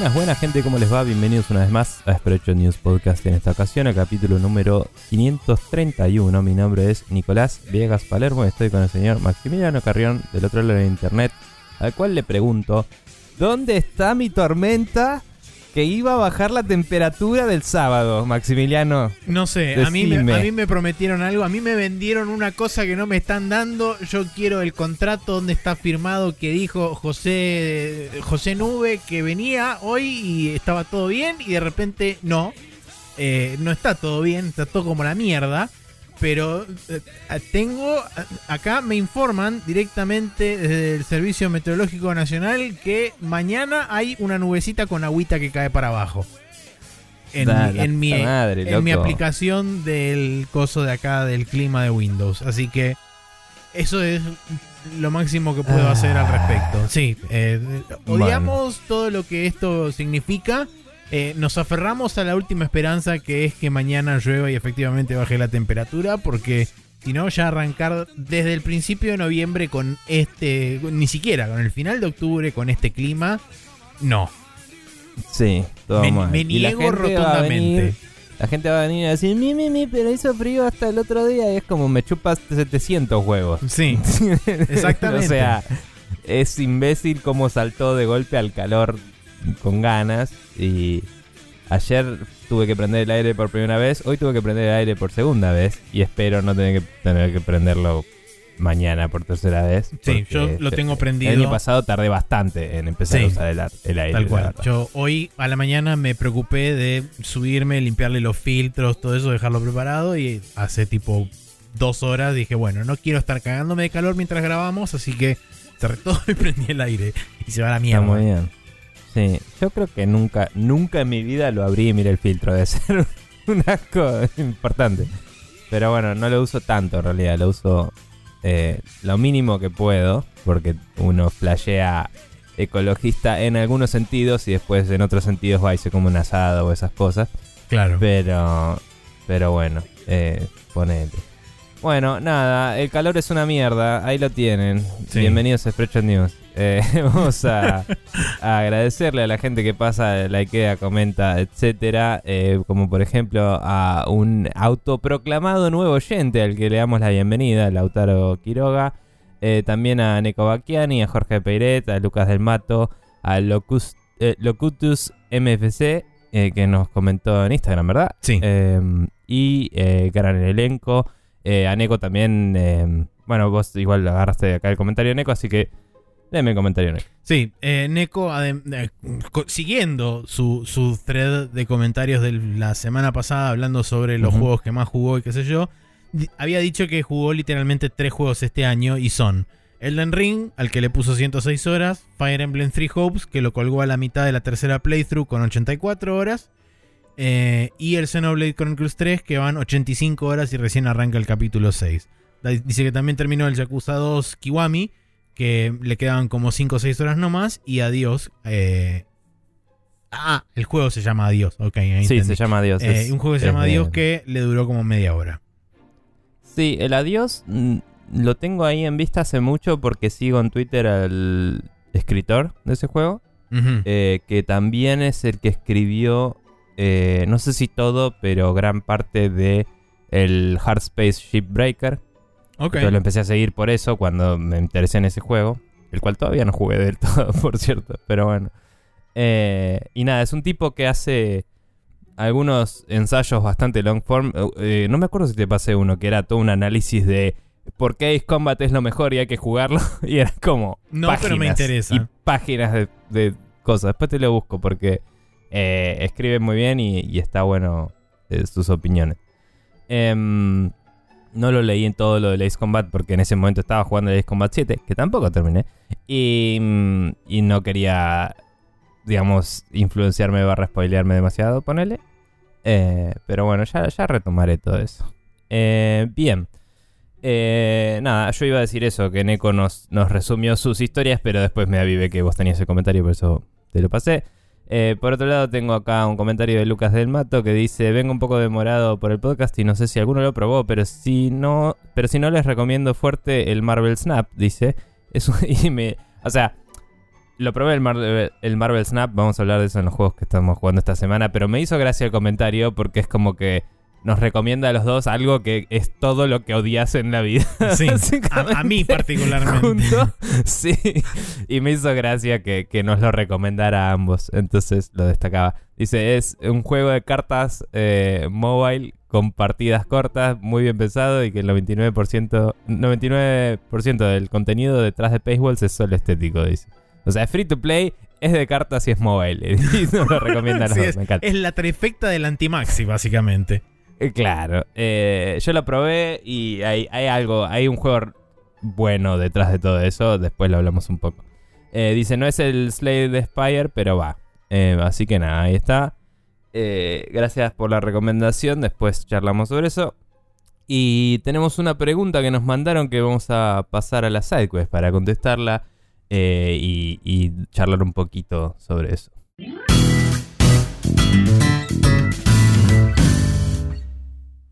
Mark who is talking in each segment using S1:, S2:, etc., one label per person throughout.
S1: Buenas, buenas gente, ¿cómo les va? Bienvenidos una vez más a Sprecho News Podcast en esta ocasión, el capítulo número 531. Mi nombre es Nicolás Viegas Palermo y estoy con el señor Maximiliano Carrión del otro lado de internet, al cual le pregunto, ¿dónde está mi tormenta que iba a bajar la temperatura del sábado, Maximiliano?
S2: No sé, a mí, me, a mí me prometieron algo, a mí me vendieron una cosa que no me están dando. Yo quiero el contrato donde está firmado que dijo José, José Nube que venía hoy y estaba todo bien y de repente no. Eh, no está todo bien, está todo como la mierda. Pero eh, tengo, acá me informan directamente desde el Servicio Meteorológico Nacional que mañana hay una nubecita con agüita que cae para abajo. En,
S1: Da
S2: mi- en mi,
S1: madre,
S2: en mi aplicación del coso de acá del clima de Windows. Así que eso es lo máximo que puedo
S1: Ah.
S2: hacer al respecto. Sí, eh, odiamos todo lo que esto significa. Eh, nos aferramos a la última esperanza que es que mañana llueva y efectivamente baje la temperatura porque si no ya arrancar desde el principio de noviembre con este, ni siquiera con el final de octubre con este clima, no.
S1: Sí, todo
S2: Me-
S1: mal.
S2: me
S1: Y la
S2: niego rotundamente.
S1: venir- la gente va a venir a decir, mi, mi, mi, pero hizo frío hasta el otro día y es como me chupas 700 huevos.
S2: Sí, exactamente.
S1: o sea, es imbécil cómo saltó de golpe al calor con ganas. Y ayer tuve que prender el aire por primera vez, hoy tuve que prender el aire por segunda vez. Y espero no tener que, tener que prenderlo mañana por tercera vez.
S2: Sí, yo lo
S1: este-
S2: tengo
S1: El
S2: prendido.
S1: año pasado tardé bastante en empezar
S2: Sí.
S1: a usar el, el aire.
S2: Tal cual. Yo hoy a la mañana me preocupé de subirme, limpiarle los filtros, todo eso, dejarlo preparado y hace tipo dos horas dije, bueno, no quiero estar cagándome de calor mientras grabamos, así que cerré todo y prendí el aire y se va a la
S1: Está
S2: mierda.
S1: muy bien. Sí, yo creo que nunca, nunca en mi vida lo abrí y miré el filtro. Debe ser un asco importante. Pero bueno, no lo uso tanto en realidad. Lo uso eh, lo mínimo que puedo. Porque uno flashea ecologista en algunos sentidos y después en otros sentidos va y se come un asado o esas cosas.
S2: Claro.
S1: Pero, pero bueno, eh, ponele. Bueno, nada, el calor es una mierda, ahí lo tienen.
S2: Sí.
S1: Bienvenidos a Spreadshot News. Eh, vamos a, a agradecerle a la gente que pasa, la IKEA, comenta, etcétera. eh, como por ejemplo a un autoproclamado nuevo oyente al que le damos la bienvenida, Lautaro Quiroga. eh, también a Neko Bacchiani, a Jorge Peiret, a Lucas del Mato, a Locus, Locutus MFC, eh, que nos comentó en Instagram, ¿verdad?
S2: Sí.
S1: Y eh, gran elenco. Eh, a Neko también. eh, bueno, vos igual agarraste acá el comentario de Neko, así que déme el comentario, Neko.
S2: Sí, eh, Neko, eh, siguiendo su, su thread de comentarios de la semana pasada hablando sobre los juegos que más jugó y qué sé yo, había dicho que jugó literalmente tres juegos este año y son Elden Ring, al que le puso 106 horas, Fire Emblem Three Hopes, que lo colgó a la mitad de la tercera playthrough con 84 horas, eh, y el Xenoblade Chronicles 3, que van 85 horas y recién arranca el capítulo 6. Da- Dice que también terminó el Yakuza 2 Kiwami, que le quedaban como 5 o 6 horas nomás, y adiós. eh, Ah, el juego se llama Adiós, ok, ahí
S1: Sí,
S2: entendí.
S1: se llama Adiós.
S2: Eh,
S1: es-
S2: un juego que se llama Adiós que le duró como media hora.
S1: Sí, el Adiós mm, lo tengo ahí en vista hace mucho porque sigo en Twitter al escritor de ese juego. Eh, que también es el que escribió, eh, no sé si todo, pero gran parte de el Hard Space Shipbreaker.
S2: ok.
S1: Yo lo empecé a seguir por eso cuando me interesé en ese juego. El cual todavía no jugué del todo, por cierto. Pero bueno. Eh, y nada, es un tipo que hace algunos ensayos bastante long form. Eh, no me acuerdo si te pasé uno, que era todo un análisis de por qué Ace Combat es lo mejor y hay que jugarlo. y era como.
S2: No, pero me
S1: páginas
S2: interesa.
S1: Y páginas de, de cosas. Después te lo busco porque eh, escribe muy bien y, y está bueno eh, sus opiniones. Em, no lo leí en todo lo de Ace Combat porque en ese momento estaba jugando el Ace Combat 7, que tampoco terminé. Y, mm, y no quería, digamos, influenciarme barra spoilearme demasiado, ponele. Eh, pero bueno, ya, ya retomaré todo eso. Eh, bien. Eh, nada, yo iba a decir eso, que Neko nos, nos resumió sus historias, pero después me avivé que vos tenías el comentario, por eso te lo pasé. Eh, por otro lado, tengo acá un comentario de Lucas del Mato que dice: Vengo un poco demorado por el podcast y no sé si alguno lo probó, pero si no, pero si no les recomiendo fuerte el Marvel Snap, dice. Es un- y me, o sea, lo probé el, Mar- el Marvel Snap, vamos a hablar de eso en los juegos que estamos jugando esta semana, pero me hizo gracia el comentario porque es como que nos recomienda a los dos algo que es todo lo que odias en la vida.
S2: Sí, a, a mí particularmente.
S1: Junto. Sí, y me hizo gracia que, que nos lo recomendara a ambos, entonces lo destacaba. Dice, es un juego de cartas eh, mobile con partidas cortas, muy bien pensado y que el 99%, 99% del contenido detrás de Paywalls es solo estético, dice. O sea, es free to play, es de cartas y es mobile. Y nos lo recomienda a los
S2: Sí,
S1: dos,
S2: es,
S1: me encanta.
S2: es la trifecta del antimaxi, básicamente.
S1: Eh, Claro, eh, yo lo probé y hay, algo, hay un juego bueno detrás de todo eso, después lo hablamos un poco. Eh, dice, no es el Slade Spire, pero va. Así que nada, ahí está. Gracias por la recomendación, después charlamos sobre eso. Y tenemos una pregunta que nos mandaron que vamos a pasar a la sidequest para contestarla y, y charlar un poquito sobre eso.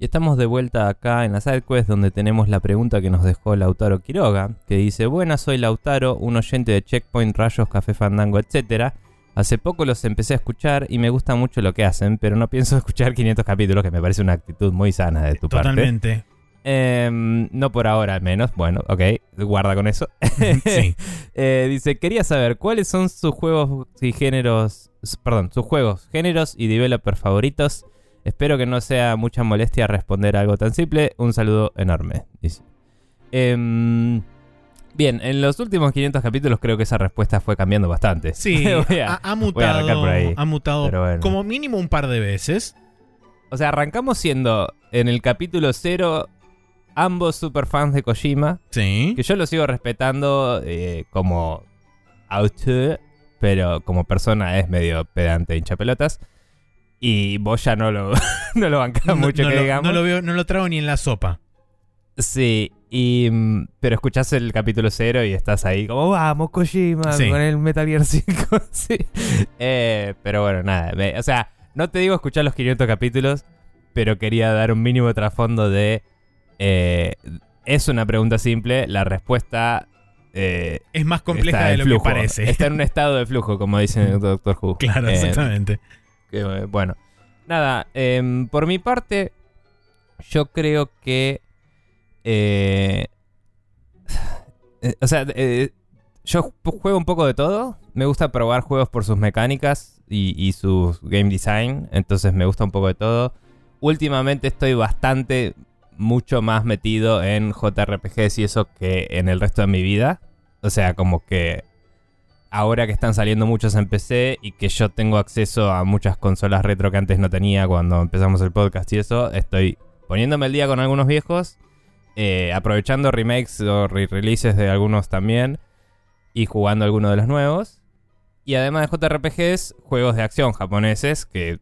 S1: Y estamos de vuelta acá en la SideQuest donde tenemos la pregunta que nos dejó Lautaro Quiroga, que dice, buenas, soy Lautaro, un oyente de Checkpoint, Rayos, Café Fandango, etc. Hace poco los empecé a escuchar y me gusta mucho lo que hacen, pero no pienso escuchar 500 capítulos, que me parece una actitud muy sana de tu parte.
S2: Totalmente.
S1: Em, no por ahora al menos, bueno, ok, guarda con eso.
S2: Sí.
S1: Eh, dice, quería saber cuáles son sus juegos y géneros, perdón, sus juegos, géneros y developers favoritos. Espero que no sea mucha molestia responder algo tan simple. Un saludo enorme, dice. Em, bien, en los últimos 500 capítulos creo que esa respuesta fue cambiando bastante.
S2: Sí,
S1: a-
S2: ha, mutado,
S1: por ahí,
S2: ha mutado
S1: bueno.
S2: como mínimo un par de veces.
S1: O sea, arrancamos siendo en el capítulo 0 ambos super fans de Kojima.
S2: Sí.
S1: Que yo lo sigo respetando eh, como autor, pero como persona es medio pedante hincha pelotas. Y vos ya no lo, no lo bancás mucho,
S2: no
S1: que
S2: lo,
S1: digamos.
S2: no lo veo, no lo trago ni en la sopa.
S1: Sí, y, mm, pero escuchás el capítulo 0 y estás ahí como, vamos, Kojima,
S2: Sí.
S1: con el Metal Gear 5. sí. Eh, pero bueno, nada. me- o sea, no te digo escuchar los 500 capítulos, pero quería dar un mínimo trasfondo de... eh, es una pregunta simple, la respuesta... eh,
S2: Es más compleja de lo
S1: flujo.
S2: que parece.
S1: Está en un estado de flujo, como dice el Doctor Who.
S2: Claro,
S1: Eh,
S2: exactamente.
S1: Eh, bueno, nada, em, por mi parte, yo creo que... eh, eh, o sea, eh, yo ju- juego un poco de todo. Me gusta probar juegos por sus mecánicas y, y su game design. Entonces me gusta un poco de todo. Últimamente estoy bastante, mucho más metido en JRPGs y eso que en el resto de mi vida. O sea, como que ahora que están saliendo muchos en PC y que yo tengo acceso a muchas consolas retro que antes no tenía cuando empezamos el podcast y eso, estoy poniéndome el día con algunos viejos, eh, aprovechando remakes o re-releases de algunos también y jugando algunos de los nuevos. Y además de JRPGs, juegos de acción japoneses que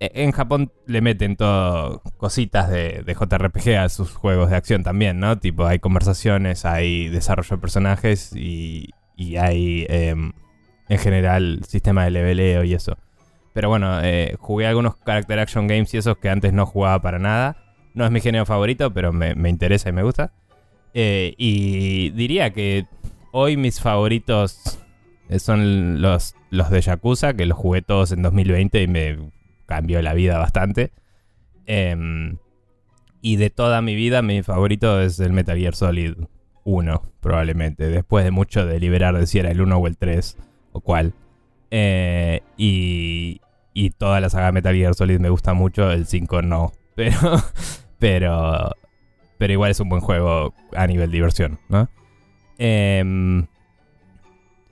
S1: e- en Japón le meten todo cositas de, de JRPG a sus juegos de acción también, ¿no? Tipo, hay conversaciones, hay desarrollo de personajes y, y hay em, en general sistema de leveleo y eso. Pero bueno, eh, jugué algunos character action games y esos que antes no jugaba para nada. No es mi género favorito, pero me, me interesa y me gusta. Eh, y diría que hoy mis favoritos eh, son los, los de Yakuza, que los jugué todos en 2020 y me cambió la vida bastante. Em, y de toda mi vida, mi favorito es el Metal Gear Solid 1, probablemente. Después de mucho deliberar de si era el 1 o el 3 o cuál. Eh, y, y toda la saga Metal Gear Solid me gusta mucho, el 5 no. Pero, pero, pero igual es un buen juego a nivel diversión, ¿no? Em,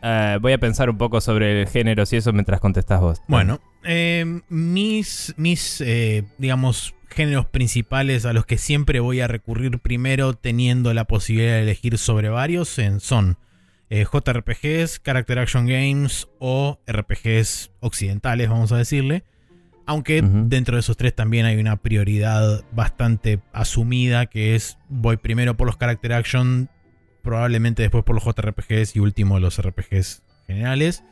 S1: eh, voy a pensar un poco sobre el género y eso mientras contestas vos.
S2: Bueno, eh, mis, mis eh, digamos, géneros principales a los que siempre voy a recurrir primero teniendo la posibilidad de elegir sobre varios en- son eh, JRPGs, Character Action Games o RPGs occidentales, vamos a decirle. Aunque dentro de esos tres también hay una prioridad bastante asumida que es voy primero por los Character Action, probablemente después por los JRPGs y último los RPGs generales.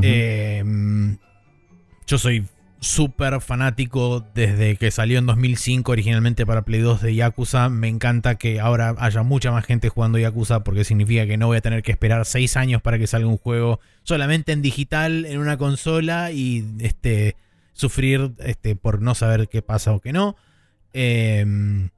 S2: Eh, yo soy súper fanático desde que salió en 2005 originalmente para Play 2 de Yakuza. Me encanta que ahora haya mucha más gente jugando Yakuza porque significa que no voy a tener que esperar 6 años para que salga un juego solamente en digital en una consola y este, sufrir este, por no saber qué pasa o qué no. Em,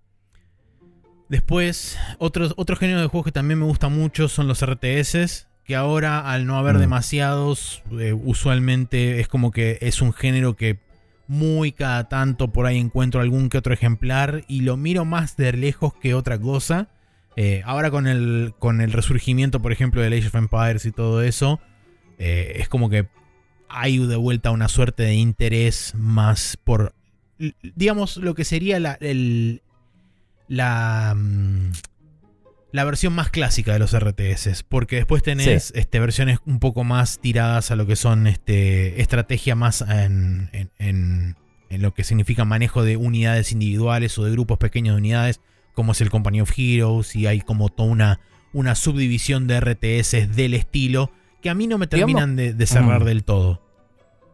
S2: después, otros, otro género de juegos que también me gusta mucho son los RTS que ahora al no haber
S1: Mm.
S2: demasiados, eh, usualmente es como que es un género que muy cada tanto por ahí encuentro algún que otro ejemplar y lo miro más de lejos que otra cosa. Eh, ahora con el, con el resurgimiento, por ejemplo, de Age of Empires y todo eso, eh, es como que hay de vuelta una suerte de interés más por, digamos, lo que sería la, el- la, mm, la versión más clásica de los RTS, porque después tenés este, versiones un poco más tiradas a lo que son este, estrategia más en, en- en- en lo que significa manejo de unidades individuales o de grupos pequeños de unidades, como es el Company of Heroes, y hay como toda una, una subdivisión de RTS del estilo que a mí no me
S1: Digamos-
S2: terminan de, de cerrar
S1: Mm.
S2: del todo.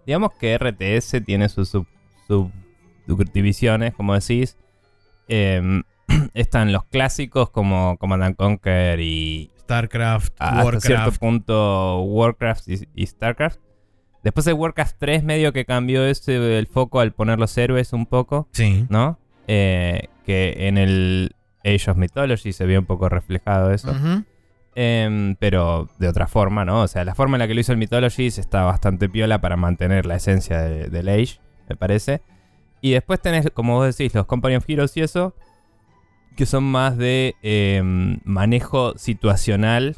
S1: Digamos que RTS tiene sus sub- subdivisiones, como decís. Em, están los clásicos como Command and Conquer y
S2: StarCraft,
S1: hasta cierto
S2: Warcraft.
S1: punto Warcraft y, y StarCraft. Después de Warcraft 3 medio que cambió ese el foco al poner los héroes un poco,
S2: Sí.
S1: ¿no? Eh, que en el Age of Mythology se vio un poco reflejado eso. Em, pero de otra forma, ¿no? O sea, la forma en la que lo hizo el Mythologies está bastante piola para mantener la esencia de- del Age, me parece. Y después tenés, como vos decís, los Company of Heroes y eso, que son más de em, manejo situacional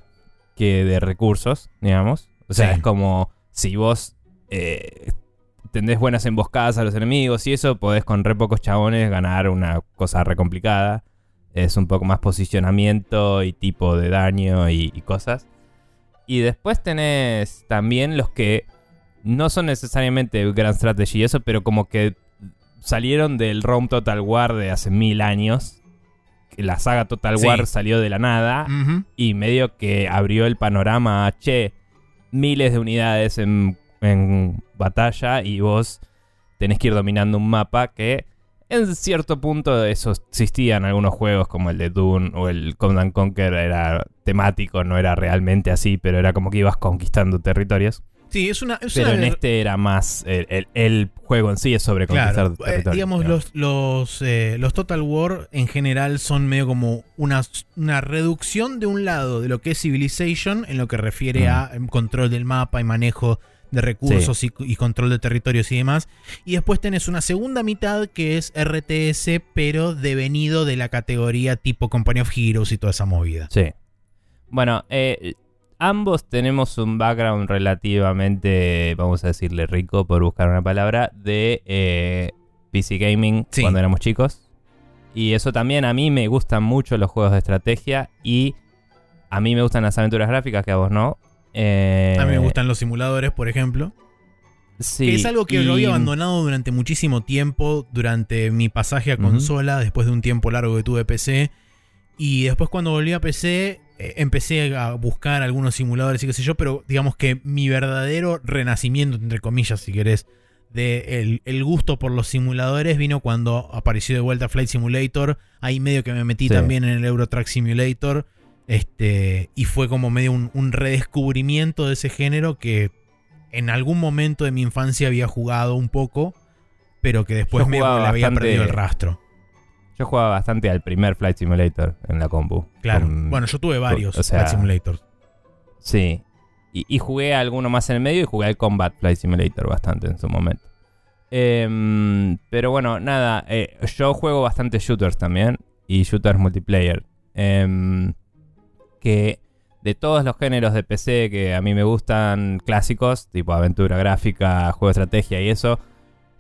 S1: que de recursos, digamos. O sea,
S2: Sí.
S1: es como si vos eh, tendés buenas emboscadas a los enemigos y eso, podés con re pocos chabones ganar una cosa re complicada. Es un poco más posicionamiento y tipo de daño y, y cosas. Y después tenés también los que no son necesariamente Grand Strategy y eso, pero como que salieron del Rome Total War de hace mil años. La saga Total
S2: Sí.
S1: War salió de la nada y medio que abrió el panorama a, che, miles de unidades en, en batalla y vos tenés que ir dominando un mapa que en cierto punto eso existía en algunos juegos como el de Dune o el Command and Conquer era temático, no era realmente así, pero era como que ibas conquistando territorios.
S2: Sí, es una. es
S1: Pero
S2: una
S1: en este era más, el, el- el juego en sí es sobre conquistar
S2: Claro, eh,
S1: territorios.
S2: digamos,
S1: digamos.
S2: los, los, eh, los Total War en general son medio como una, una reducción de un lado de lo que es Civilization en lo que refiere
S1: Mm.
S2: a em, control del mapa y manejo de recursos y, y control de territorios y demás. Y después tenés una segunda mitad que es RTS, pero devenido de la categoría tipo Company of Heroes y toda esa movida.
S1: Sí. Bueno, eh, ambos tenemos un background relativamente, vamos a decirle rico, por buscar una palabra, de eh, PC Gaming
S2: Sí.
S1: cuando éramos chicos. Y eso también a mí me gustan mucho los juegos de estrategia y a mí me gustan las aventuras gráficas, que a vos no. Eh,
S2: A mí me gustan los simuladores, por ejemplo.
S1: Sí,
S2: que es algo que
S1: y-
S2: yo había abandonado durante muchísimo tiempo, durante mi pasaje a consola, después de un tiempo largo que tuve PC. Y después cuando volví a PC, eh, empecé a buscar algunos simuladores y qué sé yo, pero digamos que mi verdadero renacimiento, entre comillas, si querés, de el, el gusto por los simuladores vino cuando apareció de vuelta Flight Simulator. Ahí medio que me metí
S1: Sí.
S2: también en el Euro Truck Simulator. Este, y fue como medio un, un redescubrimiento de ese género que en algún momento de mi infancia había jugado un poco, pero que después me le había perdido el rastro.
S1: Yo jugaba bastante al primer Flight Simulator en la compu.
S2: Claro.
S1: Con-
S2: bueno, yo tuve varios
S1: o sea,
S2: Flight Simulators.
S1: Sí. Y, y jugué a alguno más en el medio y jugué al Combat Flight Simulator bastante en su momento. Em, pero bueno, nada. eh, yo juego bastante shooters también. Y shooters multiplayer. Em, que de todos los géneros de PC que a mí me gustan clásicos, tipo aventura gráfica, juego de estrategia y eso.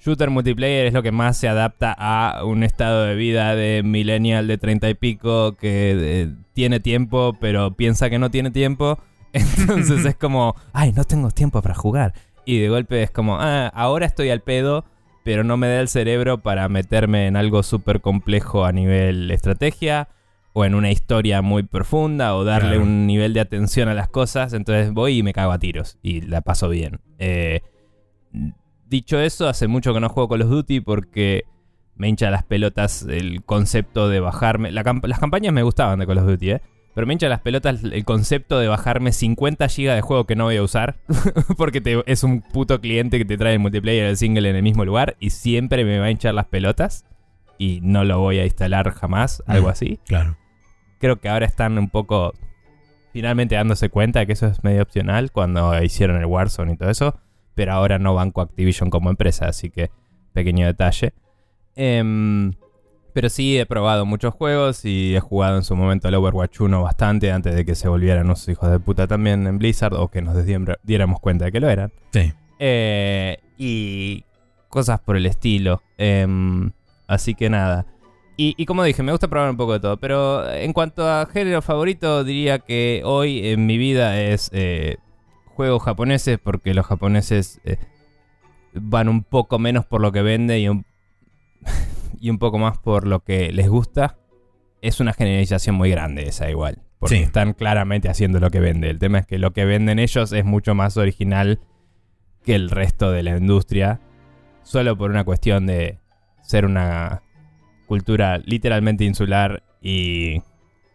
S1: Shooter multiplayer es lo que más se adapta a un estado de vida de millennial de treinta y pico que eh, tiene tiempo pero piensa que no tiene tiempo. Entonces es como, ay, no tengo tiempo para jugar. Y de golpe es como, ah, ahora estoy al pedo, pero no me da el cerebro para meterme en algo súper complejo a nivel estrategia o en una historia muy profunda o darle
S2: Claro.
S1: un nivel de atención a las cosas. Entonces voy y me cago a tiros y la paso bien. Eh, dicho eso, hace mucho que no juego Call of Duty porque me hincha las pelotas el concepto de bajarme. la camp- las campañas me gustaban de Call of Duty, ¿eh? Pero me hincha las pelotas el concepto de bajarme 50 GB de juego que no voy a usar. porque te- es un puto cliente que te trae el multiplayer y el single en el mismo lugar. Y siempre me va a hinchar las pelotas. Y no lo voy a instalar jamás. Algo
S2: Mm.
S1: así.
S2: Claro.
S1: Creo que ahora están un poco finalmente dándose cuenta de que eso es medio opcional cuando hicieron el Warzone y todo eso. Pero ahora no banco Activision como empresa, así que pequeño detalle. Em, pero sí he probado muchos juegos y he jugado en su momento el Overwatch 1 bastante antes de que se volvieran unos hijos de puta también en Blizzard o que nos diéramos cuenta de que lo eran.
S2: Sí.
S1: Eh, y cosas por el estilo. Em, así que nada. Y, y como dije, me gusta probar un poco de todo. Pero en cuanto a género favorito, diría que hoy en mi vida es eh, juegos japoneses. Porque los japoneses eh, van un poco menos por lo que vende y un, y un poco más por lo que les gusta. Es una generalización muy grande esa igual. Porque
S2: Sí.
S1: están claramente haciendo lo que vende. El tema es que lo que venden ellos es mucho más original que el resto de la industria. Solo por una cuestión de ser una cultura literalmente insular y,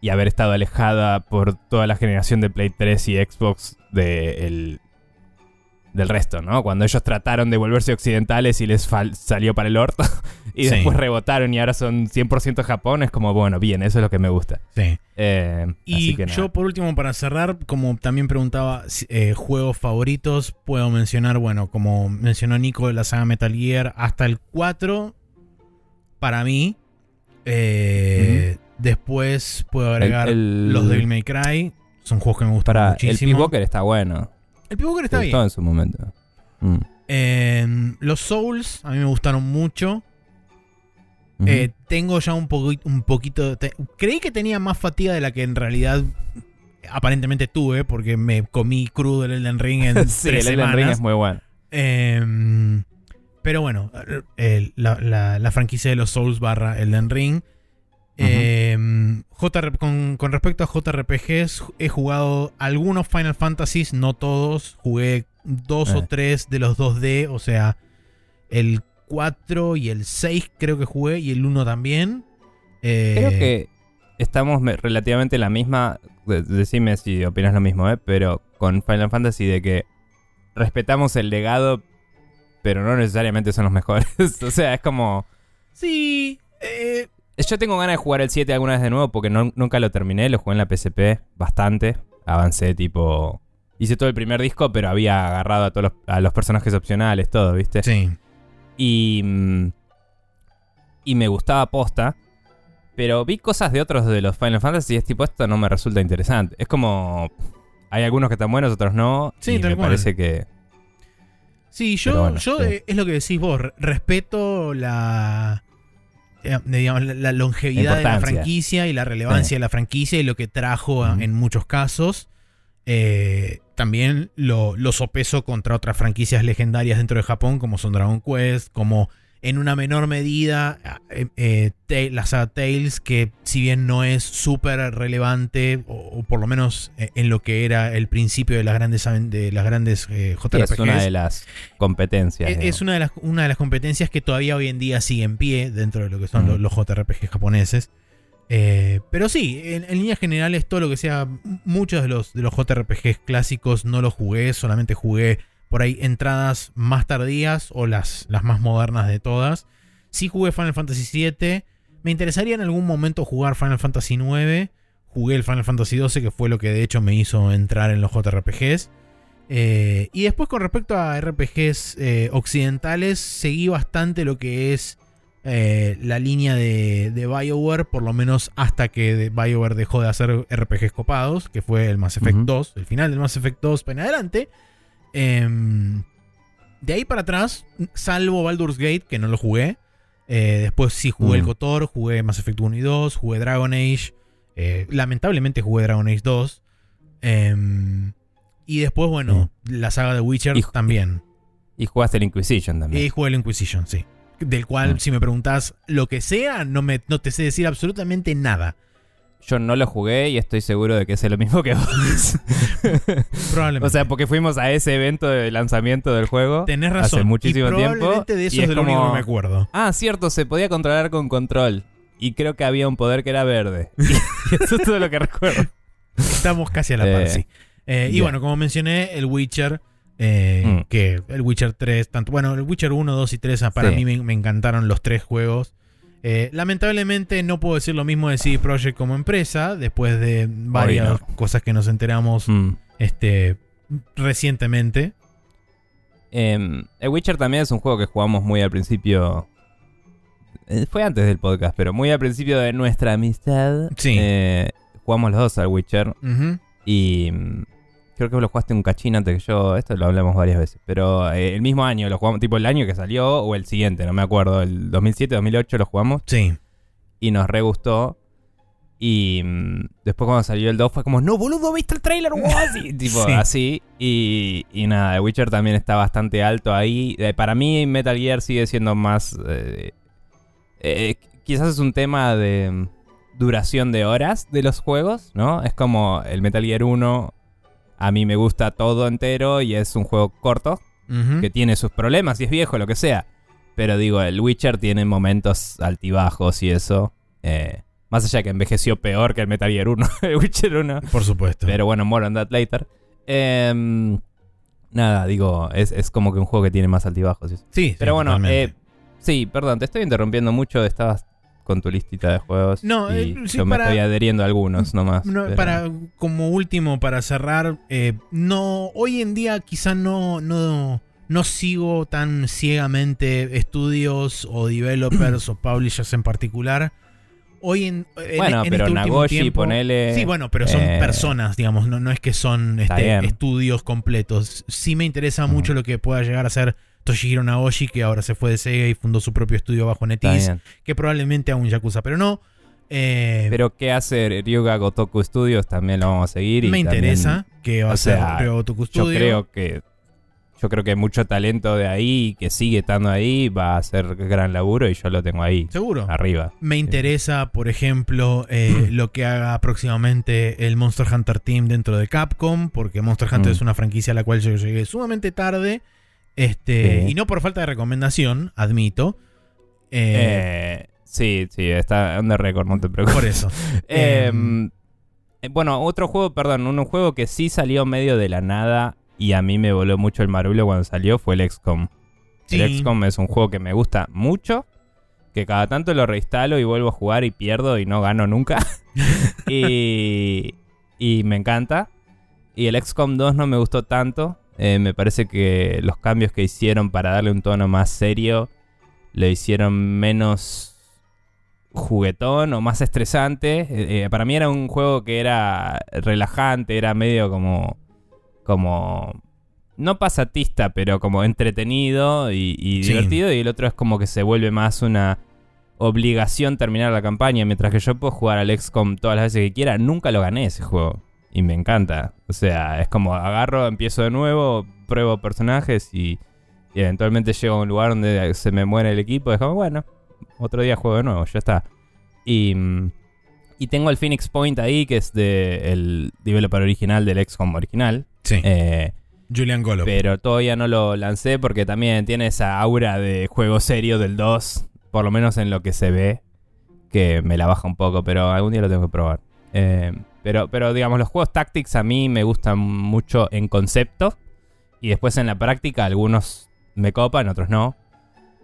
S1: y haber estado alejada por toda la generación de Play 3 y Xbox de el- del resto, ¿no? Cuando ellos trataron de volverse occidentales y les salió para el orto y
S2: Sí.
S1: después rebotaron y ahora son 100% Japón, es como, bueno, bien, eso es lo que me gusta.
S2: Sí.
S1: Eh,
S2: Y yo, por último, para cerrar, como también preguntaba eh, juegos favoritos, puedo mencionar, bueno, como mencionó Nico de la saga Metal Gear, hasta el 4, para mí. Eh, Después puedo agregar
S1: el-
S2: los Devil May Cry, son juegos que me gustan
S1: Para, el
S2: muchísimo.
S1: Peace Walker está bueno.
S2: El Peace Walker está
S1: Me
S2: bien.
S1: gustó en su momento. Mm.
S2: Eh, los Souls, a mí me gustaron mucho. Eh, tengo ya un, poqui- un poquito. te- creí que tenía más fatiga de la que en realidad aparentemente tuve, porque me comí crudo el Elden Ring en
S1: sí,
S2: tres
S1: el Elden Ring
S2: semanas.
S1: es muy bueno.
S2: Eh, pero bueno, eh, la, la- la franquicia de los Souls barra Elden Ring. Eh, JR con, con respecto a JRPGs, he jugado algunos Final Fantasies, no todos. Jugué dos o
S1: Eh.
S2: tres de los 2D, o sea, el 4 y el 6 creo que jugué, y el 1 también. Eh,
S1: Creo que estamos me- relativamente en la misma. de- Decime si opinas lo mismo, ¿eh? Pero con Final Fantasy de que respetamos el legado, pero no necesariamente son los mejores. o sea, es como.
S2: Sí. eh,
S1: Yo tengo ganas de jugar el 7 alguna vez de nuevo porque no- nunca lo terminé. Lo jugué en la PSP bastante. Avancé tipo. Hice todo el primer disco, pero había agarrado a todos los, a los personajes opcionales, todo, ¿viste?
S2: sí.
S1: Y. mm, Y me gustaba posta. Pero vi cosas de otros de los Final Fantasy y es tipo, esto no me resulta interesante. Es como. Hay algunos que están buenos, otros no.
S2: Sí,
S1: y
S2: tal
S1: me
S2: cual.
S1: parece que.
S2: Sí, yo,
S1: bueno,
S2: yo
S1: sí.
S2: eh, es lo que decís vos, re- respeto la, digamos, la, longevidad de la franquicia y la relevancia
S1: Sí.
S2: de la franquicia y lo que trajo en muchos casos. Eh, también lo, lo sopeso contra otras franquicias legendarias dentro de Japón, como son Dragon Quest, como en una menor medida eh, eh, la saga Tales, que si bien no es súper relevante, o, o por lo menos eh, en lo que era el principio de las grandes, de las grandes eh, JRPGs.
S1: es una de las competencias.
S2: Es, es una de, las, una de las competencias que todavía hoy en día sigue en pie dentro de lo que son
S1: Mm.
S2: los, los JRPG japoneses. Eh, pero sí, en, en líneas generales, todo lo que sea, muchos de los, de los JRPGs clásicos no los jugué, solamente jugué por ahí entradas más tardías o las, las más modernas de todas. Sí jugué Final Fantasy VII. Me interesaría en algún momento jugar Final Fantasy IX. Jugué el Final Fantasy XII, que fue lo que de hecho me hizo entrar en los JRPGs. Eh, y después con respecto a RPGs eh, occidentales, seguí bastante lo que es eh, la línea de, de BioWare, por lo menos hasta que BioWare dejó de hacer RPGs copados, que fue el Mass Effect
S1: Ujú.
S2: 2, el final del Mass Effect 2 en adelante. Em, de ahí para atrás, salvo Baldur's Gate, que no lo jugué. eh, después sí jugué el
S1: Mm.
S2: Kotor, jugué Mass Effect 1 y 2, jugué Dragon Age. eh, lamentablemente jugué Dragon Age 2. em, y después, bueno, la saga de Witcher
S1: Y-
S2: también.
S1: Y jugaste el Inquisition también.
S2: Y jugué el Inquisition, sí. Del cual,
S1: Mm.
S2: si me preguntás lo que sea, no, me, no te sé decir absolutamente nada.
S1: Yo no lo jugué y estoy seguro de que es lo mismo que vos.
S2: Probablemente.
S1: o sea, porque fuimos a ese evento de lanzamiento del juego.
S2: Tenés razón.
S1: Hace muchísimo
S2: y
S1: tiempo.
S2: probablemente de eso
S1: y
S2: es, de lo único
S1: como-
S2: que me acuerdo.
S1: Ah, cierto, se podía controlar con control. Y creo que había un poder que era verde. Y eso es todo lo que recuerdo.
S2: Estamos casi a la par,
S1: Eh,
S2: sí. Eh, y bueno, como mencioné, el Witcher, eh,
S1: Mm.
S2: que el Witcher 3, tanto, bueno, el Witcher 1, 2 y 3, ah, para
S1: Sí.
S2: mí me, me encantaron los tres juegos. Eh, lamentablemente no puedo decir lo mismo de CD Projekt como empresa, después de varias cosas que nos enteramos
S1: Mm.
S2: este, recientemente.
S1: Em, el Witcher también es un juego que jugamos muy al principio. eh, Fue antes del podcast, pero muy al principio de nuestra amistad.
S2: Sí.
S1: Eh, jugamos los dos al Witcher.
S2: Ujú.
S1: Y creo que lo jugaste un cachín antes que yo. Esto lo hablamos varias veces. Pero eh, el mismo año lo jugamos, tipo el año que salió o el siguiente, no me acuerdo. El 2007, 2008 lo jugamos
S2: Sí.
S1: y nos re gustó. Y mm, después cuando salió el 2 fue como, no, boludo, ¿viste el trailer? vos?" Y, tipo,
S2: Sí.
S1: así. Y, y nada, el Witcher también está bastante alto ahí. Eh, para mí Metal Gear sigue siendo más... eh, eh, quizás es un tema de mm, duración de horas de los juegos, ¿no? Es como el Metal Gear 1, a mí me gusta todo entero y es un juego corto que tiene sus problemas y es viejo, lo que sea. Pero digo, el Witcher tiene momentos altibajos y eso. eh, más allá que envejeció peor que el Metal Gear 1, el Witcher 1.
S2: Por supuesto.
S1: Pero bueno, more on that later. Em, nada, digo, es, es como que un juego que tiene más altibajos.
S2: sí, sí,
S1: Pero bueno, eh, sí, perdón, te estoy interrumpiendo mucho. Estabas con tu listita de juegos.
S2: No,
S1: y
S2: eh, sí,
S1: yo me
S2: para-
S1: estoy adheriendo a algunos nomás.
S2: No,
S1: pero-
S2: para como último para cerrar eh, no hoy en día quizá no no no sigo tan ciegamente estudios o developers o publishers en particular hoy en, en-
S1: Bueno,
S2: en
S1: pero
S2: este
S1: Nagoshi,
S2: tiempo-
S1: ponele,
S2: sí bueno pero son
S1: eh,
S2: personas digamos no, no es que son este, estudios completos sí me interesa mucho lo que pueda llegar a ser Toshihiro Nagoshi que ahora se fue de Sega y fundó su propio estudio bajo NetEase que probablemente un Yakuza pero no eh,
S1: Pero qué hace Ryuga Gotoku Studios también lo vamos a seguir. y
S2: me
S1: también-
S2: interesa que va a ser
S1: sea,
S2: Ryo Gotoku
S1: Yo
S2: Studio.
S1: creo que yo creo que hay mucho talento de ahí que sigue estando ahí, va a hacer gran laburo y yo lo tengo ahí
S2: Seguro.
S1: arriba.
S2: Me interesa, por ejemplo, eh, lo que haga próximamente el Monster Hunter Team dentro de Capcom, porque Monster Hunter
S1: Mm.
S2: es una franquicia a la cual yo llegué sumamente tarde. Este,
S1: Sí.
S2: Y no por falta de recomendación, admito. Eh,
S1: Eh, sí, sí, está the record, no te preocupes.
S2: por eso. Em,
S1: eh, bueno, otro juego, perdón, un juego que sí salió medio de la nada y a mí me voló mucho el marulo cuando salió fue el XCOM.
S2: Sí.
S1: El XCOM es un juego que me gusta mucho, que cada tanto lo reinstalo y vuelvo a jugar y pierdo y no gano nunca. y, y me encanta. Y el XCOM 2 no me gustó tanto. Eh, me parece que los cambios que hicieron para darle un tono más serio lo hicieron menos juguetón o más estresante. Eh, eh, para mí era un juego que era relajante, era medio como. como. no pasatista, pero como entretenido y, y
S2: Sí.
S1: divertido. Y el otro es como que se vuelve más una obligación terminar la campaña. Mientras que yo puedo jugar al XCOM todas las veces que quiera, nunca lo gané ese juego. Y me encanta. O sea, es como agarro, empiezo de nuevo, pruebo personajes y, y eventualmente llego a un lugar donde se me muere el equipo. Es como, bueno, otro día juego de nuevo, ya está. Y, y tengo el Phoenix Point ahí, que es de el developer original del XCOM original.
S2: sí.
S1: Eh,
S2: Julian Golub.
S1: pero todavía no lo lancé porque también tiene esa aura de juego serio del 2, por lo menos en lo que se ve, que me la baja un poco, pero algún día lo tengo que probar. Eh, pero, pero digamos, los juegos Tactics a mí me gustan mucho en concepto y después en la práctica algunos me copan, otros no.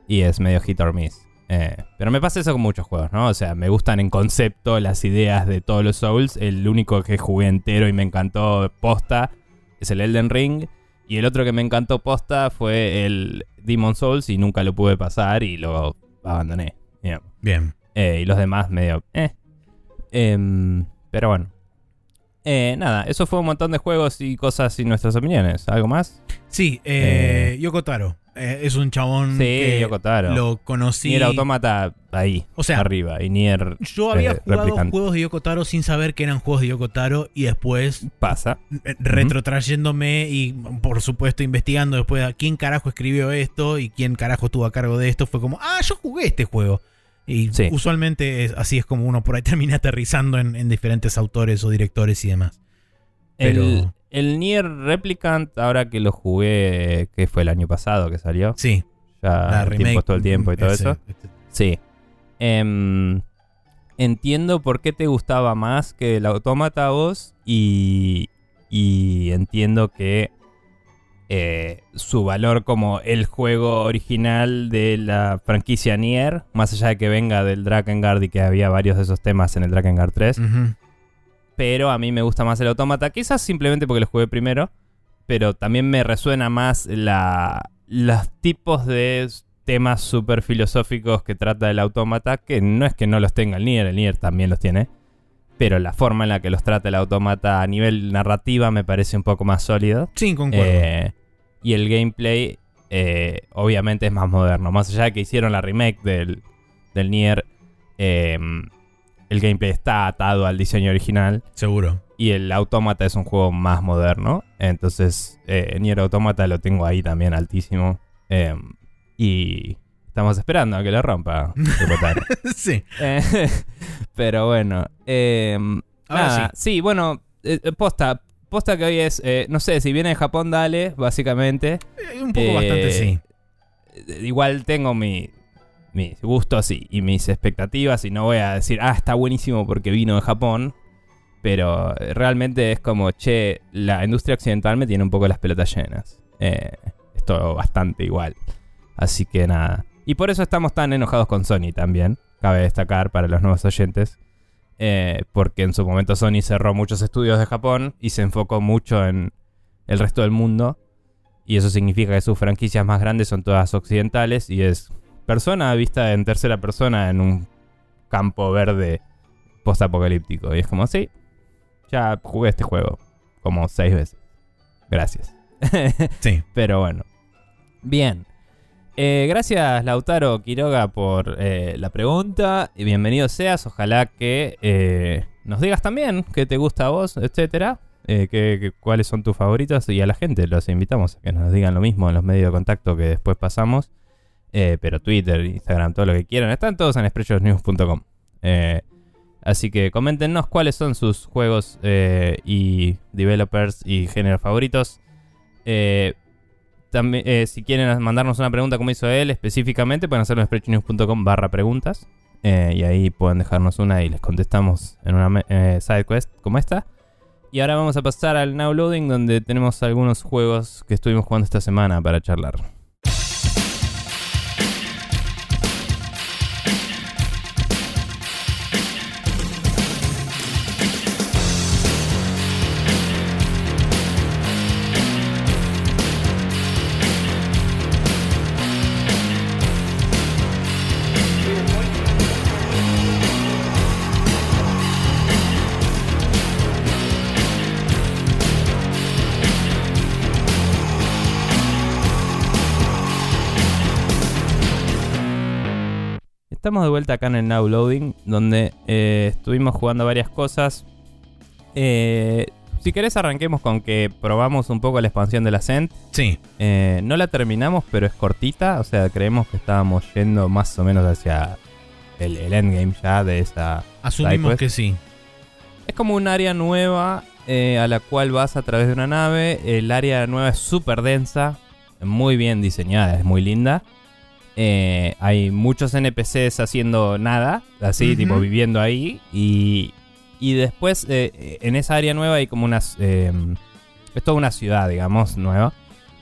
S1: Y es medio hit or miss. Eh, pero me pasa eso con muchos juegos, ¿no? O sea, me gustan en concepto las ideas de todos los Souls. El único que jugué entero y me encantó posta es el Elden Ring. Y el otro que me encantó posta fue el Demon Souls y nunca lo pude pasar y lo abandoné. digamos.
S2: Bien.
S1: Eh, y los demás medio... Eh. Em, pero bueno. Eh, nada, eso fue un montón de juegos y cosas y nuestras opiniones. ¿Algo más?
S2: Sí, eh, Yoko Taro. Eh, es un chabón
S1: Sí,
S2: que
S1: Yoko Taro.
S2: lo conocí.
S1: Nier Automata ahí,
S2: O sea,
S1: arriba. Y Nier
S2: yo había
S1: eh,
S2: jugado juegos de Yoko Taro sin saber que eran juegos de Yoko Taro y después
S1: pasa.
S2: eh, retrotrayéndome y por supuesto investigando después a quién carajo escribió esto y quién carajo estuvo a cargo de esto, fue como, ah, yo jugué este juego. Y
S1: Sí.
S2: usualmente es- así es como uno por ahí termina aterrizando en, en diferentes autores o directores y demás. Pero-
S1: El, el Nier Replicant, ahora que lo jugué, que fue el año pasado que salió,
S2: Sí,
S1: ya
S2: la remake.
S1: tiempo, todo el tiempo y todo
S2: ese,
S1: eso.
S2: este,
S1: Sí. Em, entiendo por qué te gustaba más que el autómata a vos y, y entiendo que eh, su valor como el juego original de la franquicia Nier, más allá de que venga del Drakengard y que había varios de esos temas en el Drakengard 3,
S2: ujú.
S1: pero a mí me gusta más el autómata, quizás simplemente porque lo jugué primero, pero también me resuena más la, los tipos de temas súper filosóficos que trata el autómata, que no es que no los tenga el Nier, el Nier también los tiene, pero la forma en la que los trata el autómata a nivel narrativa me parece un poco más sólido.
S2: Sí, concuerdo.
S1: Eh, y el gameplay, eh, obviamente, es más moderno. Más allá de que hicieron la remake del, del Nier, eh, el gameplay está atado al diseño original.
S2: Seguro.
S1: Y el Automata es un juego más moderno. Entonces, eh, Nier Automata lo tengo ahí también altísimo. Y estamos esperando a que lo rompa.
S2: Sí.
S1: Eh, pero bueno. eh, nada, sí. bueno, eh, posta. Posta que hoy es, eh, no sé, si viene de Japón, dale, básicamente.
S2: Eh, un poco bastante sí.
S1: Igual tengo mi, mis gustos y, y mis expectativas y no voy a decir, ah, está buenísimo porque vino de Japón. Pero realmente es como, che, la industria occidental me tiene un poco las pelotas llenas. Es todo bastante igual. Así que nada. Y por eso estamos tan enojados con Sony también. Cabe destacar para los nuevos oyentes. eh, porque en su momento Sony cerró muchos estudios de Japón y se enfocó mucho en el resto del mundo. Y eso significa que sus franquicias más grandes son todas occidentales y es persona vista en tercera persona en un campo verde post-apocalíptico. Y es como, sí, ya jugué este juego como seis veces. Gracias.
S2: Sí.
S1: Pero bueno. Bien. Eh, gracias Lautaro Quiroga por eh, la pregunta y bienvenido seas. Ojalá que eh, nos digas también qué te gusta a vos, etcétera. qué- cuáles son tus favoritos y a la gente los invitamos a que nos digan lo mismo en los medios de contacto que después pasamos. Pero Twitter, Instagram, todo lo que quieran, están todos en sprechosnews.com. Eh, así que coméntenos cuáles son sus juegos y developers y géneros favoritos. Eh, también, eh, si quieren mandarnos una pregunta como hizo él específicamente, pueden hacerlo en sprechonews.com barra preguntas. Eh, y ahí pueden dejarnos una y les contestamos en una eh, side como esta. Y ahora vamos a pasar al Now Loading, donde tenemos algunos juegos que estuvimos jugando esta semana para charlar. Estamos de vuelta acá en el Now Loading, donde eh, estuvimos jugando varias cosas. Eh, si querés arranquemos con que probamos un poco la expansión de la Ascent.
S2: Sí.
S1: Eh, no la terminamos, pero es cortita. O sea, creemos que estábamos yendo más o menos hacia el, el endgame ya de esa...
S2: Asumimos que sí.
S1: Es como un área nueva a la cual vas a través de una nave. El área nueva es súper densa, muy bien diseñada, es muy linda. Eh, hay muchos NPCs haciendo nada, así, tipo viviendo ahí. Y, y después eh, en esa área nueva hay como unas... eh, es toda una ciudad, digamos, nueva.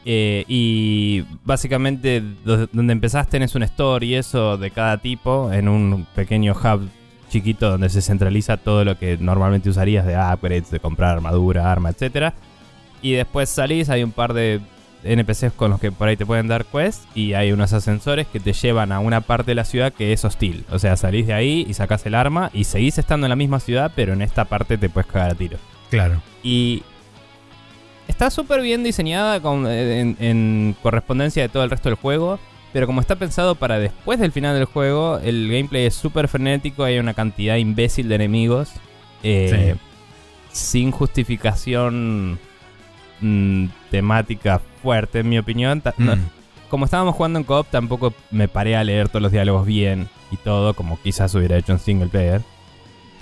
S1: Eh, y básicamente do- donde empezás tenés un store y eso de cada tipo en un pequeño hub chiquito donde se centraliza todo lo que normalmente usarías de upgrades, de comprar armadura, arma, etc. Y después salís, hay un par de NPCs con los que por ahí te pueden dar quests y hay unos ascensores que te llevan a una parte de la ciudad que es hostil. O sea, salís de ahí y sacás el arma y seguís estando en la misma ciudad, pero en esta parte te puedes cagar a tiro.
S2: Claro.
S1: Y está súper bien diseñada con- en, en correspondencia de todo el resto del juego. Pero como está pensado para después del final del juego, el gameplay es súper frenético. Hay una cantidad imbécil de enemigos. eh, Sin justificación mm, temática fuerte, en mi opinión. Ta- no-
S2: Mm.
S1: como estábamos jugando en co-op, tampoco me paré a leer todos los diálogos bien y todo, como quizás hubiera hecho en single player.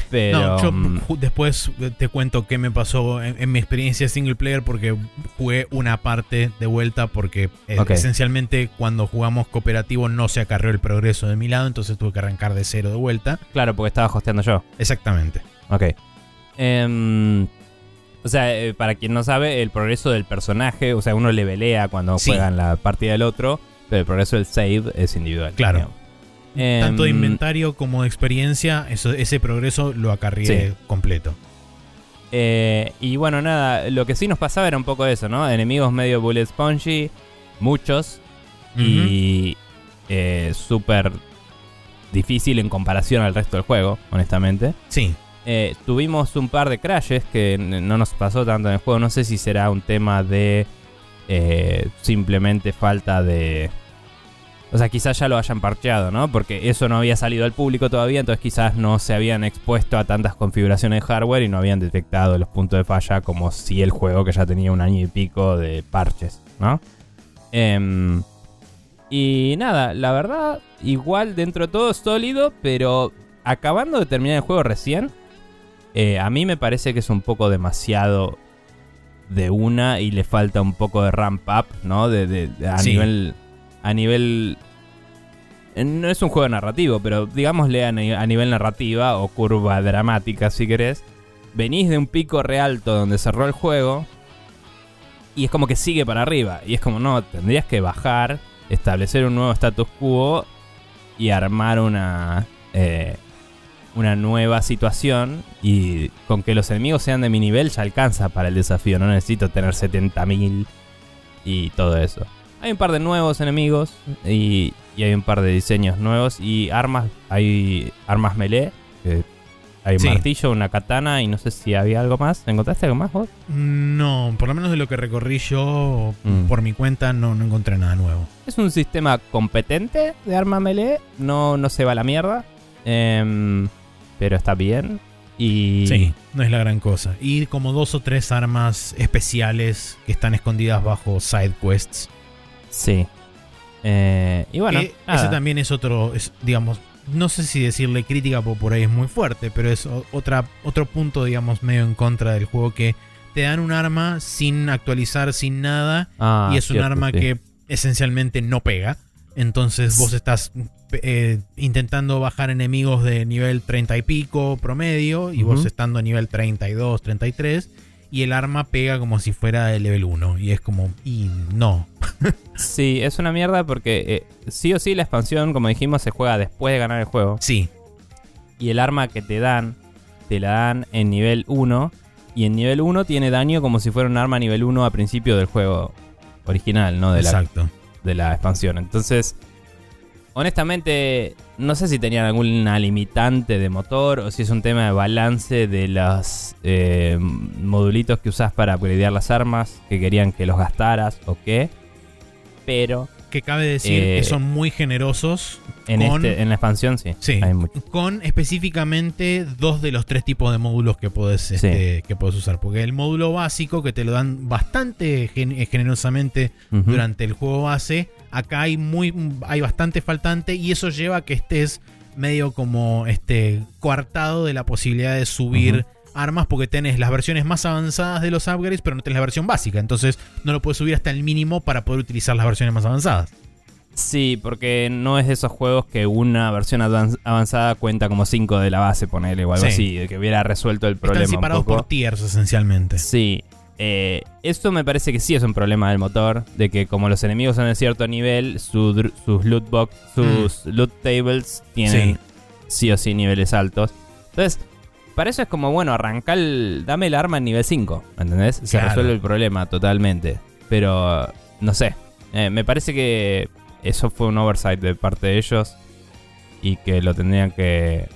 S1: Pero.
S2: No, yo
S1: mm,
S2: después te cuento qué me pasó en, en mi experiencia single player porque jugué una parte de vuelta porque eh, esencialmente cuando jugamos cooperativo no se acarreó el progreso de mi lado, entonces tuve que arrancar de cero de vuelta.
S1: claro, porque estaba hosteando yo.
S2: Exactamente.
S1: Ok. Em, o sea, eh, para quien no sabe, el progreso del personaje, o sea, uno le velea cuando
S2: Sí.
S1: juega en la partida del otro, pero el progreso del save es individual.
S2: Claro.
S1: Em,
S2: Tanto de inventario como de experiencia, eso, ese progreso lo acarrié
S1: Sí.
S2: completo.
S1: eh, y bueno, nada, lo que sí nos pasaba era un poco eso, ¿no? Enemigos medio bullet spongy, muchos, y eh, súper difícil en comparación al resto del juego, honestamente.
S2: Sí,
S1: Eh, tuvimos un par de crashes que no nos pasó tanto en el juego. No sé si será un tema de eh, simplemente falta de... O sea, quizás ya lo hayan parcheado, ¿no? Porque eso no había salido al público todavía, entonces quizás no se habían expuesto a tantas configuraciones de hardware y no habían detectado los puntos de falla como si el juego que ya tenía un año y pico de parches, ¿no? Em, y nada, la verdad, igual dentro de todo sólido, pero acabando de terminar el juego recién, eh, a mí me parece que es un poco demasiado de una y le falta un poco de ramp up, ¿no? De, de- de- a
S2: Sí.
S1: nivel. A nivel. eh, No es un juego narrativo, pero digámosle a, ni- a nivel narrativa o curva dramática, si querés. Venís de un pico re alto donde cerró el juego y es como que sigue para arriba. Y es como, no, tendrías que bajar, establecer un nuevo status quo y armar una. eh, una nueva situación y con que los enemigos sean de mi nivel ya alcanza para el desafío. No necesito tener 70.000 y todo eso. Hay un par de nuevos enemigos y, y hay un par de diseños nuevos y armas. Hay armas melee. que hay un
S2: Sí.
S1: martillo, una katana y no sé si había algo más. ¿Encontraste algo más vos?
S2: no, por lo menos de lo que recorrí yo
S1: Mm.
S2: por mi cuenta no, no encontré nada nuevo.
S1: Es un sistema competente de arma melee. No, no se va a la mierda. Em, pero está bien. Y
S2: Sí, no es la gran cosa. Y como dos o tres armas especiales que están escondidas bajo side quests.
S1: Sí. Eh, y bueno,
S2: ese también es otro, es, digamos, no sé si decirle crítica porque por ahí es muy fuerte, pero es otra, otro punto, digamos, medio en contra del juego que te dan un arma sin actualizar, sin nada,
S1: Ah,
S2: y es un arma
S1: sí.
S2: que esencialmente no pega. Entonces vos estás eh, intentando bajar enemigos de nivel 30 y pico promedio y vos estando a nivel 32, 33 y el arma pega como si fuera de level 1 y es como, y no.
S1: Sí, es una mierda porque eh, sí o sí la expansión, como dijimos, se juega después de ganar el juego.
S2: Sí,
S1: Y el arma que te dan, te la dan en nivel 1. Y en nivel 1 tiene daño como si fuera un arma nivel 1 a principio del juego original, ¿no? De la,
S2: exacto.
S1: De la expansión. Entonces, honestamente, no sé si tenían alguna limitante de motor o si es un tema de balance de los eh, modulitos que usás para upgradear las armas, que querían que los gastaras o qué. Pero
S2: Que cabe decir
S1: Eh,
S2: que son muy generosos
S1: en,
S2: con,
S1: este, en la expansión sí.
S2: Sí.
S1: Hay mucho.
S2: con específicamente dos de los tres tipos de módulos que puedes, este, que puedes usar. Porque el módulo básico, que te lo dan bastante eh, generosamente durante el juego base, acá hay, muy, hay bastante faltante y eso lleva a que estés medio como este, coartado de la posibilidad de subir armas porque tenés las versiones más avanzadas de los upgrades, pero no tenés la versión básica. Entonces no lo puedes subir hasta el mínimo para poder utilizar las versiones más avanzadas.
S1: Sí, porque no es de esos juegos que una versión avan- avanzada cuenta como 5 de la base, ponele o algo
S2: Sí.
S1: así, de que hubiera resuelto el problema.
S2: Están
S1: un
S2: separados
S1: poco.
S2: por tiers esencialmente.
S1: Sí. Eh, esto me parece que sí es un problema del motor, de que como los enemigos son de cierto nivel, su sus loot box, sus loot tables tienen
S2: Mm. Sí.
S1: sí o sí niveles altos. Entonces, para eso es como, bueno, arrancar el, dame el arma en nivel 5, ¿entendés? Se
S2: Claro.
S1: resuelve el problema totalmente. Pero, no sé, Eh, me parece que eso fue un oversight de parte de ellos y que lo tendrían que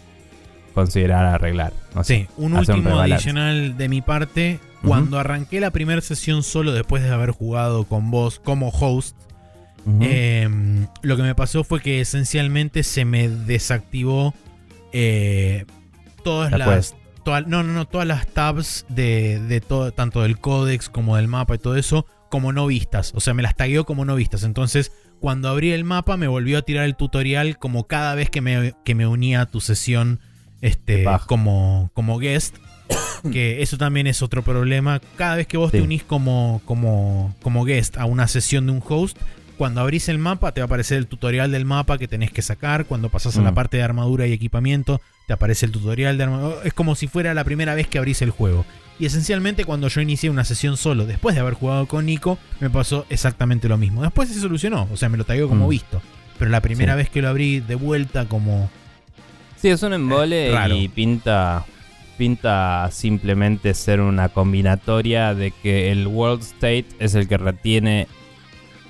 S1: considerar arreglar.
S2: Sí, un último adicional de mi parte. Cuando arranqué la primera sesión solo después de haber jugado con vos como host, eh, lo que me pasó fue que esencialmente se me desactivó eh, todas
S1: La
S2: las... toda- no, no, no, todas las tabs de, de todo, tanto del códex como del mapa y todo eso, como no vistas. O sea, me las tagueó como no vistas. Entonces, cuando abrí el mapa, me volvió a tirar el tutorial como cada vez que me, que me unía a tu sesión este, como, como guest. que eso también es otro problema. Cada vez que vos te unís como, como, como guest a una sesión de un host, cuando abrís el mapa te va a aparecer el tutorial del mapa que tenés que sacar. Cuando pasás a la mm. parte de armadura y equipamiento, te aparece el tutorial de armadura. Es como si fuera la primera vez que abrís el juego. Y esencialmente cuando yo inicié una sesión solo, después de haber jugado con Nico, me pasó exactamente lo mismo. Después se solucionó, o sea, me lo tagueó como mm. visto. Pero la primera vez que lo abrí de vuelta como...
S1: Sí, es un embole y pinta pinta simplemente ser una combinatoria de que el World State es el que retiene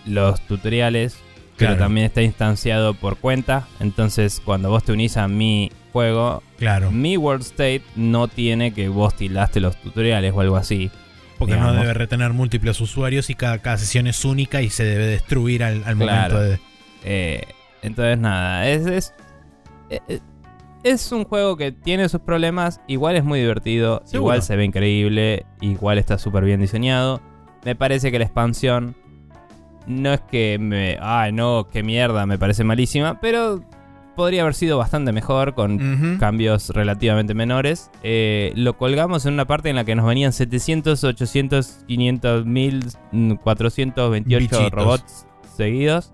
S1: los tutoriales, pero también está instanciado por cuenta. Entonces, cuando vos te unís a mi juego,
S2: claro.
S1: mi World State no tiene que vos tildaste los tutoriales o algo así.
S2: Porque no debe retener múltiples usuarios y cada, cada sesión es única y se debe destruir al, momento de.
S1: Eh, entonces, nada, es, es, eh, eh, es, un juego que tiene sus problemas. Igual es muy divertido, igual se ve increíble, igual está súper bien diseñado. Me parece que la expansión no es que me. Ay, no, qué mierda, me parece malísima. Pero podría haber sido bastante mejor con cambios relativamente menores. Eh, lo colgamos en una parte en la que nos venían 700, 800, 500, 1000, 428 robots seguidos.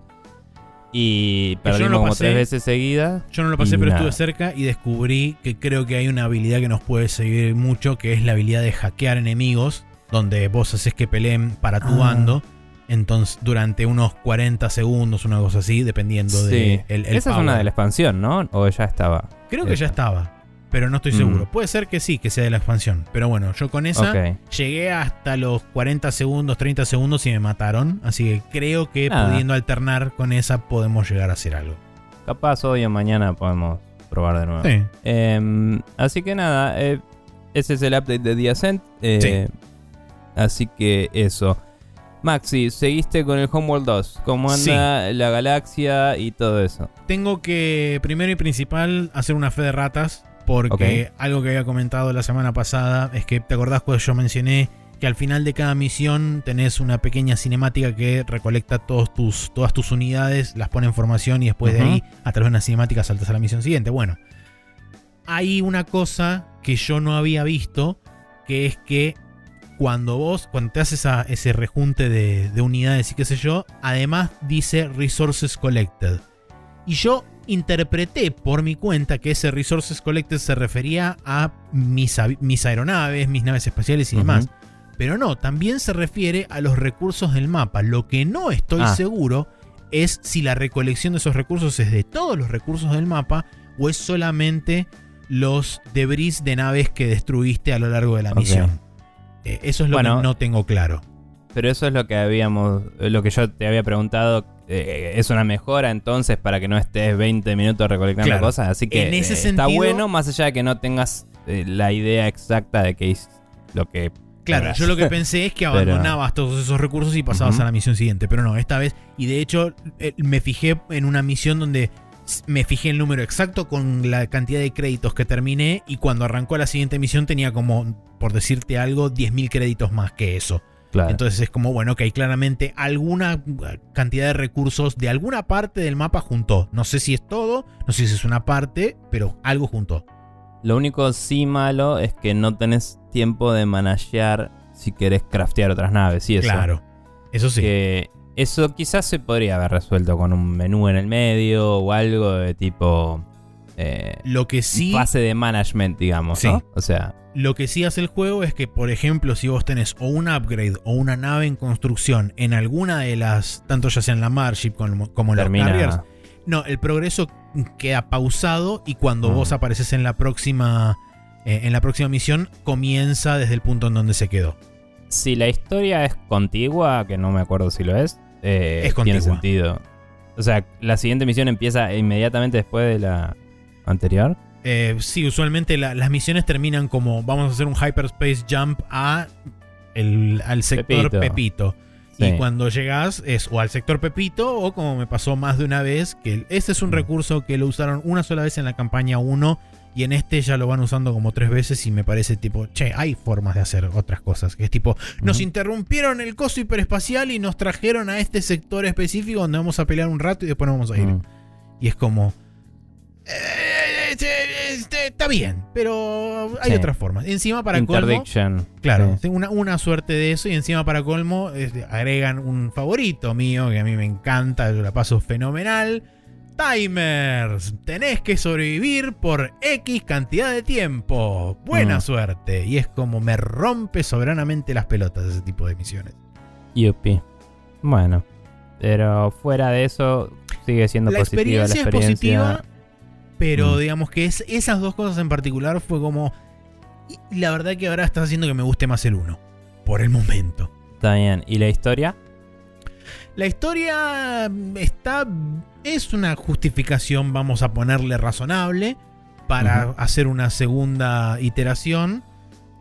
S1: Y perdimos como tres veces seguidas.
S2: Yo no lo pasé, pero estuve cerca y descubrí que creo que hay una habilidad que nos puede seguir mucho, que es la habilidad de hackear enemigos, donde vos haces que peleen para tu ah. bando entonces durante unos 40 segundos, una cosa así, dependiendo de el,
S1: Esa es una de la expansión, ¿no? O ya estaba.
S2: Creo que ya estaba, pero no estoy seguro. Mm. Puede ser que sí, que sea de la expansión. Pero bueno, yo con esa llegué hasta los 40 segundos, 30 segundos y me mataron. Así que creo que pudiendo alternar con esa podemos llegar a hacer algo.
S1: Capaz hoy o mañana podemos probar de nuevo. Sí. Em, así que nada, eh, ese es el update de The Ascent. Eh, así que eso. Maxi, seguiste con el Homeworld 2. ¿Cómo anda la galaxia y todo eso?
S2: Tengo que, primero y principal, hacer una fe de ratas. Porque algo que había comentado la semana pasada es que, ¿te acordás cuando yo mencioné que al final de cada misión tenés una pequeña cinemática que recolecta todos tus, todas tus unidades, las pone en formación y después de ahí, a través de una cinemática, saltas a la misión siguiente? Bueno, hay una cosa que yo no había visto, que es que cuando vos, cuando te haces ese rejunte de, unidades y qué sé yo, además dice Resources Collected. Y yo interpreté por mi cuenta que ese Resources Collected se refería a mis, mis aeronaves, mis naves espaciales y demás. Pero no, también se refiere a los recursos del mapa. Lo que no estoy ah. seguro es si la recolección de esos recursos es de todos los recursos del mapa o es solamente los debris de naves que destruiste a lo largo de la misión. Eh, eso es lo que no tengo claro.
S1: Pero eso es lo que habíamos, lo que yo te había preguntado. Eh, es una mejora entonces para que no estés 20 minutos recolectando cosas. Así que en ese eh, está bueno, más allá de que no tengas la idea exacta de qué es lo que
S2: Claro, yo lo que pensé es que abandonabas todos esos recursos y pasabas a la misión siguiente, pero no, esta vez, y de hecho me fijé en una misión donde me fijé el número exacto con la cantidad de créditos que terminé y cuando arrancó la siguiente misión tenía como, por decirte algo, 10.000 créditos más que eso. Entonces es como, bueno, ok, claramente alguna cantidad de recursos de alguna parte del mapa juntó. No sé si es todo, no sé si es una parte, pero algo juntó.
S1: Lo único sí malo es que no tenés tiempo de managear si querés craftear otras naves y eso.
S2: Claro, eso sí.
S1: Eso quizás se podría haber resuelto con un menú en el medio o algo de tipo.
S2: Eh, lo que sí.
S1: Fase de management, digamos. ¿no? O sea.
S2: Lo que sí hace el juego es que, por ejemplo, si vos tenés o un upgrade o una nave en construcción en alguna de las. Tanto ya sea en la Marship como, como en los carriers. No, el progreso queda pausado y cuando mm. vos apareces en la próxima. Eh, en la próxima misión, comienza desde el punto en donde se quedó
S1: si la historia es contigua, que no me acuerdo si lo es, eh, es tiene sentido. O sea, la siguiente misión empieza inmediatamente después de la anterior.
S2: Eh, sí, usualmente las misiones terminan como vamos a hacer un hyperspace jump a el, al sector Pepito. Y cuando llegas es o al sector Pepito o como me pasó más de una vez, que este es un mm. recurso que lo usaron una sola vez en la campaña 1 Y en este ya lo van usando como tres veces y me parece tipo, che, hay formas de hacer otras cosas. Que es tipo, nos interrumpieron el coso hiperespacial y nos trajeron a este sector específico donde vamos a pelear un rato y después nos vamos a ir.
S1: Mm.
S2: Y es como... este, está bien, pero hay
S1: Sí.
S2: otras formas. Encima para colmo... Claro,
S1: Sí.
S2: una, una suerte de eso y encima para colmo este, agregan un favorito mío que a mí me encanta, yo la paso fenomenal. Timers, tenés que sobrevivir por X cantidad de tiempo. Buena
S1: Mm.
S2: suerte. Y es como me rompe soberanamente las pelotas ese tipo de misiones.
S1: Yupi. Bueno. Pero fuera de eso, sigue siendo
S2: La
S1: positiva
S2: experiencia,
S1: la experiencia.
S2: es positiva, pero
S1: Mm.
S2: digamos que es, esas dos cosas en particular fue como... la verdad que ahora está haciendo que me guste más el 1. Por el momento.
S1: Está bien. ¿Y la historia?
S2: La historia está. Es una justificación, vamos a ponerle razonable, para hacer una segunda iteración.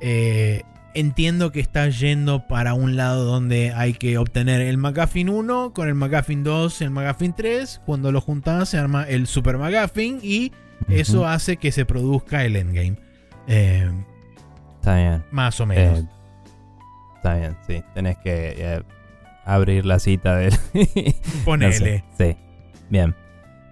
S2: Eh, entiendo que está yendo para un lado donde hay que obtener el McGuffin 1 con el McGuffin 2 y el McGuffin 3. Cuando lo juntas se arma el Super McGuffin y eso hace que se produzca el endgame. Eh,
S1: Está bien.
S2: más o menos.
S1: Eh, está bien, sí. Tenés que eh, abrir la cita del.
S2: Ponele.
S1: No sé, Sí. Bien.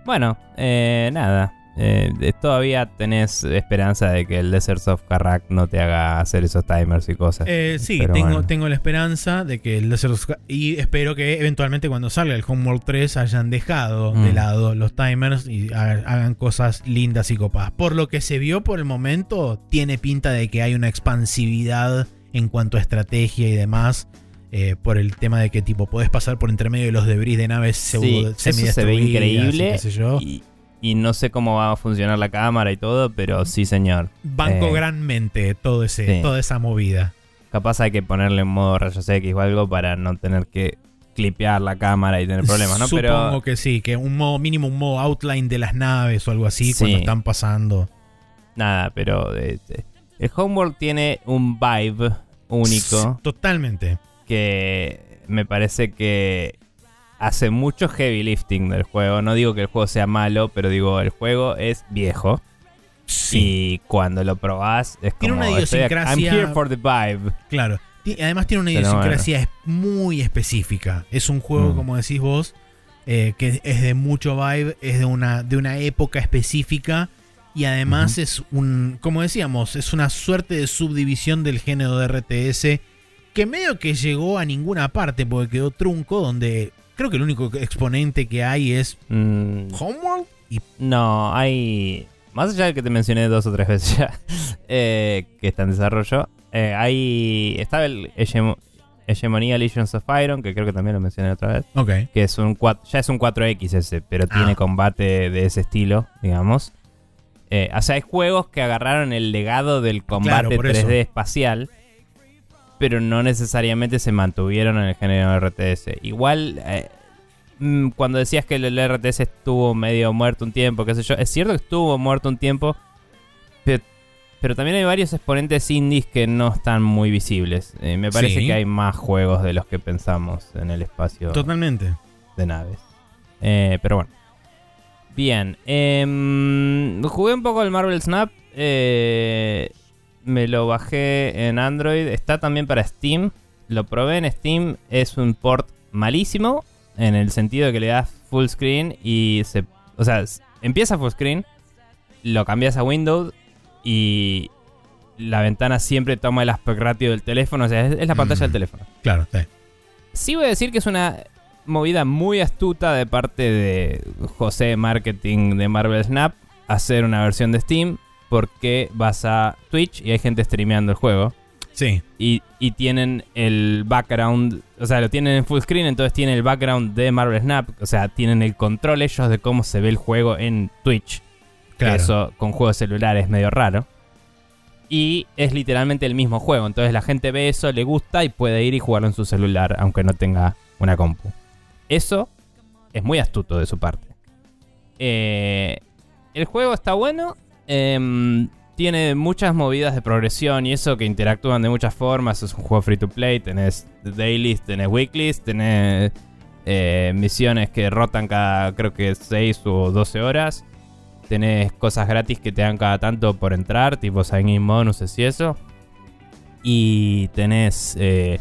S1: Bueno, eh, nada. Eh, eh, todavía tenés esperanza de que el Desert of Karak no te haga hacer esos timers y cosas.
S2: Eh, sí,
S1: Pero
S2: tengo,
S1: bueno.
S2: tengo la esperanza de que el Desert of Sky- y espero que eventualmente cuando salga el Homeworld 3 hayan dejado de
S1: Mm.
S2: lado los timers y ha- hagan cosas lindas y copadas. Por lo que se vio por el momento, tiene pinta de que hay una expansividad en cuanto a estrategia y demás. eh, por el tema de que tipo podés pasar por entre medio de los debris de naves
S1: Sí,
S2: pseudo-
S1: eso se ve increíble.
S2: yo.
S1: Y, y no sé cómo va a funcionar la cámara y todo, pero sí, señor.
S2: Banco
S1: eh,
S2: granmente todo ese,
S1: sí.
S2: toda esa movida.
S1: Capaz hay que ponerle en modo rayos X o algo para no tener que clipear la cámara y tener problemas, ¿no?
S2: Supongo
S1: Pero
S2: que sí, que un modo mínimo, un modo outline de las naves o algo así
S1: Sí.
S2: cuando están pasando.
S1: nada, pero eh, eh, el Homeworld tiene un vibe único
S2: Totalmente.
S1: que me parece que hace mucho heavy lifting del juego. No digo que el juego sea malo, pero digo, el juego es viejo. Y cuando lo probás, es
S2: Tiene
S1: como.
S2: una
S1: estoy ac- I'm
S2: idiosincrasia-
S1: here for the vibe.
S2: Claro. Además tiene una idiosincrasia muy específica. Es un juego,
S1: Mm.
S2: como decís vos, eh, que es de mucho vibe, es de una, de una época específica. Y además es un, como decíamos, es una suerte de subdivisión del género de RTS que medio que llegó a ninguna parte porque quedó trunco, donde creo que el único exponente que hay es
S1: Mm,
S2: Homeworld y
S1: no, hay. Más allá de que te mencioné dos o tres veces ya, eh, que está en desarrollo, eh, hay. Estaba el Hegemo- Hegemonía Legions of Iron, que creo que también lo mencioné otra vez.
S2: Ok.
S1: que es un 4, ya es un 4X ese, pero
S2: Ah.
S1: tiene combate de ese estilo, digamos. Eh, o sea, hay juegos que agarraron el legado del combate
S2: por
S1: 3D
S2: eso.
S1: espacial, pero no necesariamente se mantuvieron en el género RTS. Igual, eh, mm, cuando decías que el RTS estuvo medio muerto un tiempo, qué sé yo, es cierto que estuvo muerto un tiempo, pe- pero, también hay varios exponentes indies que no están muy visibles. Eh, me parece
S2: Sí.
S1: que hay más juegos de los que pensamos en el espacio
S2: Totalmente.
S1: de naves. Eh, pero bueno. Bien. em, jugué un poco el Marvel Snap. eh, me lo bajé en Android. Está también para Steam. Lo probé en Steam. Es un port malísimo. En el sentido de que le das full screen y se. O sea, empieza full screen. Lo cambias a Windows. Y la ventana siempre toma el aspect ratio del teléfono. O sea, es, es la pantalla
S2: Mm.
S1: del teléfono.
S2: Claro, sí.
S1: Sí voy a decir que es una movida muy astuta de parte de José Marketing de Marvel Snap hacer una versión de Steam porque vas a Twitch y hay gente streameando el juego
S2: Sí.
S1: y, y tienen el background, o sea, lo tienen en full screen, entonces tienen el background de Marvel Snap, o sea, tienen el control ellos de cómo se ve el juego en Twitch. que
S2: Claro.
S1: Eso con juegos celulares es medio raro. Y es literalmente el mismo juego. Entonces la gente ve eso, le gusta y puede ir y jugarlo en su celular, aunque no tenga una compu. Eso es muy astuto de su parte. Eh, el juego está bueno. Em, tiene muchas movidas de progresión y eso que interactúan de muchas formas. Es un juego free to play. Tenés dailies, tenés weeklies, tenés eh, misiones que rotan cada creo que 6 o 12 horas. tenés cosas gratis que te dan cada tanto por entrar, tipo sign-in bonuses y eso. Y tenés eh,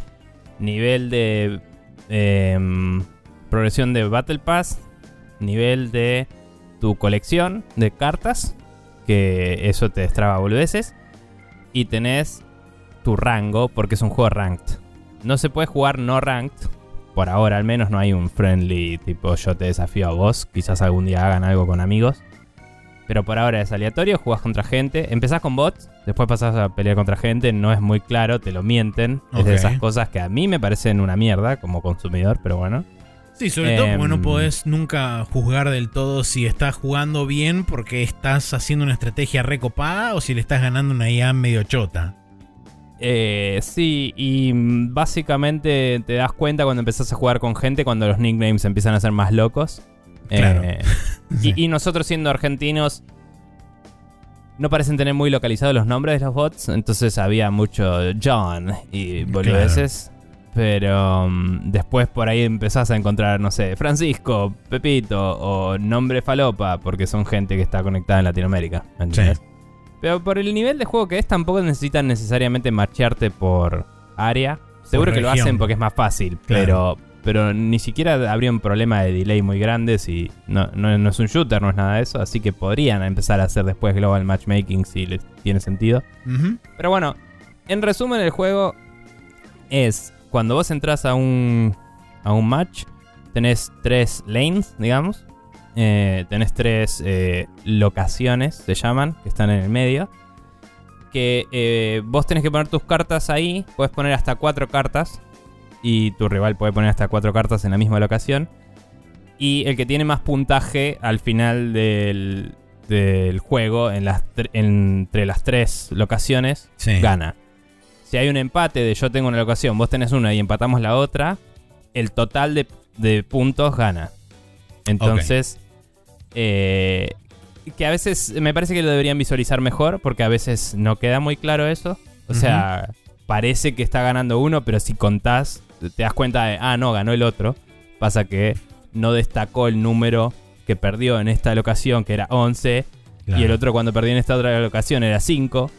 S1: nivel de em, progresión de Battle Pass, nivel de tu colección de cartas, que eso te destraba boludeces. Y tenés tu rango, porque es un juego ranked. No se puede jugar no ranked. Por ahora al menos no hay un friendly tipo yo te desafío a vos. Quizás algún día hagan algo con amigos. Pero por ahora es aleatorio, jugás contra gente. Empezás con bots, después pasás a pelear contra gente. No es muy claro, te lo mienten. Es de esas cosas que a mí me parecen una mierda como consumidor, pero bueno.
S2: Sí, sobre todo porque no
S1: Em,
S2: podés nunca juzgar del todo si estás jugando bien porque estás haciendo una estrategia recopada o si le estás ganando una IA medio chota.
S1: Eh, sí, y mm, básicamente te das cuenta cuando empezás a jugar con gente cuando los nicknames empiezan a ser más locos.
S2: Claro.
S1: Eh,
S2: Sí.
S1: y, y nosotros siendo argentinos no parecen tener muy localizados los nombres de los bots, entonces había mucho John y boludeces. Pero mm, después por ahí empezás a encontrar, no sé, Francisco, Pepito o nombre falopa, porque son gente que está conectada en Latinoamérica.
S2: Sí.
S1: Pero por el nivel de juego que es, tampoco necesitan necesariamente machearte por área. Seguro que lo hacen porque es más fácil,
S2: Claro.
S1: pero, pero ni siquiera habría un problema de delay muy grande si no, no- no es un shooter, no es nada de eso. Así que podrían empezar a hacer después global matchmaking si les tiene sentido. Pero bueno, en resumen, el juego es cuando vos entras a un, a un match, tenés tres lanes, digamos. Eh, tenés tres eh, locaciones, se llaman, que están en el medio. Que eh, vos tenés que poner tus cartas ahí. Puedes poner hasta cuatro cartas. Y tu rival puede poner hasta cuatro cartas en la misma locación. Y el que tiene más puntaje al final del, del juego, en las tre- entre las tres locaciones,
S2: Sí.
S1: gana. Si hay un empate de yo tengo una locación, vos tenés una y empatamos la otra, el total de, de puntos gana. Entonces, eh, que a veces me parece que lo deberían visualizar mejor porque a veces no queda muy claro eso. O sea, parece que está ganando uno, pero si contás, te das cuenta de, ah, no, ganó el otro. Pasa que no destacó el número que perdió en esta locación, que era 11,
S2: Claro.
S1: y el otro cuando perdió en esta otra locación era 5.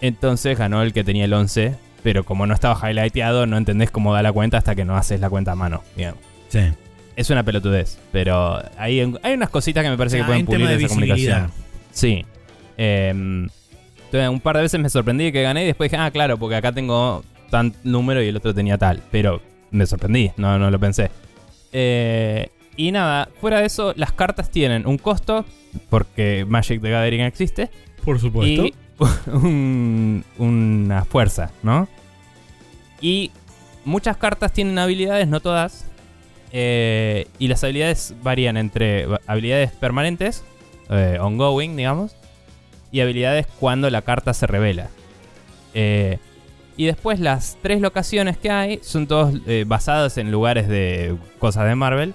S1: Entonces ganó el que tenía el 11. Pero como no estaba highlighteado, no entendés cómo da la cuenta hasta que no haces la cuenta a mano. digamos.
S2: Sí.
S1: Es una pelotudez. Pero hay, hay unas cositas que me parece
S2: Ah,
S1: que pueden pulir
S2: de
S1: esa comunicación. Sí. Entonces, un par de veces me sorprendí que gané y después dije, ah, claro, porque acá tengo tan número y el otro tenía tal. Pero me sorprendí, no, no lo pensé. Eh, y nada, fuera de eso, las cartas tienen un costo, porque Magic the Gathering existe,
S2: Por supuesto.
S1: y un- una fuerza, ¿no? Y muchas cartas tienen habilidades, no todas. eh, y las habilidades varían entre habilidades permanentes, eh, ongoing, digamos, y habilidades cuando la carta se revela. Eh, y después las tres locaciones que hay son todos eh, basadas en lugares de cosas de Marvel.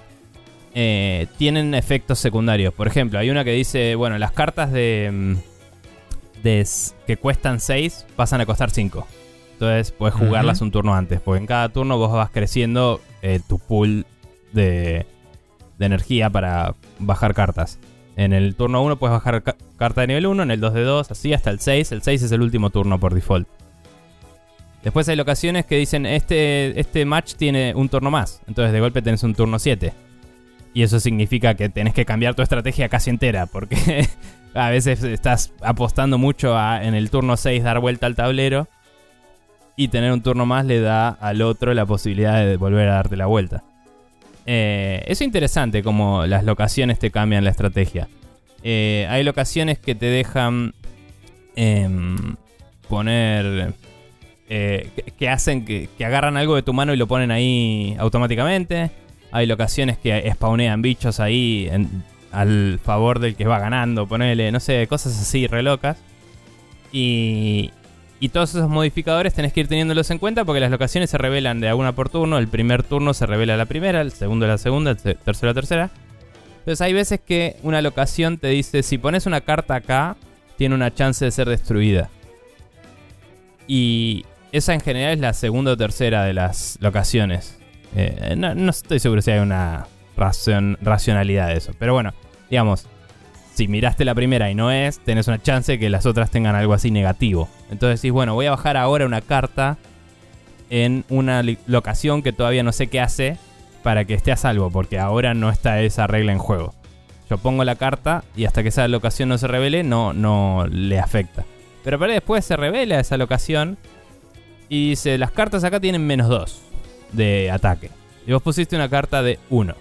S1: tienen efectos secundarios. Por ejemplo, hay una que dice, bueno, las cartas de, mm, de que cuestan 6 pasan a costar 5. Entonces puedes jugarlas
S2: Ujú.
S1: un turno antes. Porque en cada turno vos vas creciendo eh, tu pool de, de energía para bajar cartas. En el turno 1 puedes bajar ca- carta de nivel 1, en el 2 de 2, así hasta el 6. El 6 es el último turno por default. Después hay locaciones que dicen, este, este match tiene un turno más. Entonces de golpe tenés un turno 7. Y eso significa que tenés que cambiar tu estrategia casi entera. Porque a veces estás apostando mucho a en el turno 6 dar vuelta al tablero. Y tener un turno más le da al otro la posibilidad de volver a darte la vuelta. Eh, es interesante como las locaciones te cambian la estrategia. Eh, hay locaciones que te dejan em, poner... eh, que, hacen que, que agarran algo de tu mano y lo ponen ahí automáticamente. Hay locaciones que spawnean bichos ahí al favor del que va ganando, ponele, no sé, cosas así re locas. Y, y todos esos modificadores tenés que ir teniéndolos en cuenta porque las locaciones se revelan de alguna por turno. El primer turno se revela la primera, el segundo la segunda, el te- tercero la tercera. Entonces hay veces que una locación te dice, si pones una carta acá, tiene una chance de ser destruida. Y esa en general es la segunda o tercera de las locaciones. Eh, no, no estoy seguro si hay una racion- racionalidad de eso. Pero bueno, digamos, si miraste la primera y no es, tenés una chance de que las otras tengan algo así negativo. Entonces decís, bueno, voy a bajar ahora una carta en una locación que todavía no sé qué hace para que esté a salvo, porque ahora no está esa regla en juego. Yo pongo la carta y hasta que esa locación no se revele, no, no le afecta. Pero para después se revela esa locación y dice, las cartas acá tienen menos 2 de ataque. Y vos pusiste una carta de 1.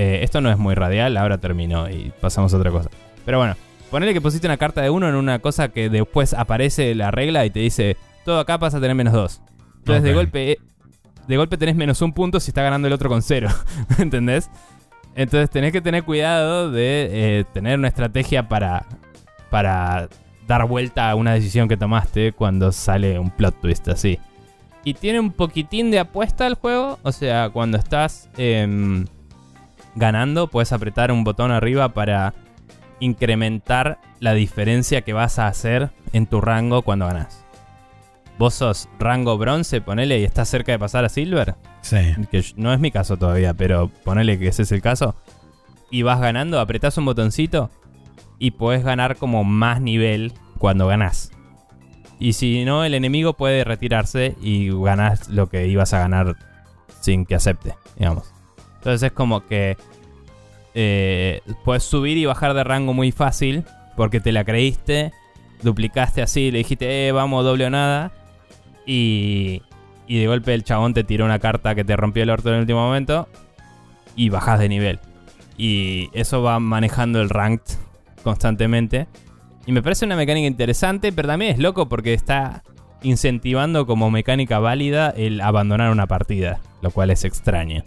S1: Eh, esto no es muy radial, ahora terminó y pasamos a otra cosa. Pero bueno, ponele que pusiste una carta de 1 en una cosa que después aparece la regla y te dice, todo acá pasa a tener menos 2. Entonces de golpe... eh, De golpe tenés menos un punto si está ganando el otro con 0. ¿Entendés? Entonces tenés que tener cuidado de eh, tener una estrategia para, para dar vuelta a una decisión que tomaste cuando sale un plot twist así. Y tiene un poquitín de apuesta el juego. O sea, cuando estás em, ganando, puedes apretar un botón arriba para incrementar la diferencia que vas a hacer en tu rango cuando ganas. Vos sos rango bronce, ponele, y estás cerca de pasar a silver
S2: Sí.
S1: que no es mi caso todavía, pero ponele que ese es el caso, y vas ganando, apretás un botoncito y podés ganar como más nivel cuando ganás. Y si no, el enemigo puede retirarse y ganás lo que ibas a ganar sin que acepte, digamos. Entonces es como que eh, puedes subir y bajar de rango muy fácil porque te la creíste, duplicaste así, le dijiste, eh, vamos, doble o nada. Y, y de golpe el chabón te tiró una carta que te rompió el orto en el último momento y bajás de nivel. Y eso va manejando el ranked constantemente. Y me parece una mecánica interesante, pero también es loco porque está incentivando como mecánica válida el abandonar una partida, lo cual es extraño.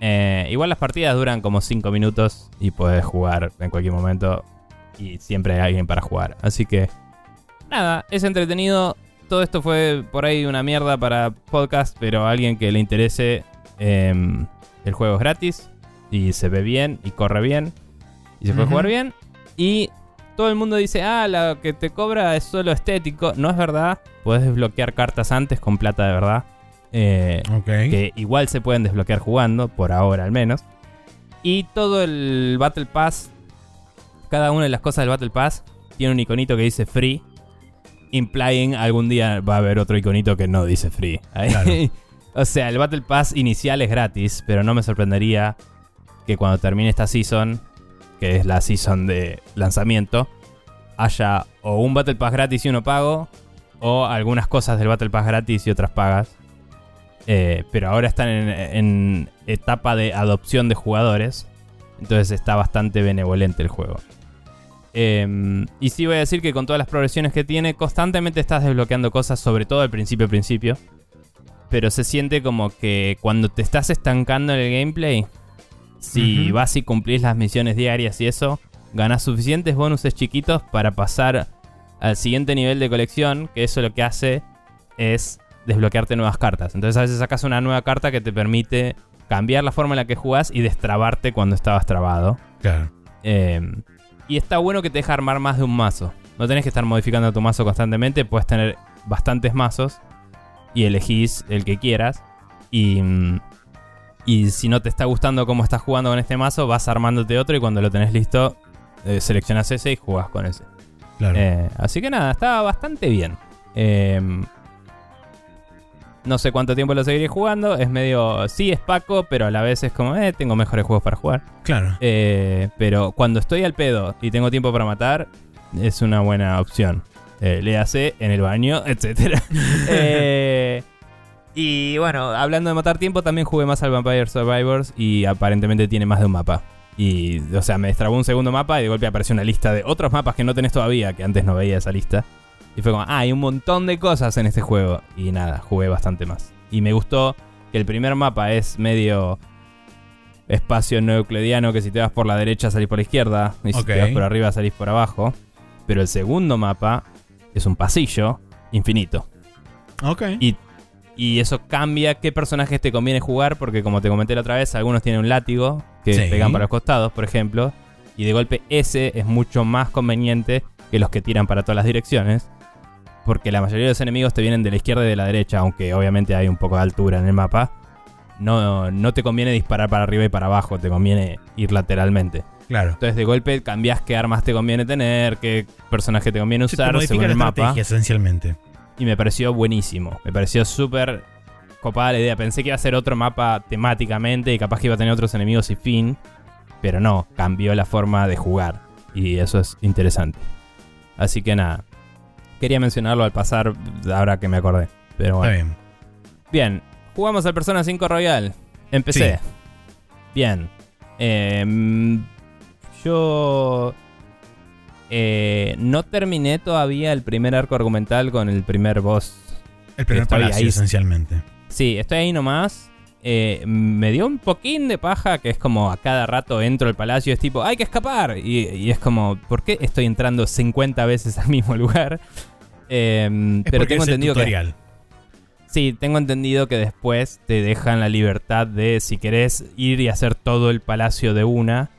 S1: Eh, igual las partidas duran como 5 minutos y puedes jugar en cualquier momento y siempre hay alguien para jugar. Así que, nada, es entretenido. Todo esto fue por ahí una mierda para podcast, pero a alguien que le interese, em, el juego es gratis y se ve bien y corre bien y se puede jugar bien. Y todo el mundo dice, ah, lo que te cobra es solo estético. No es verdad, puedes desbloquear cartas antes con plata de verdad. Eh, que igual se pueden desbloquear jugando, por ahora al menos. Y todo el Battle Pass, cada una de las cosas del Battle Pass, tiene un iconito que dice free, implying algún día va a haber otro iconito que no dice free.
S2: Claro.
S1: o sea, el Battle Pass inicial es gratis, pero no me sorprendería que cuando termine esta season, que es la season de lanzamiento, haya o un Battle Pass gratis y uno pago, o algunas cosas del Battle Pass gratis y otras pagas. Eh, pero ahora están en, en etapa de adopción de jugadores. Entonces está bastante benevolente el juego. Eh, y sí voy a decir que con todas las progresiones que tiene, constantemente estás desbloqueando cosas, sobre todo al principio principio. Pero se siente como que cuando te estás estancando en el gameplay, si vas y cumplís las misiones diarias y eso, ganas suficientes bonuses chiquitos para pasar al siguiente nivel de colección, que eso lo que hace es desbloquearte nuevas cartas. Entonces a veces sacas una nueva carta que te permite cambiar la forma en la que jugás y destrabarte cuando estabas trabado.
S2: Claro.
S1: Eh, y está bueno que te deja armar más de un mazo. No tenés que estar modificando tu mazo constantemente, puedes tener bastantes mazos y elegís el que quieras. Y, y si no te está gustando cómo estás jugando con este mazo, vas armándote otro y cuando lo tenés listo, eh, seleccionas ese y jugás con ese.
S2: Claro.
S1: Eh, así que nada, estaba bastante bien. Eh, no sé cuánto tiempo lo seguiré jugando. Es medio. Sí, es Paco, pero a la vez es como, eh, tengo mejores juegos para jugar.
S2: claro.
S1: Eh, pero cuando estoy al pedo y tengo tiempo para matar, es una buena opción. Eh, léase en el baño, etc. Eh, y bueno, hablando de matar tiempo, también jugué más al Vampire Survivors y aparentemente tiene más de un mapa. Y, o sea, me destrabó un segundo mapa y de golpe apareció una lista de otros mapas que no tenés todavía, que antes no veía esa lista. Y fue como, ah, hay un montón de cosas en este juego. Y nada, jugué bastante más. Y me gustó que el primer mapa es medio espacio no euclidiano, que si te vas por la derecha salís por la izquierda, y si te vas por arriba salís por abajo. Pero el segundo mapa es un pasillo infinito.
S2: Ok.
S1: Y, y eso cambia qué personajes te conviene jugar, porque como te comenté la otra vez, algunos tienen un látigo que
S2: Sí.
S1: pegan para los costados, por ejemplo. Y de golpe ese es mucho más conveniente que los que tiran para todas las direcciones. Porque la mayoría de los enemigos te vienen de la izquierda y de la derecha, aunque obviamente hay un poco de altura en el mapa. No, no te conviene disparar para arriba y para abajo, te conviene ir lateralmente.
S2: Claro.
S1: Entonces de golpe cambias qué armas te conviene tener, qué personaje te conviene
S2: te
S1: usar según
S2: la
S1: el mapa.
S2: estrategia, esencialmente.
S1: Y me pareció buenísimo. Me pareció súper copada la idea. Pensé que iba a ser otro mapa temáticamente y capaz que iba a tener otros enemigos y fin. Pero no, cambió la forma de jugar. Y eso es interesante. Así que nada. Quería mencionarlo al pasar ahora que me acordé. Pero bueno.
S2: Está bien.
S1: Bien, jugamos al Persona 5 Royal. Empecé. Bien. Em, yo eh, no terminé todavía el primer arco argumental con el primer boss.
S2: El primer palacio,
S1: ahí.
S2: esencialmente.
S1: Sí, estoy ahí nomás. Eh, me dio un poquín de paja que es como a cada rato entro al palacio y es tipo, hay que escapar. Y, y es como, ¿por qué estoy entrando 50 veces al mismo lugar? Em, pero tengo
S2: es el
S1: entendido que
S2: tutorial.
S1: Sí, tengo entendido que después te dejan la libertad de si querés ir y hacer todo el palacio de una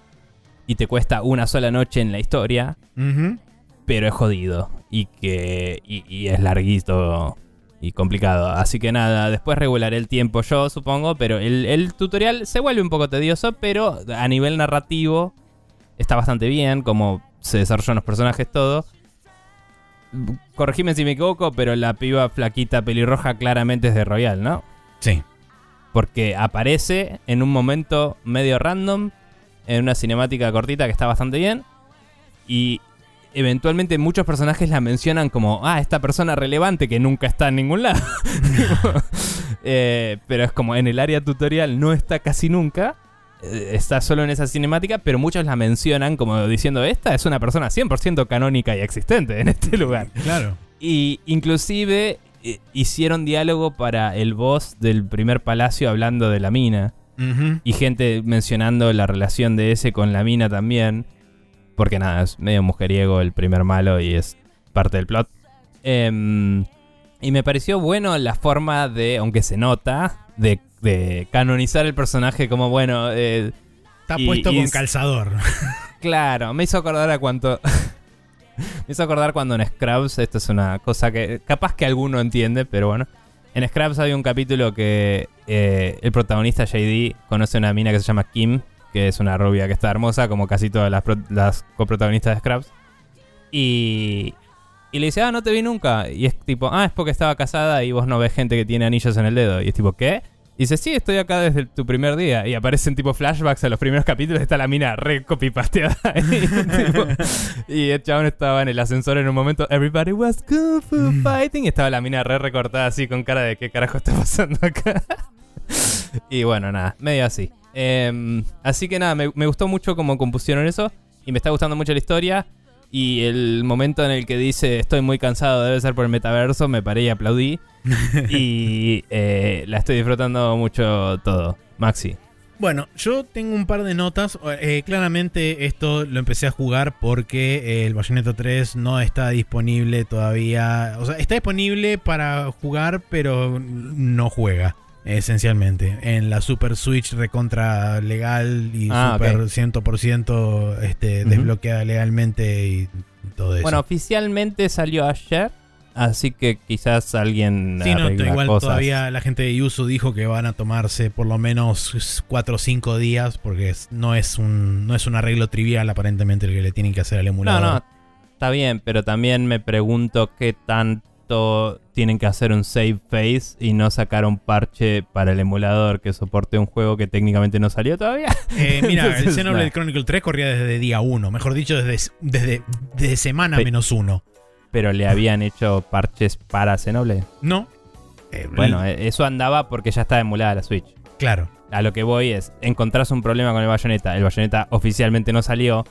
S1: y te cuesta una sola noche en la historia, pero es jodido y que y, y es larguito y complicado. Así que nada, después regularé el tiempo yo, supongo, pero el, el tutorial se vuelve un poco tedioso, pero a nivel narrativo está bastante bien, como se desarrollan los personajes, todo. Corregime si me equivoco, pero la piba flaquita pelirroja claramente es de Royal, ¿no?
S2: Sí.
S1: Porque aparece en un momento medio random, en una cinemática cortita que está bastante bien. Y eventualmente muchos personajes la mencionan como, ah, esta persona relevante que nunca está en ningún lado. Eh, pero es como en el área tutorial no está casi nunca. Eh, Está solo en esa cinemática, pero muchos la mencionan como diciendo, esta es una persona 100% canónica y existente en este lugar.
S2: Claro.
S1: Y inclusive eh, hicieron diálogo para el boss del primer palacio hablando de la mina. Y gente mencionando la relación de ese con la mina también. Porque nada, es medio mujeriego el primer malo y es parte del plot. Em, y me pareció bueno la forma de, aunque se nota, de, de canonizar el personaje como bueno. eh,
S2: Está
S1: Y-
S2: puesto
S1: y
S2: con
S1: es-
S2: calzador.
S1: Claro, me hizo acordar a cuánto. me hizo acordar cuando en Scrubs, esto es una cosa que capaz que alguno entiende, pero bueno. En Scrubs había un capítulo que eh, el protagonista JD conoce a una mina que se llama Kim, que es una rubia que está hermosa, como casi todas las, las coprotagonistas de Scrubs. Y, y le dice, ah, no te vi nunca. Y es tipo, ah, es porque estaba casada y vos no ves gente que tiene anillos en el dedo. Y es tipo, ¿qué? Y dice, sí, estoy acá desde tu primer día. Y aparecen tipo flashbacks a los primeros capítulos. Está la mina re copy-pasteada. ahí, tipo, y el chabón estaba en el ascensor en un momento. Everybody was kung fu fighting. Y estaba la mina re recortada así con cara de qué carajo está pasando acá. y bueno, nada, medio así. Em, así que nada, me, me gustó mucho cómo compusieron eso. Y me está gustando mucho la historia. Y el momento en el que dice estoy muy cansado, debe ser por el metaverso, me paré y aplaudí. y eh, la estoy disfrutando mucho todo. Maxi.
S2: Bueno, yo tengo un par de notas. Eh, claramente esto lo empecé a jugar porque eh, el Bayonetta 3 no está disponible todavía. O sea, está disponible para jugar, pero no juega. Esencialmente, en la Super Switch recontra legal y
S1: Ah,
S2: super
S1: ok.
S2: 100% este, desbloqueada legalmente y todo eso.
S1: Bueno, oficialmente salió ayer. Así que quizás alguien
S2: Sí, no, igual
S1: cosas.
S2: todavía la gente de Yuzu dijo que van a tomarse por lo menos 4 o 5 días porque no es un no es un arreglo trivial aparentemente el que le tienen que hacer al
S1: No,
S2: emulador.
S1: no, está bien, pero también me pregunto qué tienen que hacer un save phase y no sacar un parche para el emulador que soporte un juego que técnicamente no salió todavía.
S2: Eh, mira, el Xenoblade
S1: nada.
S2: Chronicle 3 corría desde día 1, mejor dicho, desde, desde, desde semana
S1: Pe-
S2: menos 1.
S1: Pero le habían hecho parches para Xenoblade.
S2: No. Eh,
S1: Bueno, eh, eso andaba porque ya estaba emulada la Switch.
S2: claro.
S1: A lo que voy es, encontrás un problema con el Bayonetta. El Bayonetta oficialmente no salió.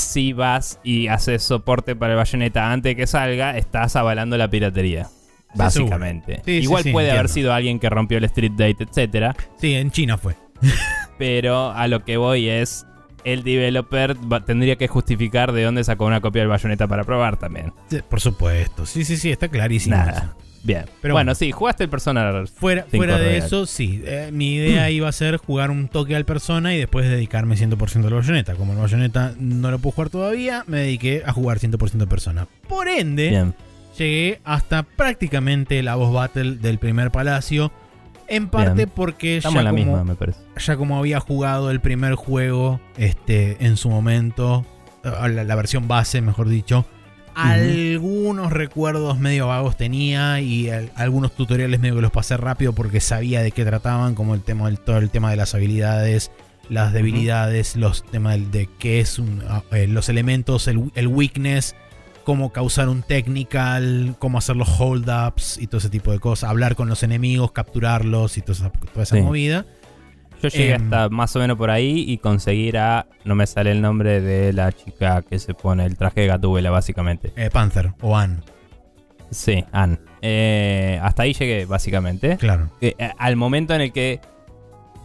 S1: Si vas y haces soporte para el Bayonetta antes de que salga, estás avalando la piratería. Básicamente.
S2: Sí,
S1: Igual
S2: sí,
S1: puede haber sido alguien que rompió el Street Date, etcétera.
S2: Sí, en China fue.
S1: Pero a lo que voy es. El developer va- tendría que justificar de dónde sacó una copia del Bayonetta para probar también.
S2: Sí, Por supuesto. Sí, sí, sí, está clarísimo.
S1: Nada. Bien.
S2: Pero
S1: bueno,
S2: bueno.
S1: sí, jugaste el Persona.
S2: Fuera, fuera de
S1: real.
S2: eso, sí. eh, mi idea iba a ser jugar un toque al persona y después dedicarme 100% al Bayonetta. Como el Bayonetta no lo puedo jugar todavía, me dediqué a jugar 100% persona. Por ende,
S1: Bien.
S2: llegué hasta prácticamente la boss battle del primer palacio. En parte
S1: Bien.
S2: porque
S1: Estamos
S2: ya
S1: la
S2: como,
S1: misma, me parece.
S2: ya como había jugado el primer juego este, en su momento, eh, la, la versión base, mejor dicho, algunos recuerdos medio vagos tenía y al- algunos tutoriales medio que los pasé rápido porque sabía de qué trataban, como el tema del todo el tema de las habilidades, las debilidades, los temas del- de qué es un- ah, eh, los elementos, el, el weakness, cómo causar un technical, cómo hacer los hold-ups y todo ese tipo de cosas, hablar con los enemigos, capturarlos y toda esa, toda esa
S1: Sí.
S2: movida.
S1: Yo llegué
S2: Em,
S1: hasta más o menos por ahí y conseguir a. No me sale el nombre de la chica que se pone el traje de Gatúbela, básicamente.
S2: Eh, Panther o Anne,
S1: Sí, Anne. Eh, hasta ahí llegué, básicamente.
S2: claro.
S1: Eh, al momento en el que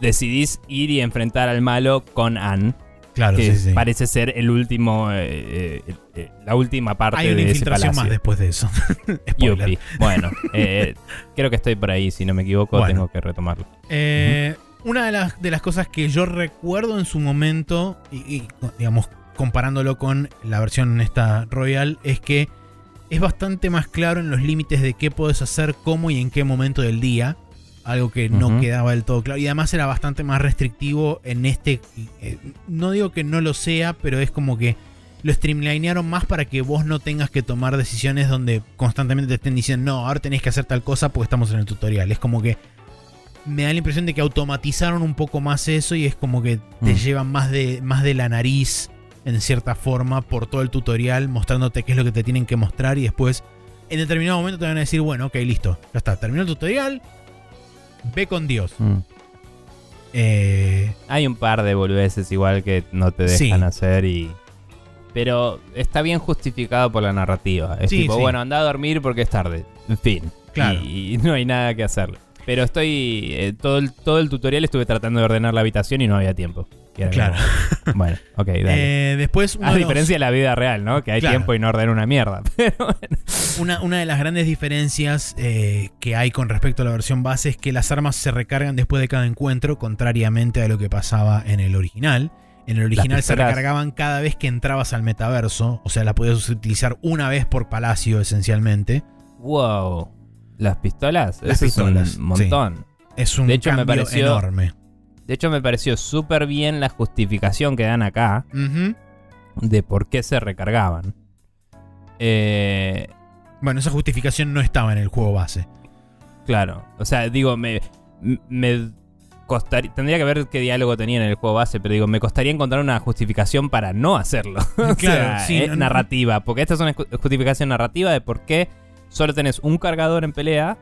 S1: decidís ir y enfrentar al malo con Anne,
S2: Claro,
S1: que
S2: sí, sí.
S1: parece ser el último. eh, eh, eh, la última parte
S2: Hay una
S1: de
S2: infiltración más después de eso.
S1: Bueno, eh, creo que estoy por ahí, si no me equivoco,
S2: Bueno.
S1: tengo que retomarlo.
S2: Eh, Una de las, de las cosas que yo recuerdo en su momento, y, y, digamos, comparándolo con la versión esta Royal, es que es bastante más claro en los límites de qué puedes hacer, cómo y en qué momento del día. Algo que no quedaba del todo claro. Y además era bastante más restrictivo en este. eh, no digo que no lo sea, pero es como que lo streamlinearon más para que vos no tengas que tomar decisiones donde constantemente te estén diciendo, no, ahora tenés que hacer tal cosa porque estamos en el tutorial. Es como que me da la impresión de que automatizaron un poco más eso y es como que te
S1: Mm.
S2: llevan más de, más de la nariz en cierta forma por todo el tutorial, mostrándote qué es lo que te tienen que mostrar y después en determinado momento te van a decir, bueno, ok, listo, ya está, terminó el tutorial, ve con Dios.
S1: Mm.
S2: Eh,
S1: Hay un par de boludeces igual que no te
S2: Sí.
S1: dejan hacer y. Pero está bien justificado por la narrativa. Es
S2: Sí,
S1: tipo,
S2: sí.
S1: bueno, anda a dormir porque es tarde. En fin.
S2: Claro.
S1: Y, y no hay nada que hacerle. Pero estoy. eh, todo, el, todo el tutorial estuve tratando de ordenar la habitación y no había tiempo.
S2: Claro.
S1: como, bueno, ok, dale.
S2: eh, después, uno
S1: a diferencia de la vida real, ¿no? Que hay
S2: Claro.
S1: tiempo y no ordena una mierda. Pero bueno.
S2: Una, una de las grandes diferencias eh, que hay con respecto a la versión base es que las armas se recargan después de cada encuentro, contrariamente a lo que pasaba en el original. En el original se recargaban cada vez que entrabas al metaverso, o sea, la podías utilizar una vez por palacio esencialmente.
S1: Wow. ¿Las pistolas?
S2: Las
S1: Eso
S2: pistolas,
S1: es un montón.
S2: Es un
S1: De hecho, me pareció-
S2: enorme.
S1: De hecho, me pareció súper bien la justificación que dan acá. De por qué se recargaban. Eh,
S2: Bueno, esa justificación no estaba en el juego base.
S1: claro, o sea, digo, me, me costaría, tendría que ver qué diálogo tenía en el juego base, pero digo, me costaría encontrar una justificación para no hacerlo. O
S2: Claro,
S1: sea,
S2: sí,
S1: es
S2: no, no.
S1: narrativa, porque esta es una ju- justificación narrativa de por qué solo tenés un cargador en pelea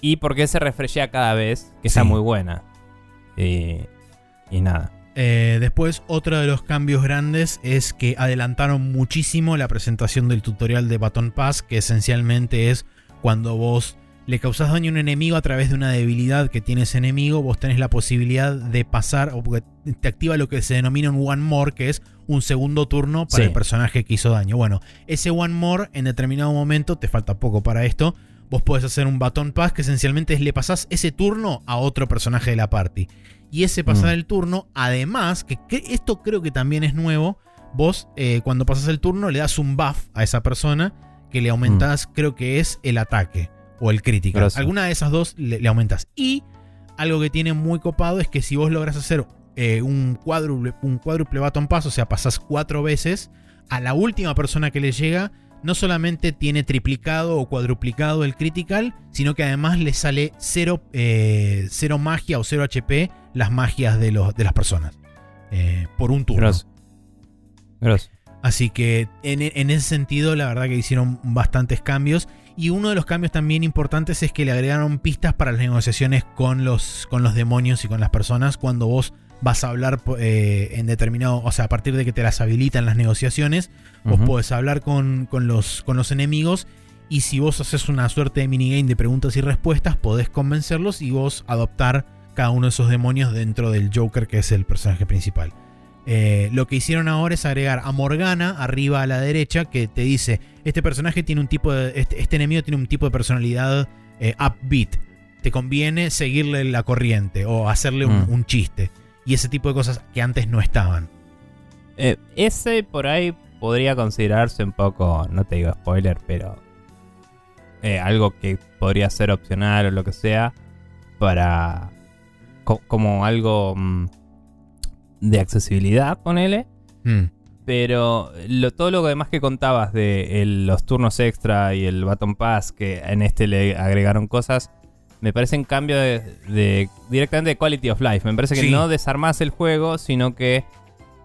S1: y por qué se refreshea cada vez, que está
S2: Sí.
S1: muy buena. Y, y nada.
S2: Eh, después, otro de los cambios grandes es que adelantaron muchísimo la presentación del tutorial de Baton Pass, que esencialmente es cuando vos le causás daño a un enemigo a través de una debilidad que tiene ese enemigo, vos tenés la posibilidad de pasar, o porque te activa lo que se denomina un One More, que es un segundo turno para
S1: Sí.
S2: el personaje que hizo daño. Bueno, ese One More, en determinado momento, te falta poco para esto, vos podés hacer un Baton Pass que esencialmente es le pasás ese turno a otro personaje de la party. Y ese pasar
S1: Mm.
S2: el turno, además, que, que esto creo que también es nuevo, vos eh, cuando pasas el turno le das un buff a esa persona que le aumentás, creo que es el ataque o el crítico. Alguna de esas dos le, le aumentas. Y algo que tiene muy copado es que si vos logras hacer eh, un cuádruple, un cuádruple baton pass, o sea, pasás cuatro veces, a la última persona que le llega, no solamente tiene triplicado o cuadruplicado el critical, sino que además le sale cero, eh, cero magia o cero HP las magias de, los, de las personas. eh, por un turno. Así que en, en ese sentido, la verdad que hicieron bastantes cambios. Y uno de los cambios también importantes es que le agregaron pistas para las negociaciones con los, con los demonios y con las personas cuando vos vas a hablar eh, en determinado, o sea, a partir de que te las habilitan las negociaciones, vos podés hablar con, con los, con los enemigos y si vos haces una suerte de minigame de preguntas y respuestas, podés convencerlos y vos adoptar cada uno de esos demonios dentro del Joker, que es el personaje principal. Eh, lo que hicieron ahora es agregar a Morgana arriba a la derecha que te dice, este personaje tiene un tipo de, este, este enemigo tiene un tipo de personalidad eh, upbeat. Te conviene seguirle la corriente o hacerle un,
S1: Mm.
S2: un chiste. Y ese tipo de cosas que antes no estaban.
S1: Eh, ese por ahí podría considerarse un poco, no te digo spoiler, pero eh, algo que podría ser opcional o lo que sea. para. co- como algo mm, de accesibilidad, ponele.
S2: Mm.
S1: Pero lo, todo lo demás que contabas de el- los turnos extra y el Baton Pass, que en este le agregaron cosas, me parece en cambio de, de- directamente de quality of life. Me parece que
S2: Sí.
S1: no desarmás el juego, sino que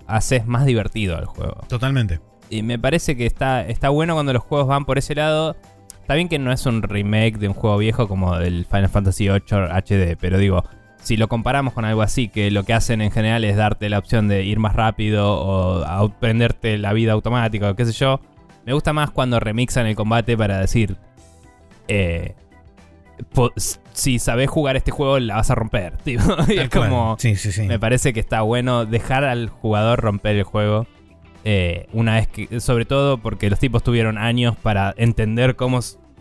S1: haces más divertido el juego.
S2: Totalmente.
S1: Y me parece que está, está bueno cuando los juegos van por ese lado. Está bien que no es un remake de un juego viejo como el Final Fantasy VIII HD, pero digo, si lo comparamos con algo así, que lo que hacen en general es darte la opción de ir más rápido o prenderte la vida automática o qué sé yo, me gusta más cuando remixan el combate para decir, eh, si sabes jugar este juego la vas a romper. tipo. Y es como...
S2: Sí, sí, sí.
S1: Me parece que está bueno dejar al jugador romper el juego. eh, una vez que. Sobre todo porque los tipos tuvieron años para entender cómo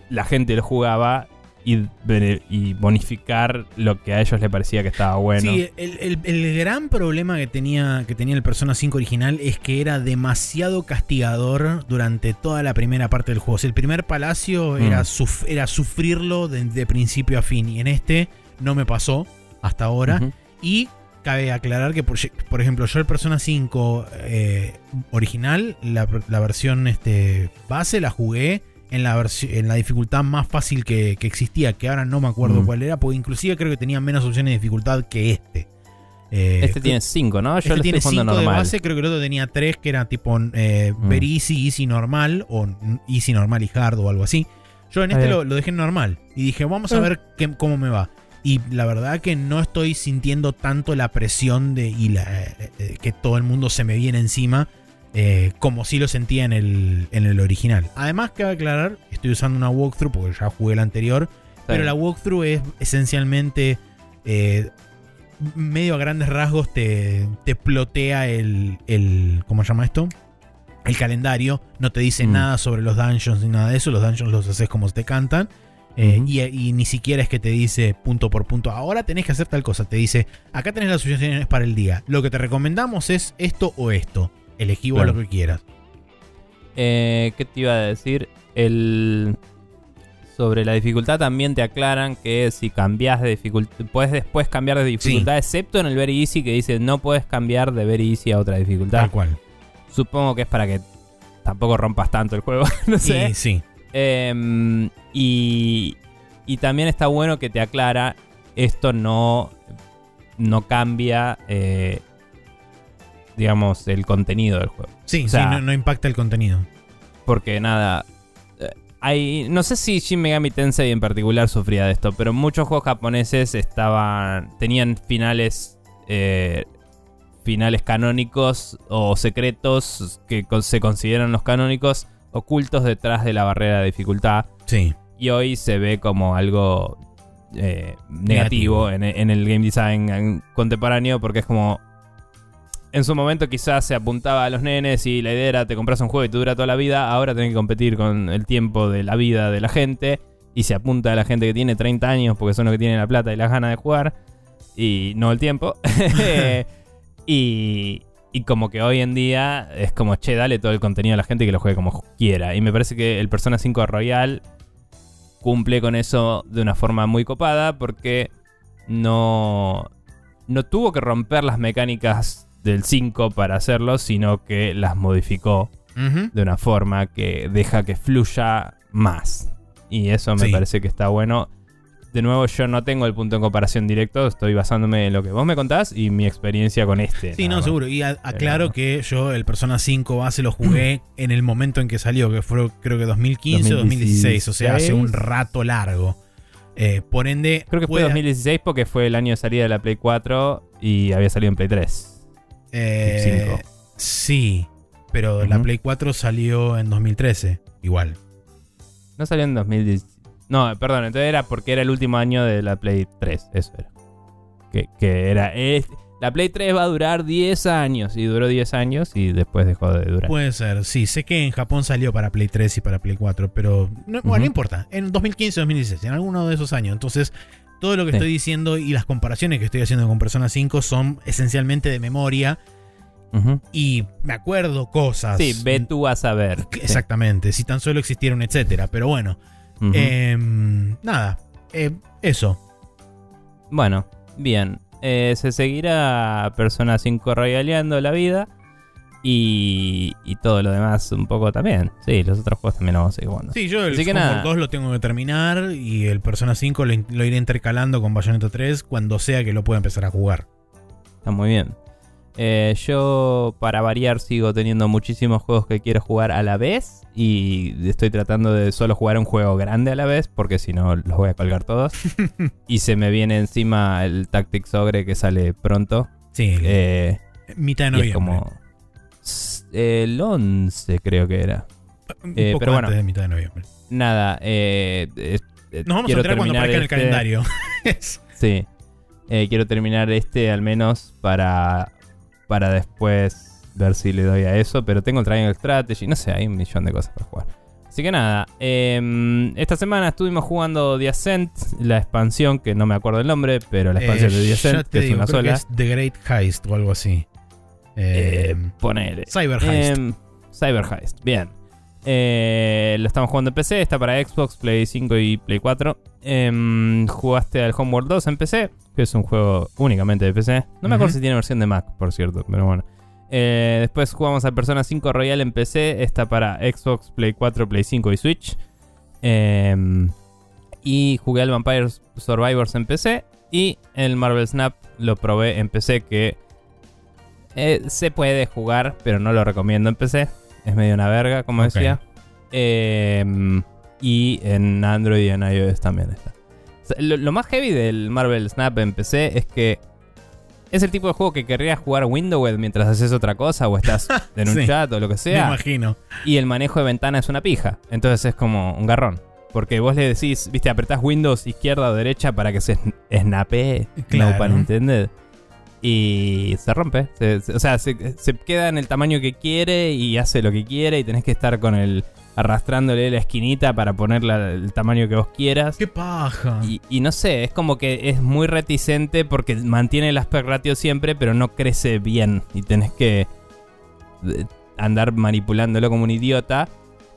S1: la gente lo jugaba y, bonificar lo que a ellos les parecía que estaba bueno.
S2: Sí, el, el- el gran problema que tenía, que tenía el Persona 5 original es que era demasiado castigador durante toda la primera parte del juego. O sea, el primer palacio era,
S1: Mm.
S2: suf- era sufrirlo de, de principio a fin. Y en este no me pasó hasta ahora. Y cabe aclarar que, por, por ejemplo, yo el Persona 5 eh, original, la, la versión este, base, la jugué en la, en la dificultad más fácil que, que existía, que ahora no me acuerdo
S1: Mm.
S2: cuál era, porque inclusive creo que tenía menos opciones de dificultad que este. Eh,
S1: Este tiene 5, ¿no? Yo
S2: este
S1: lo
S2: tiene
S1: estoy jugando
S2: 5 de base, creo que el otro tenía 3, que era tipo eh,
S1: Mm.
S2: very easy, easy normal, o mm, easy normal y hard o algo así. Yo en este lo, lo dejé normal y dije, vamos a
S1: Ah.
S2: ver qué- cómo me va. Y la verdad que no estoy sintiendo tanto la presión de y la, eh, eh, que todo el mundo se me viene encima eh, como sí lo sentía en el, en el original. Además, cabe aclarar, estoy usando una walkthrough porque ya jugué la anterior, pero la walkthrough es esencialmente eh, medio a grandes rasgos te, te plotea el, el. ¿Cómo se llama esto? El calendario. No te dice
S1: Mm.
S2: nada sobre los dungeons ni nada de eso. Los dungeons los haces como te cantan. Eh, y, y ni siquiera es que te dice punto por punto. Ahora tenés que hacer tal cosa. Te dice, acá tenés las opciones para el día. Lo que te recomendamos es esto o esto. Elegí vos
S1: Claro.
S2: lo que quieras.
S1: Eh, ¿Qué te iba a decir? El... Sobre la dificultad también te aclaran que si cambias de dificultad, puedes después cambiar de dificultad, excepto en el Very Easy que dice no puedes cambiar de Very Easy a otra dificultad.
S2: Tal cual.
S1: Supongo que es para que tampoco rompas tanto el juego, no sé.
S2: Y sí.
S1: Em, y, y también está bueno que te aclara, esto no, no cambia, eh, digamos, el contenido del juego.
S2: Sí,
S1: O sea-
S2: sí, no, no impacta el contenido.
S1: Porque nada, eh, hay, no sé si Shin Megami Tensei en particular sufría de esto, pero muchos juegos japoneses estaban, tenían finales, eh, finales canónicos o secretos que se consideran los canónicos ocultos detrás de la barrera de dificultad.
S2: Sí.
S1: Y hoy se ve como algo eh, negativo,
S2: Negativo.
S1: En, en el game design contemporáneo porque es como... En su momento quizás se apuntaba a los nenes y la idea era te compras un juego y te dura toda la vida, ahora tenés que competir con el tiempo de la vida de la gente y se apunta a la gente que tiene 30 años porque son los que tienen la plata y las ganas de jugar y no el tiempo. y, y como que hoy en día es como, che, dale todo el contenido a la gente que lo juegue como quiera. Y me parece que el Persona 5 Royal cumple con eso de una forma muy copada porque no, no tuvo que romper las mecánicas del 5 para hacerlo, sino que las modificó de una forma que deja que fluya más. Y eso me
S2: Sí.
S1: parece que está bueno. De nuevo, yo no tengo el punto en comparación directo, estoy basándome en lo que vos me contás y mi experiencia con este.
S2: Sí, no,
S1: más.
S2: seguro. Y a- aclaro
S1: Pero-
S2: que yo el Persona 5 base lo jugué en el momento en que salió, que fue creo que 2015 o 2016, o sea, hace un rato largo. Eh, por ende,
S1: Creo que fue
S2: puede-
S1: 2016 porque fue el año de salida de la Play 4 y había salido en Play 3.
S2: Eh. Sí, pero la. Play 4 salió en 2013, igual.
S1: No salió en 2010. No, perdón, entonces era porque era el último año de la Play 3. Eso era. Que, que era. es- la Play 3 va a durar 10 años. Y duró 10 años y después dejó de durar.
S2: Puede ser, sí. Sé que en Japón salió para Play 3 y para Play 4, pero no, bueno, no importa. En 2015 2016, en alguno de esos años. Entonces, todo lo que
S1: Sí.
S2: estoy diciendo y las comparaciones que estoy haciendo con Persona 5 son esencialmente de memoria y me acuerdo cosas.
S1: Sí, ve tú a saber.
S2: Exactamente, si tan solo existieron, etcétera. Pero bueno, em, nada, eh, eso.
S1: Bueno, bien. Eh, se seguirá Persona 5 royaleando la vida. Y, y todo lo demás un poco también. Sí, los otros juegos también lo vamos a seguir jugando.
S2: Sí, yo el
S1: Así que
S2: Homeworld
S1: nada.
S2: 2 lo tengo que terminar y el Persona 5 lo, iré intercalando con Bayonetta 3 cuando sea que lo pueda empezar a jugar.
S1: Está muy bien. Eh, yo, para variar, sigo teniendo muchísimos juegos que quiero jugar a la vez. Y estoy tratando de solo jugar un juego grande a la vez, porque si no los voy a colgar todos. y se me viene encima el Tactics Ogre que sale pronto.
S2: Sí,
S1: Eh,
S2: mitad de
S1: y es
S2: noviembre.
S1: como. El 11, creo que era.
S2: un
S1: eh,
S2: poco
S1: pero bueno.
S2: antes de mitad de noviembre.
S1: Nada, eh, eh,
S2: Nos vamos a enterar cuando aparezca en el
S1: este-
S2: calendario.
S1: Sí. Eh, quiero terminar este al menos para, para después ver si le doy a eso. Pero tengo el Triangle Strategy. No sé, hay un millón de cosas para jugar. Así que nada. eh, esta semana estuvimos jugando The Ascent, la expansión, que no me acuerdo el nombre, pero la expansión de The Ascent, que es una
S2: creo que
S1: sola.
S2: es The Great Heist o algo así. Eh,
S1: Eh, ponele.
S2: Cyber Heist.
S1: Em, Cyber Heist, bien. Eh, lo estamos jugando en PC, está para Xbox, Play 5 y Play 4. Em, jugaste al Homeworld 2 en PC, que es un juego únicamente de PC. No me acuerdo si tiene versión de Mac, por cierto, pero bueno. Eh, después jugamos al Persona 5 Royal en PC, está para Xbox, Play 4, Play 5 y Switch. Em, y jugué al Vampire Survivors en PC. Y el Marvel Snap lo probé en PC, que eh, se puede jugar, pero no lo recomiendo en PC. Es medio una verga, como decía. Em, y en Android y en iOS también está. O sea, lo, lo más heavy del Marvel Snap en PC es que es el tipo de juego que querrías jugar Windowed mientras haces otra cosa o estás en un
S2: Sí.
S1: chat o lo que
S2: Me
S1: sea.
S2: imagino.
S1: Y el manejo de ventana es una pija. Entonces es como un garrón. Porque vos le decís, viste, apretás Windows izquierda o derecha para que se sn- snapee.
S2: Claro.
S1: No para entender. Y se rompe. Se- se- o sea, se, se queda en el tamaño que quiere y hace lo que quiere. Y tenés que estar con el. arrastrándole la esquinita para ponerla el tamaño que vos quieras.
S2: ¡Qué paja!
S1: Y, y no sé, es como que es muy reticente porque mantiene el aspect ratio siempre, pero no crece bien. Y tenés que eh, andar manipulándolo como un idiota.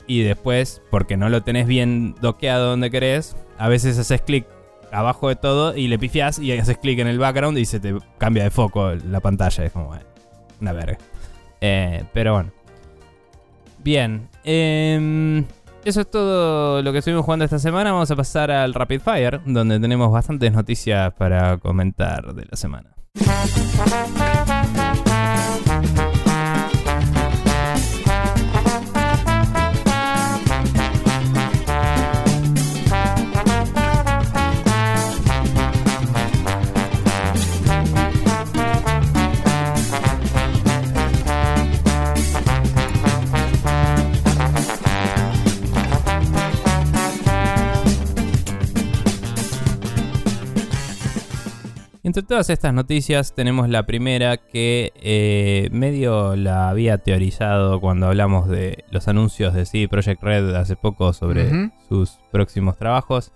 S1: Y después, porque no lo tenés bien doqueado donde querés, a veces haces clic abajo de todo y le pifiás y haces clic en el background y se te cambia de foco la pantalla. Es como, bueno, una verga. Eh, pero bueno. Bien. em, eso es todo lo que estuvimos jugando esta semana. Vamos a pasar al Rapid Fire, donde tenemos bastantes noticias para comentar de la semana. Entre todas estas noticias tenemos la primera que eh, medio la había teorizado cuando hablamos de los anuncios de CD Projekt Red hace poco sobre sus próximos trabajos.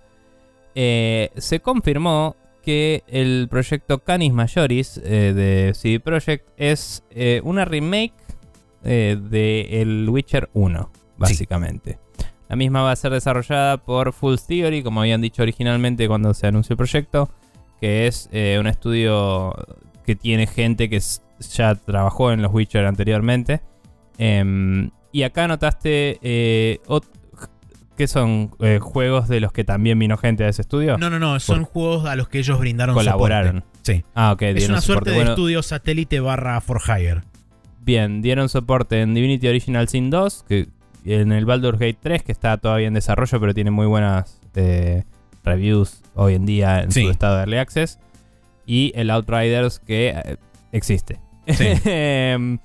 S1: Eh, se confirmó que el proyecto Canis Majoris eh, de CD Projekt es una remake de El Witcher 1, básicamente. La misma va a ser desarrollada por Full Theory, como habían dicho originalmente cuando se anunció el proyecto, que es eh, un estudio que tiene gente que ya trabajó en los Witcher anteriormente. Em, y acá notaste eh, que son eh, juegos de los que también vino gente a ese estudio.
S2: No, no, no. Son juegos a los que ellos brindaron
S1: Colaboraron.
S2: soporte. Sí.
S1: Ah, ok,
S2: Es una suerte de
S1: Bueno,
S2: estudio satélite barra for hire.
S1: Bien, dieron soporte en Divinity Original Sin 2, que en el Baldur's Gate 3, que está todavía en desarrollo, pero tiene muy buenas eh, reviews hoy en día en
S2: Sí.
S1: su estado de Early Access. Y el Outriders, que eh, existe.
S2: Sí.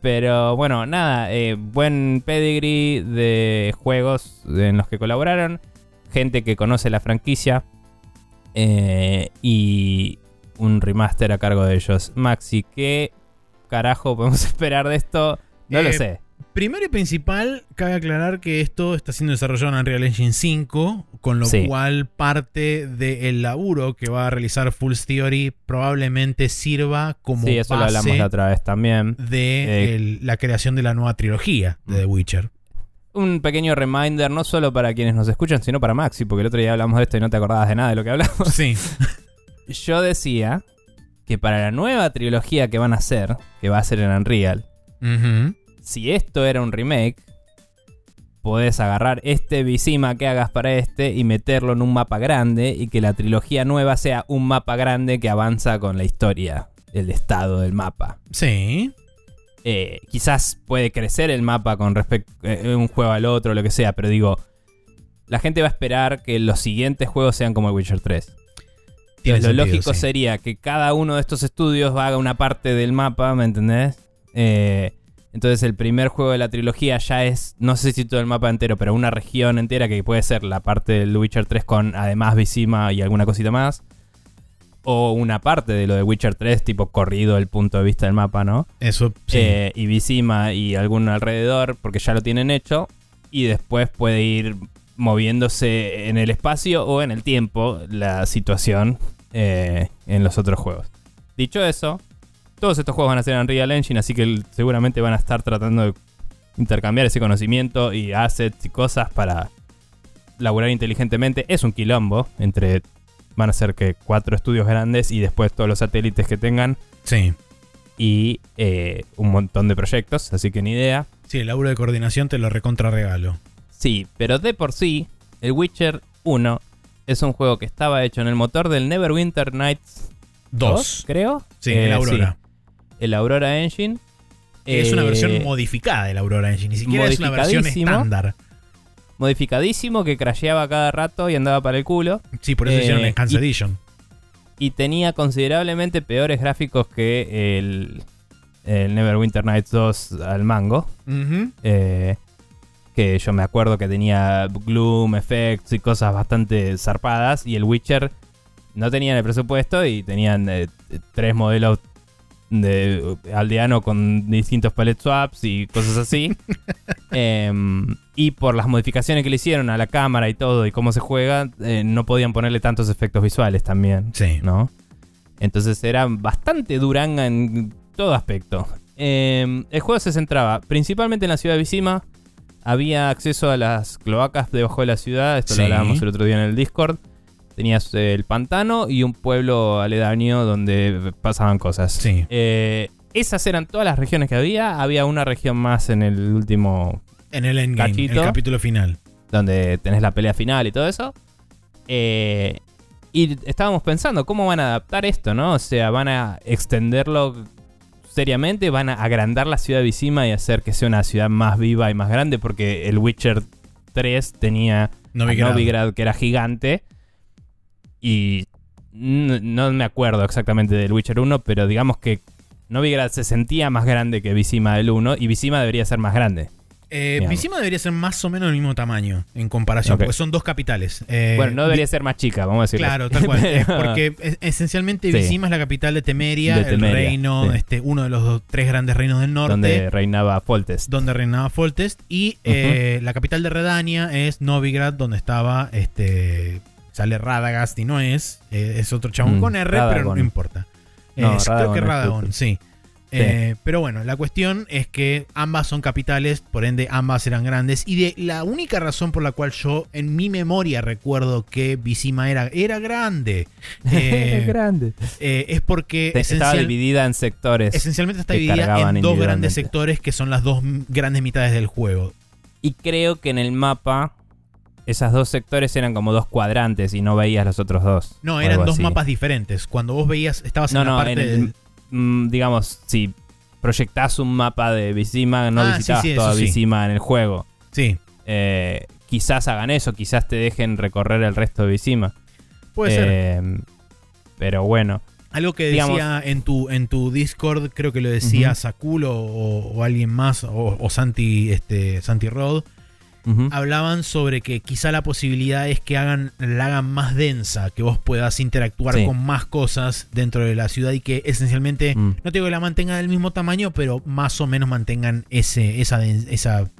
S1: Pero bueno, nada, eh, buen pedigree de juegos en los que colaboraron. Gente que conoce la franquicia. eh, y un remaster a cargo de ellos. Maxi, ¿qué carajo podemos esperar de esto? No lo sé.
S2: Primero y principal, cabe aclarar que esto está siendo desarrollado en Unreal Engine 5, con lo
S1: Sí.
S2: cual parte del laburo que va a realizar Full Theory probablemente sirva como
S1: Sí, eso lo
S2: base
S1: hablamos la otra vez también.
S2: de
S1: Eh,
S2: el- la creación de la nueva trilogía de The Witcher.
S1: Un pequeño reminder, no solo para quienes nos escuchan, sino para Maxi, porque el otro día hablamos de esto y no te acordabas de nada de lo que hablamos.
S2: Sí,
S1: yo decía que para la nueva trilogía que van a hacer, que va a ser en Unreal,
S2: Ujú.
S1: Si esto era un remake, podés agarrar este Visima que hagas para este y meterlo en un mapa grande y que la trilogía nueva sea un mapa grande que avanza con la historia, el estado del mapa.
S2: Sí.
S1: Eh, quizás puede crecer el mapa con respecto a un juego al otro, lo que sea, pero digo, la gente va a esperar que los siguientes juegos sean como el Witcher 3.
S2: Tiene
S1: Entonces, lo
S2: sentido,
S1: lógico
S2: sí.
S1: sería que cada uno de estos estudios haga una parte del mapa, ¿me entendés? Eh, entonces el primer juego de la trilogía ya es, no sé si todo el mapa entero, pero una región entera que puede ser la parte del Witcher 3 con además Visima y alguna cosita más. O una parte de lo de Witcher 3, tipo corrido el punto de vista del mapa, ¿no?
S2: Eso sí.
S1: Eh, y Visima y algún alrededor, porque ya lo tienen hecho. Y después puede ir moviéndose en el espacio o en el tiempo la situación eh, en los otros juegos. Dicho eso, todos estos juegos van a ser en Unreal Engine, así que seguramente van a estar tratando de intercambiar ese conocimiento y assets y cosas para laburar inteligentemente. Es un quilombo entre... Van a ser que cuatro estudios grandes y después todos los satélites que tengan
S2: sí.
S1: y eh, un montón de proyectos, así que ni idea.
S2: Sí, el laburo de coordinación te lo recontra regalo.
S1: Sí, pero de por sí, el Witcher 1 es un juego que estaba hecho en el motor del Neverwinter Nights 2,
S2: Dos.
S1: creo.
S2: Sí,
S1: Eh,
S2: el Aurora.
S1: sí, el Aurora Engine.
S2: Que es una
S1: Eh,
S2: versión modificada del Aurora Engine. Ni siquiera es una versión estándar.
S1: modificadísimo que crasheaba cada rato y andaba para el culo.
S2: Sí, por eso
S1: Eh,
S2: hicieron la Enhanced
S1: y-
S2: Edition.
S1: Y tenía considerablemente peores gráficos que el, el Neverwinter Nights 2 al mango. Eh, que yo me acuerdo que tenía Gloom, Effects y cosas bastante zarpadas. Y el Witcher no tenían el presupuesto y tenían eh, tres modelos de aldeano con distintos palette swaps y cosas así. Em, y por las modificaciones que le hicieron a la cámara y todo y cómo se juega, eh, no podían ponerle tantos efectos visuales también.
S2: Sí.
S1: ¿no? Entonces era bastante duranga en todo aspecto. Eh, el juego se centraba principalmente en la ciudad de Visima. Había acceso a las cloacas debajo de la ciudad. Esto
S2: Sí.
S1: lo hablábamos el otro día en el Discord. Tenías eh, el pantano y un pueblo aledaño donde pasaban cosas.
S2: Sí.
S1: Eh, esas eran todas las regiones que había. Había una región más en el último
S2: En el endgame,
S1: Cachito.
S2: el capítulo final.
S1: donde tenés la pelea final y todo eso. Eh, y estábamos pensando, ¿cómo van a adaptar esto, no? O sea, van a extenderlo seriamente, van a agrandar la ciudad de Visima y hacer que sea una ciudad más viva y más grande, porque el Witcher 3 tenía a
S2: Novigrad.
S1: Novigrad, que era gigante. Y no me acuerdo exactamente del Witcher 1, pero digamos que Novigrad se sentía más grande que Visima del 1 y Visima debería ser más grande.
S2: Eh. Visima debería ser más o menos del mismo tamaño en comparación,
S1: Ok.
S2: porque son dos capitales. Eh,
S1: bueno, no debería ser más chica, vamos a decirlo.
S2: Claro, tal cual. Es porque es- esencialmente
S1: Sí.
S2: Visima es la capital de Temeria,
S1: De Temeria,
S2: el reino,
S1: sí.
S2: este, uno de los dos- tres grandes reinos del norte,
S1: donde
S2: donde,
S1: reinaba Foltest.
S2: reinaba Foltest. Y eh, la capital de Redania es Novigrad, donde estaba este. Sale Radagast y no es. eh, es otro chabón
S1: Mm,
S2: con R, pero no importa.
S1: No,
S2: Es- creo que
S1: es
S2: Radagon, sí. Eh, pero bueno, la cuestión es que ambas son capitales, por ende ambas eran grandes. Y de la única razón por la cual yo en mi memoria recuerdo que Visima era, era grande eh,
S1: grande.
S2: eh, es porque
S1: Estaba dividida en sectores.
S2: esencialmente está dividida en dos grandes sectores que son las dos grandes mitades del juego.
S1: Y creo que en el mapa esas dos sectores eran como dos cuadrantes y no veías los otros dos.
S2: No, eran dos
S1: así.
S2: mapas diferentes. Cuando vos veías, estabas
S1: No,
S2: en la parte
S1: en el-
S2: del-
S1: Mm, digamos, si proyectás un mapa de Visima, no
S2: Ah,
S1: visitabas
S2: sí,
S1: toda
S2: sí.
S1: Visima en el juego.
S2: Sí,
S1: Eh, quizás hagan eso, quizás te dejen recorrer el resto de Visima.
S2: puede ser.
S1: Eh, Pero bueno.
S2: Algo que
S1: digamos-
S2: decía en tu, en tu Discord, creo que lo decía
S1: Ujú.
S2: Sakulo o, o alguien más, o, o Santi, este, Santi Rod, Hablaban sobre que quizá la posibilidad es que hagan, la hagan más densa, que vos puedas interactuar
S1: Sí.
S2: con más cosas dentro de la ciudad y que esencialmente,
S1: Mm.
S2: no te digo que la mantengan del mismo tamaño, pero más o menos mantengan ese, esa, esa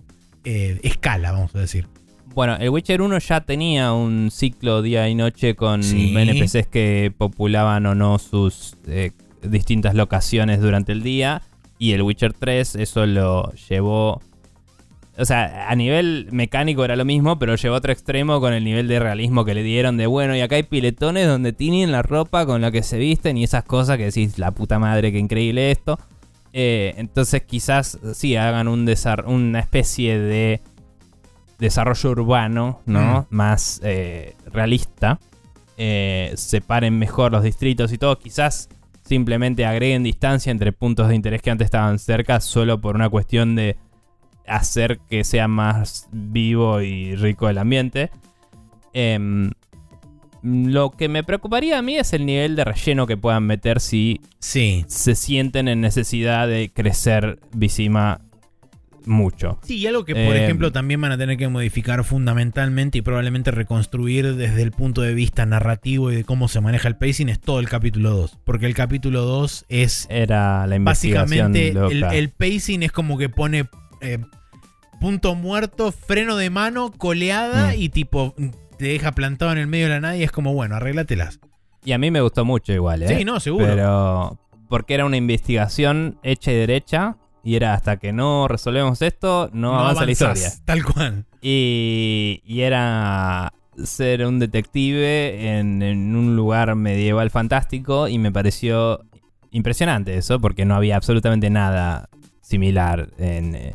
S2: eh, escala, vamos a decir.
S1: Bueno, el Witcher 1 ya tenía un ciclo día y noche con
S2: Sí.
S1: NPCs que populaban o no sus eh, distintas locaciones durante el día. Y el Witcher 3 eso lo llevó O sea, a nivel mecánico era lo mismo, pero llevó a otro extremo con el nivel de realismo que le dieron de bueno, y acá hay piletones donde tienen la ropa con la que se visten y esas cosas que decís, la puta madre, que increíble esto. Eh, entonces quizás sí hagan un una especie de desarrollo urbano, ¿no? Más eh, realista. Eh, separen mejor los distritos y todo. Quizás simplemente agreguen distancia entre puntos de interés que antes estaban cerca solo por una cuestión de hacer que sea más vivo y rico el ambiente. Em, lo que me preocuparía a mí es el nivel de relleno que puedan meter si
S2: sí.
S1: se sienten en necesidad de crecer Visima mucho.
S2: Sí, y algo que, por em, ejemplo, también van a tener que modificar fundamentalmente y probablemente reconstruir desde el punto de vista narrativo y de cómo se maneja el pacing es todo el capítulo 2. Porque el capítulo 2 es.
S1: Era la investigación.
S2: Básicamente, el, pacing es como que pone. Eh, punto muerto, freno de mano, coleada mm. y tipo te deja plantado en el medio de la nada y es como, bueno, arréglatelas.
S1: Y a mí me gustó mucho igual, ¿eh?
S2: Sí, no, seguro.
S1: Pero porque era una investigación hecha y derecha y era hasta que no resolvemos esto, no, avanza la historia.
S2: Tal cual.
S1: Y, y era ser un detective en, un lugar medieval fantástico y me pareció impresionante eso porque no había absolutamente nada similar en eh,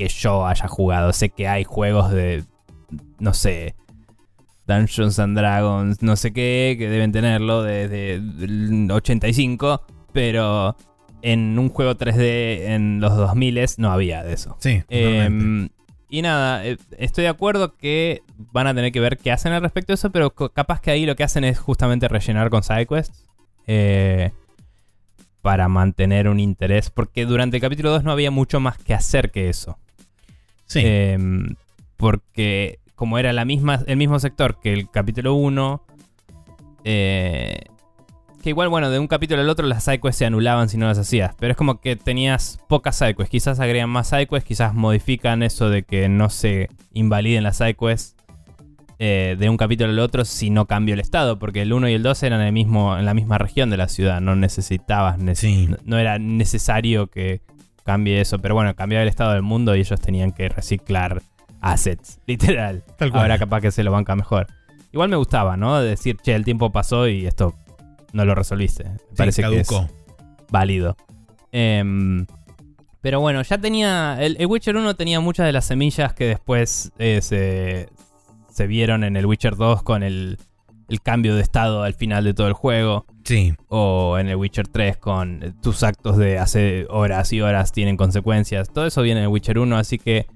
S1: que yo haya jugado. Sé que hay juegos de, no sé, Dungeons and Dragons, no sé qué, que deben tenerlo desde el 85, pero en un juego 3D en los 2000 no había de eso.
S2: Sí.
S1: Em, y nada, eh, estoy de acuerdo que van a tener que ver qué hacen al respecto de eso, pero capaz que ahí lo que hacen es justamente rellenar con sidequests. Eh, para mantener un interés, porque durante el capítulo 2 no había mucho más que hacer que eso.
S2: Sí.
S1: Em, porque como era la misma, el mismo sector que el capítulo 1, eh, que igual, bueno, de un capítulo al otro las sidequests se anulaban si no las hacías. Pero es como que tenías pocas sidequests. Quizás agregan más sidequests, quizás modifican eso de que no se invaliden las sidequests eh, de un capítulo al otro si no cambio el estado. Porque el 1 y el 2 eran el mismo, en la misma región de la ciudad. No necesitabas, no, era necesario que cambie eso. Pero bueno, cambiaba el estado del mundo y ellos tenían que reciclar assets, literal. Ahora capaz que se lo banca mejor. Igual me gustaba, ¿no? Decir, che, el tiempo pasó y esto no lo resolviste. Parece que es válido. Em, pero bueno, ya tenía. El, Witcher 1 tenía muchas de las semillas que después eh, se, se, vieron en el Witcher 2 con el, el, cambio de estado al final de todo el juego.
S2: Sí.
S1: O en el Witcher 3 con tus actos de hace horas y horas tienen consecuencias. Todo eso viene en el Witcher 1, así que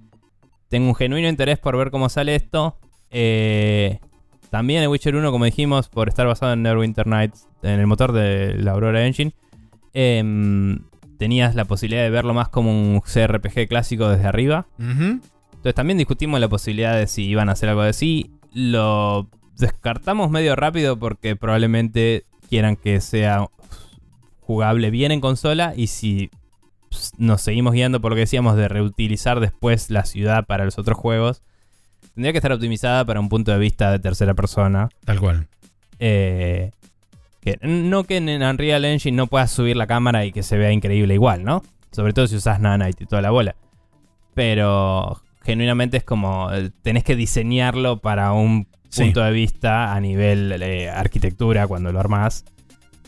S1: tengo un genuino interés por ver cómo sale esto. Eh, también el Witcher 1, como dijimos, por estar basado en Neverwinter Nights, en el motor de la Aurora Engine, em, tenías la posibilidad de verlo más como un CRPG clásico desde arriba. Entonces también discutimos la posibilidad de si iban a hacer algo de así. Lo descartamos medio rápido porque probablemente quieran que sea jugable bien en consola y si nos seguimos guiando por lo que decíamos de reutilizar después la ciudad para los otros juegos, tendría que estar optimizada para un punto de vista de tercera persona.
S2: Tal cual.
S1: Eh, que, no que en Unreal Engine no puedas subir la cámara y que se vea increíble igual, ¿no? Sobre todo si usas Nanite y toda la bola. Pero genuinamente es como eh, tenés que diseñarlo para un punto de vista a nivel de arquitectura cuando lo armás.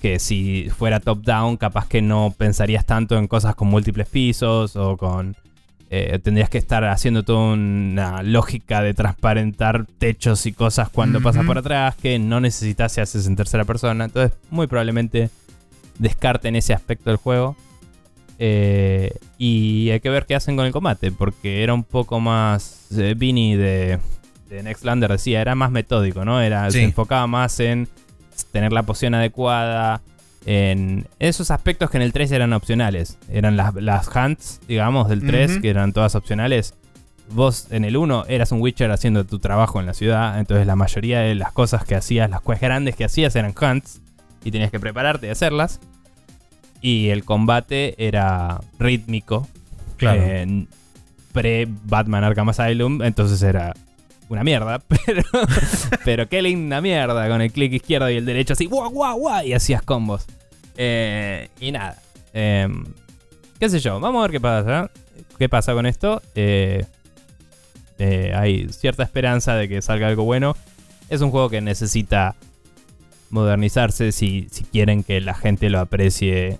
S1: Que si fuera top-down, capaz que no pensarías tanto en cosas con múltiples pisos o con eh, tendrías que estar haciendo toda una lógica de transparentar techos y cosas cuando pasas por atrás que no necesitas si haces en tercera persona. Entonces, muy probablemente descarten ese aspecto del juego. Eh, y hay que ver qué hacen con el combate, porque era un poco más. Eh, Vini de, de Nextlander decía, era más metódico, ¿no? Era, Se enfocaba más en tener la poción adecuada, en esos aspectos que en el 3 eran opcionales. Eran las, las hunts, digamos, del 3, que eran todas opcionales. Vos en el 1 eras un Witcher haciendo tu trabajo en la ciudad, entonces la mayoría de las cosas que hacías, las quests grandes que hacías eran hunts y tenías que prepararte y hacerlas. Y el combate era rítmico.
S2: Claro.
S1: Pre-Batman Arkham Asylum, entonces era una mierda, pero, pero qué linda mierda con el clic izquierdo y el derecho así, guau, guau, guau, y hacías combos. Eh, y nada. Em, qué sé yo, vamos a ver qué pasa. ¿Qué pasa con esto? Eh, eh, hay cierta esperanza de que salga algo bueno. Es un juego que necesita modernizarse si, si quieren que la gente lo aprecie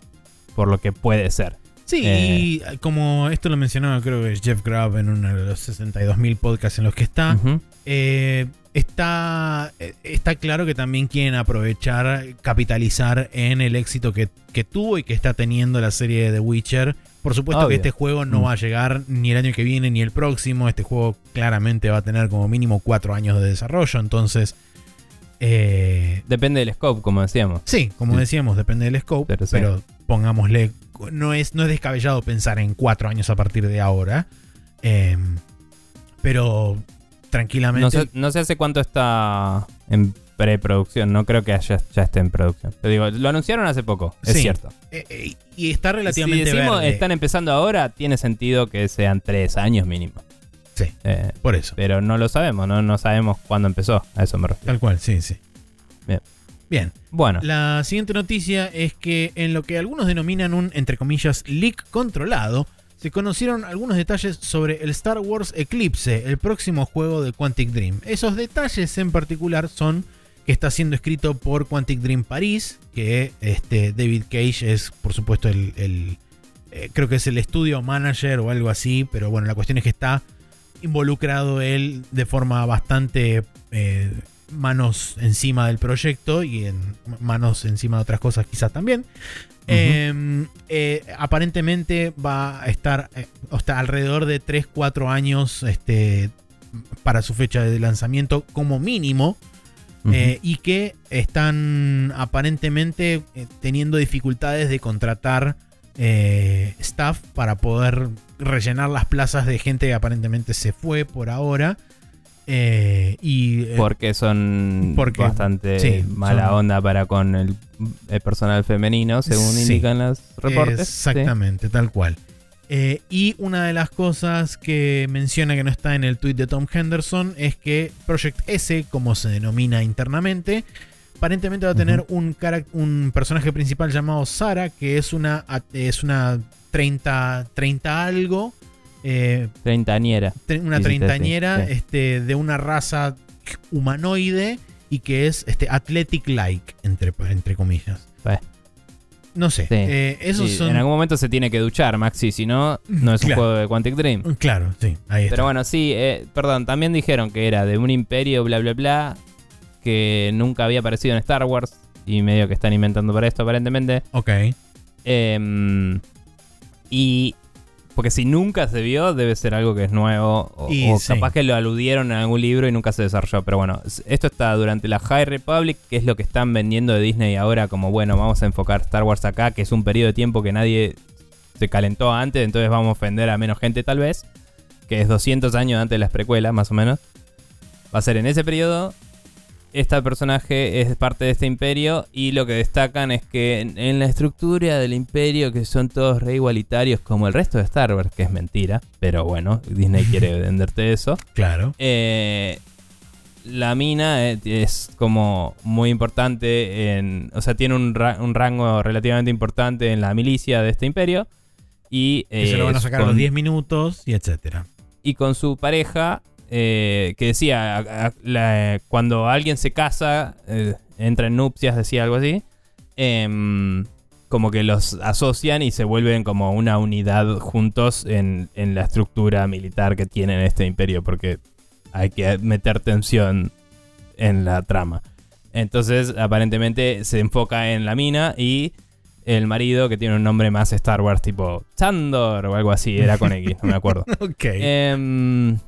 S1: por lo que puede ser.
S2: Sí,
S1: Eh.
S2: y como esto lo mencionaba creo que Jeff Grubb en uno de los 62.000 podcasts en los que está, eh, está, eh, está claro que también quieren aprovechar, capitalizar en el éxito que, que tuvo y que está teniendo la serie de The Witcher. Por supuesto
S1: Obvio.
S2: que este juego no
S1: Mm.
S2: va a llegar ni el año que viene ni el próximo. Este juego claramente va a tener como mínimo cuatro años de desarrollo. Entonces, eh,
S1: Depende del scope, como decíamos.
S2: Sí, como
S1: Sí.
S2: decíamos, depende del scope,
S1: Pero
S2: pongámosle, no es, no es descabellado pensar en cuatro años a partir de ahora, eh, pero tranquilamente...
S1: No sé, no sé hace cuánto está en preproducción. No creo que haya- ya esté en producción. Te digo, lo anunciaron hace poco, es
S2: Sí.
S1: cierto.
S2: eh, eh, y está relativamente
S1: si decimos
S2: verde.
S1: están empezando ahora, tiene sentido que sean tres años mínimo.
S2: Sí,
S1: Eh,
S2: por eso.
S1: pero no lo sabemos, ¿no? no sabemos cuándo empezó. A eso me refiero.
S2: Tal cual, sí, sí.
S1: Bien.
S2: Bien.
S1: Bueno,
S2: La siguiente noticia es que en lo que algunos denominan un, entre comillas, leak controlado, se conocieron algunos detalles sobre el Star Wars Eclipse, el próximo juego de Quantic Dream. Esos detalles en particular son que está siendo escrito por Quantic Dream París, que este, David Cage es, por supuesto, el, el, eh, creo que es el estudio manager o algo así, pero bueno, la cuestión es que está involucrado él de forma bastante eh, manos encima del proyecto y en manos encima de otras cosas quizás también. Eh, eh, aparentemente va a estar eh, alrededor de 3-4 años este, para su fecha de lanzamiento como mínimo. y que están aparentemente teniendo dificultades de contratar eh, staff para poder rellenar las plazas de gente que aparentemente se fue por ahora. Eh, y eh,
S1: porque son
S2: porque-
S1: bastante
S2: sí,
S1: mala
S2: son-
S1: onda para con el, el personal femenino, según
S2: Sí.
S1: indican los reportes.
S2: Exactamente, tal cual. Eh, y una de las cosas que menciona que no está en el tweet de Tom Henderson es que Project S, como se denomina internamente, aparentemente va a tener un, carac- un personaje principal llamado Sara, que es una, es una 30, 30 algo, eh,
S1: treintañera.
S2: tre- una treintañera
S1: sí, sí.
S2: Este, de una raza humanoide y que es este, athletic-like, entre, entre comillas.
S1: Pues,
S2: No sé, eh, esos son...
S1: En algún momento se tiene que duchar, Maxi, si no, no es un juego de Quantic Dream.
S2: Claro, sí, ahí está.
S1: Pero bueno, sí, eh, perdón, también dijeron que era de un imperio, bla, bla, bla, que nunca había aparecido en Star Wars y medio que están inventando para esto aparentemente.
S2: Ok.
S1: Em, y porque si nunca se vio, debe ser algo que es nuevo. O,
S2: Y
S1: o
S2: sí.
S1: capaz que lo aludieron en algún libro y nunca se desarrolló. Pero bueno, esto está durante la High Republic, que es lo que están vendiendo de Disney ahora. Como bueno, vamos a enfocar Star Wars acá, que es un periodo de tiempo que nadie se calentó antes. Entonces vamos a ofender a menos gente, tal vez. Que es 200 años antes de las precuelas, más o menos. Va a ser en ese periodo. Este personaje es parte de este imperio y lo que destacan es que en, en la estructura del imperio, que son todos re igualitarios como el resto de Star Wars, que es mentira, pero bueno, Disney quiere venderte eso.
S2: Claro.
S1: Eh, la mina eh, es como muy importante en. O sea, tiene un, ra- un rango relativamente importante en la milicia de este imperio. Y,
S2: Que se lo van a
S1: eh,
S2: sacar a los 10 minutos y etcétera.
S1: y con su pareja, eh, que decía, a- a- la- cuando alguien se casa, eh, entra en nupcias, decía algo así, em, como que los asocian y se vuelven como una unidad juntos en, en la estructura militar que tienen este imperio, porque hay que meter tensión en la trama. Entonces, aparentemente se enfoca en la mina y el marido, que tiene un nombre más Star Wars, tipo Chandor o algo así, era con X, no me acuerdo.
S2: Ok.
S1: Em,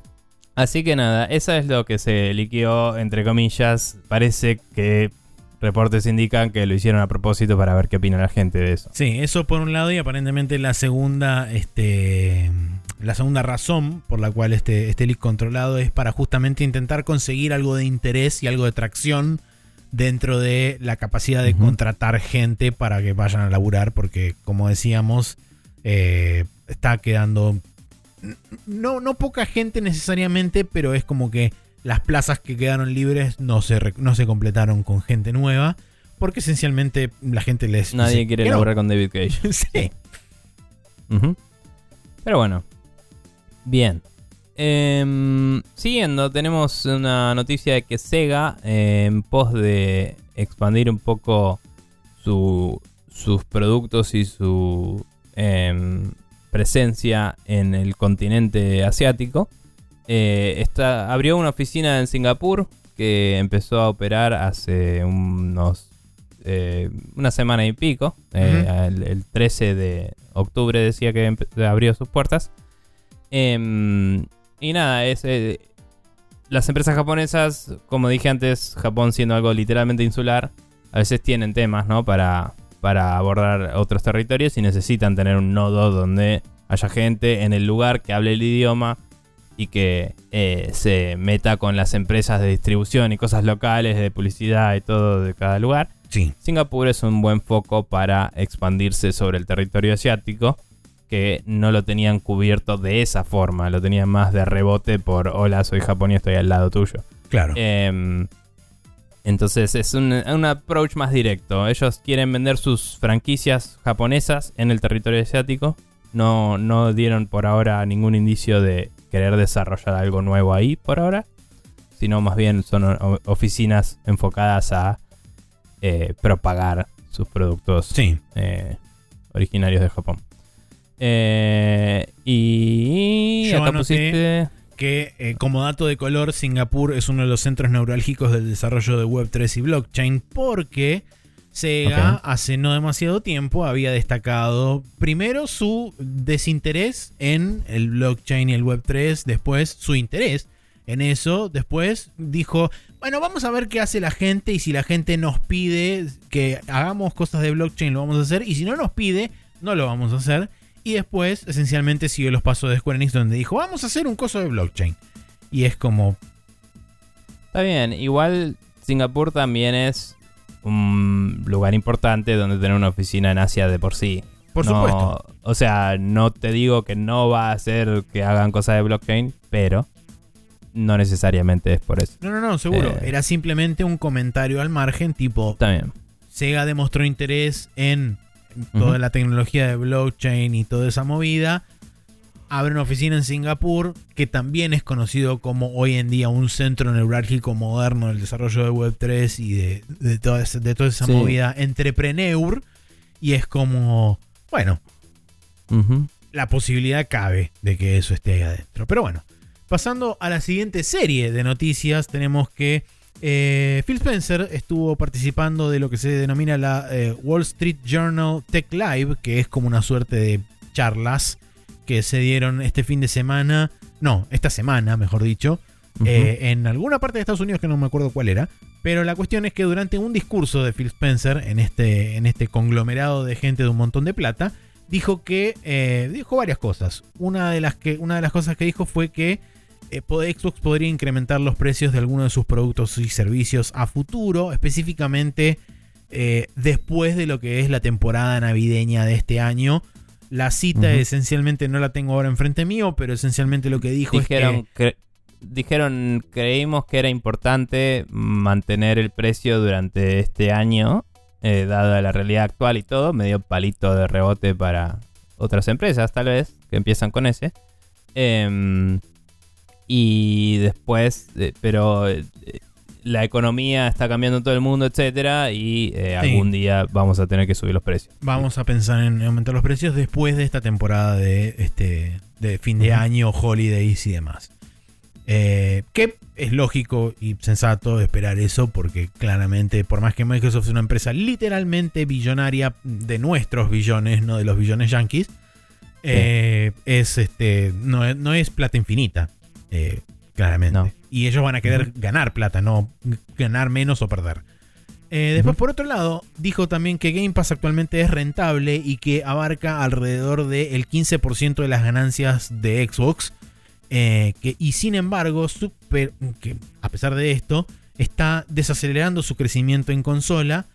S1: así que nada, eso es lo que se liqueó, entre comillas. Parece que reportes indican que lo hicieron a propósito para ver qué opina la gente de eso.
S2: Sí, eso por un lado y aparentemente la segunda, este, la segunda razón por la cual este, este leak controlado es para justamente intentar conseguir algo de interés y algo de tracción dentro de la capacidad de contratar gente para que vayan a laburar porque como decíamos eh, está quedando no, no poca gente necesariamente, pero es como que las plazas que quedaron libres no se, no se completaron con gente nueva. Porque esencialmente la gente les.
S1: Nadie
S2: dice
S1: quiere
S2: que no.
S1: laburar con David Cage.
S2: sí.
S1: Pero bueno. Bien. Em, siguiendo, tenemos una noticia de que Sega, eh, en pos de expandir un poco su- sus productos y su em, presencia en el continente asiático, eh, está, abrió una oficina en Singapur que empezó a operar hace unos eh, una semana y pico. Eh, el, el 13 de octubre decía que abrió sus puertas. Em, y nada, es, eh, las empresas japonesas, como dije antes, Japón siendo algo literalmente insular, a veces tienen temas, ¿no? Para, para abordar otros territorios y necesitan tener un nodo donde haya gente en el lugar que hable el idioma y que eh, se meta con las empresas de distribución y cosas locales, de publicidad y todo de cada lugar.
S2: Sí.
S1: Singapur es un buen foco para expandirse sobre el territorio asiático, que no lo tenían cubierto de esa forma, lo tenían más de rebote por hola, soy Japón y estoy al lado tuyo.
S2: Claro.
S1: Em, entonces es un, un approach más directo. Ellos quieren vender sus franquicias japonesas en el territorio asiático. No, no dieron por ahora ningún indicio de querer desarrollar algo nuevo ahí por ahora. Sino más bien son oficinas enfocadas a eh, propagar sus productos
S2: Sí.
S1: eh, originarios de Japón. Eh, y
S2: Yo
S1: acá
S2: anoté-
S1: pusiste...
S2: que eh, como dato de color, Singapur es uno de los centros neurálgicos del desarrollo de Web3 y blockchain porque Sega hace no demasiado tiempo había destacado primero su desinterés en el blockchain y el Web3, después su interés en eso, después dijo, bueno, vamos a ver qué hace la gente y si la gente nos pide que hagamos cosas de blockchain lo vamos a hacer y si no nos pide, no lo vamos a hacer. Y después, esencialmente, siguió los pasos de Square Enix donde dijo, vamos a hacer un coso de blockchain. Y es como,
S1: Está bien, igual Singapur también es un lugar importante donde tener una oficina en Asia de por sí.
S2: por
S1: No-
S2: supuesto.
S1: O sea, no te digo que no va a hacer que hagan cosas de blockchain, pero no necesariamente es por eso.
S2: No, no, no, seguro.
S1: Eh.
S2: Era simplemente un comentario al margen, tipo,
S1: Está bien.
S2: Sega demostró interés en toda la tecnología de blockchain y toda esa movida. Abre una oficina en Singapur, que también es conocido como hoy en día un centro neurálgico moderno del desarrollo de Web3 y de, de toda, esa- de toda esa
S1: Sí.
S2: movida entrepreneur. Y es como, bueno, la posibilidad cabe de que eso esté ahí adentro. Pero bueno, pasando a la siguiente serie de noticias, tenemos que eh, Phil Spencer estuvo participando de lo que se denomina la eh, Wall Street Journal Tech Live, que es como una suerte de charlas que se dieron este fin de semana, no, esta semana, mejor dicho, eh, en alguna parte de Estados Unidos que no me acuerdo cuál era. Pero la cuestión es que durante un discurso de Phil Spencer en este, en este conglomerado de gente de un montón de plata, dijo que dijo varias cosas. Una de las que una de las cosas que dijo fue que Xbox podría incrementar los precios de algunos de sus productos y servicios a futuro, específicamente eh, después de lo que es la temporada navideña de este año. La cita esencialmente no la tengo ahora enfrente mío, pero esencialmente lo que dijo
S1: dijeron,
S2: es que
S1: cre- dijeron, creímos que era importante mantener el precio durante este año, eh, dada la realidad actual y todo, medio palito de rebote para otras empresas, tal vez, que empiezan con ese. Em, y después, eh, pero eh, la economía está cambiando en todo el mundo, etcétera, y eh,
S2: Sí.
S1: algún día vamos a tener que subir los precios.
S2: vamos a pensar en aumentar los precios después de esta temporada de, este, de fin de año, holidays y demás. Eh, que es lógico y sensato esperar eso porque claramente, por más que Microsoft es una empresa literalmente billonaria de nuestros billones, no de los billones yankees, eh, es este no, no es plata infinita, eh, claramente.
S1: No.
S2: Y ellos van a querer ganar plata, no ganar menos o perder. Eh, después, por otro lado, dijo también que Game Pass actualmente es rentable y que abarca alrededor del 15% de las ganancias de Xbox. eh, que, y sin embargo, super- que a pesar de esto, está desacelerando su crecimiento en consola.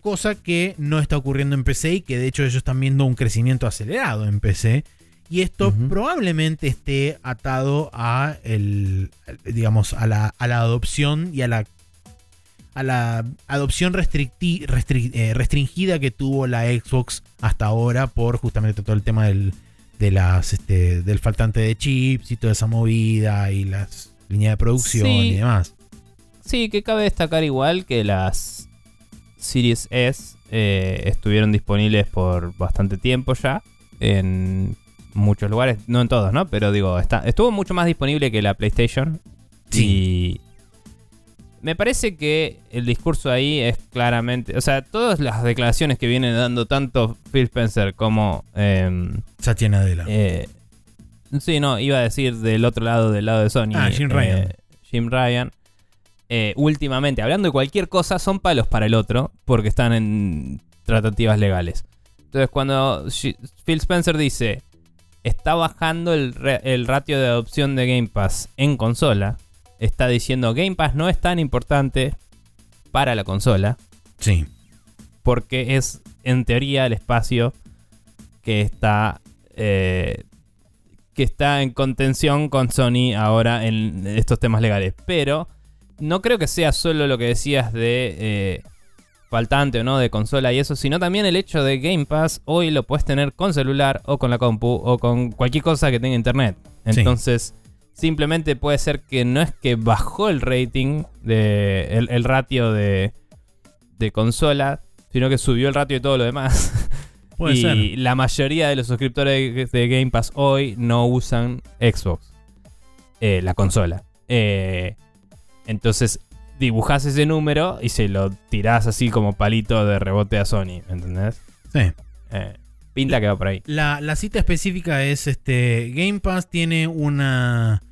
S2: Cosa que no está ocurriendo en PC y que de hecho ellos están viendo un crecimiento acelerado en PC. Y esto probablemente esté atado a el, digamos, a la, a la adopción y a la a la adopción restricti- restri- eh, restringida que tuvo la Xbox hasta ahora por justamente todo el tema del, de las, este, del faltante de chips y toda esa movida y las líneas de producción
S1: Sí.
S2: y demás.
S1: Sí, que cabe destacar igual que las Series S eh, estuvieron disponibles por bastante tiempo ya en muchos lugares, no en todos, ¿no? Pero digo, está, estuvo mucho más disponible que la PlayStation. Y me parece que el discurso ahí es claramente, o sea, todas las declaraciones que vienen dando tanto Phil Spencer como... em,
S2: Satya Nadella.
S1: eh, sí, no, iba a decir del otro lado, del lado de Sony.
S2: Ah, Jim Ryan.
S1: eh, Jim Ryan. eh, últimamente, hablando de cualquier cosa, son palos para el otro porque están en tratativas legales. Entonces, cuando Phil Spencer dice está bajando el, el ratio de adopción de Game Pass en consola, está diciendo Game Pass no es tan importante para la consola
S2: Sí.
S1: porque es en teoría el espacio que está eh, que está en contención con Sony ahora en estos temas legales. Pero no creo que sea solo lo que decías de eh, faltante o no de consola y eso, sino también el hecho de Game Pass hoy lo puedes tener con celular o con la compu o con cualquier cosa que tenga internet.
S2: Sí.
S1: Entonces, simplemente puede ser que no es que bajó el rating de el, el ratio de de consola, sino que subió el ratio de todo lo demás.
S2: Puede
S1: y
S2: ser.
S1: la mayoría de los suscriptores de, de Game Pass hoy no usan Xbox, eh, la consola. Eh, entonces dibujás ese número y se lo tirás así como palito de rebote a Sony, ¿entendés?
S2: Sí.
S1: Eh, pinta que va por ahí.
S2: La, la cita específica es este Game Pass tiene una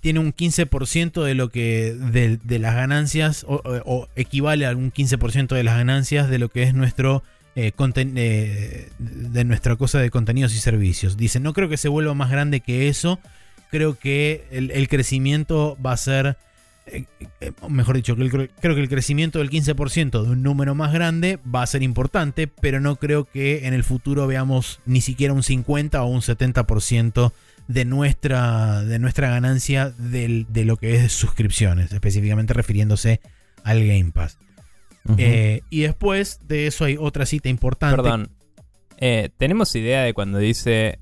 S2: tiene un 15% de lo que de, de las ganancias o, o- o equivale a un 15% de las ganancias de lo que es nuestro eh, conten- eh, de nuestra cosa de contenidos y servicios. Dice, no creo que se vuelva más grande que eso. Creo que el, el crecimiento va a ser eh, eh, mejor dicho, que el cre- creo que el crecimiento del 15% de un número más grande va a ser importante, pero no creo que en el futuro veamos ni siquiera un 50 o un 70% de nuestra, de nuestra ganancia del- de lo que es suscripciones, específicamente refiriéndose al Game Pass. Eh, y después de eso hay otra cita importante.
S1: Perdón. Eh, ¿Tenemos idea de cuando dice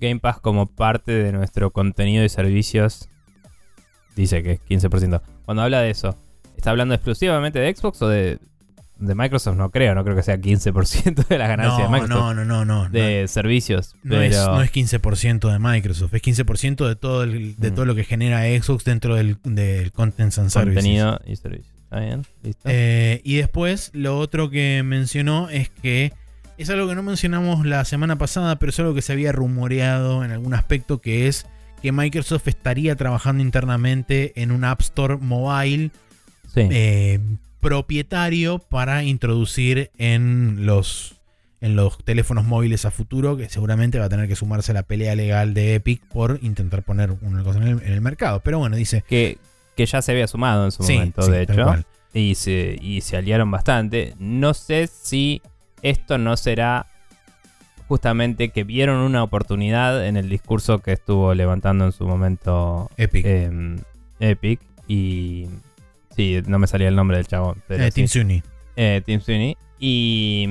S1: Game Pass como parte de nuestro contenido y servicios? Dice que es 15%. Cuando habla de eso, ¿está hablando exclusivamente de Xbox o de, de Microsoft? No creo, no creo que sea 15% de las ganancias de
S2: No,
S1: Microsoft.
S2: no, no, no, no.
S1: de servicios.
S2: No,
S1: pero
S2: es, no es 15% de Microsoft, es 15% de todo el- de
S1: Mm.
S2: todo lo que genera Xbox dentro del, del Content and Services.
S1: contenido y servicios. ¿Está bien? ¿Listo?
S2: Eh, y después lo otro que mencionó es que es algo que no mencionamos la semana pasada, pero es algo que se había rumoreado en algún aspecto, que es que Microsoft estaría trabajando internamente en un App Store mobile
S1: sí.
S2: eh, propietario para introducir en los, en los teléfonos móviles a futuro, que seguramente va a tener que sumarse a la pelea legal de Epic por intentar poner una cosa en el, en el mercado. Pero bueno, dice...
S1: que, que ya se había sumado en su
S2: Sí,
S1: momento,
S2: sí,
S1: de hecho. Y se, y se aliaron bastante. No sé si esto no será justamente que vieron una oportunidad en el discurso que estuvo levantando en su momento
S2: Epic.
S1: eh, Epic. Y sí, no me salía el nombre del chabón. Pero
S2: Eh,
S1: sí.
S2: Tim Sweeney.
S1: Eh, Tim Sweeney. Y,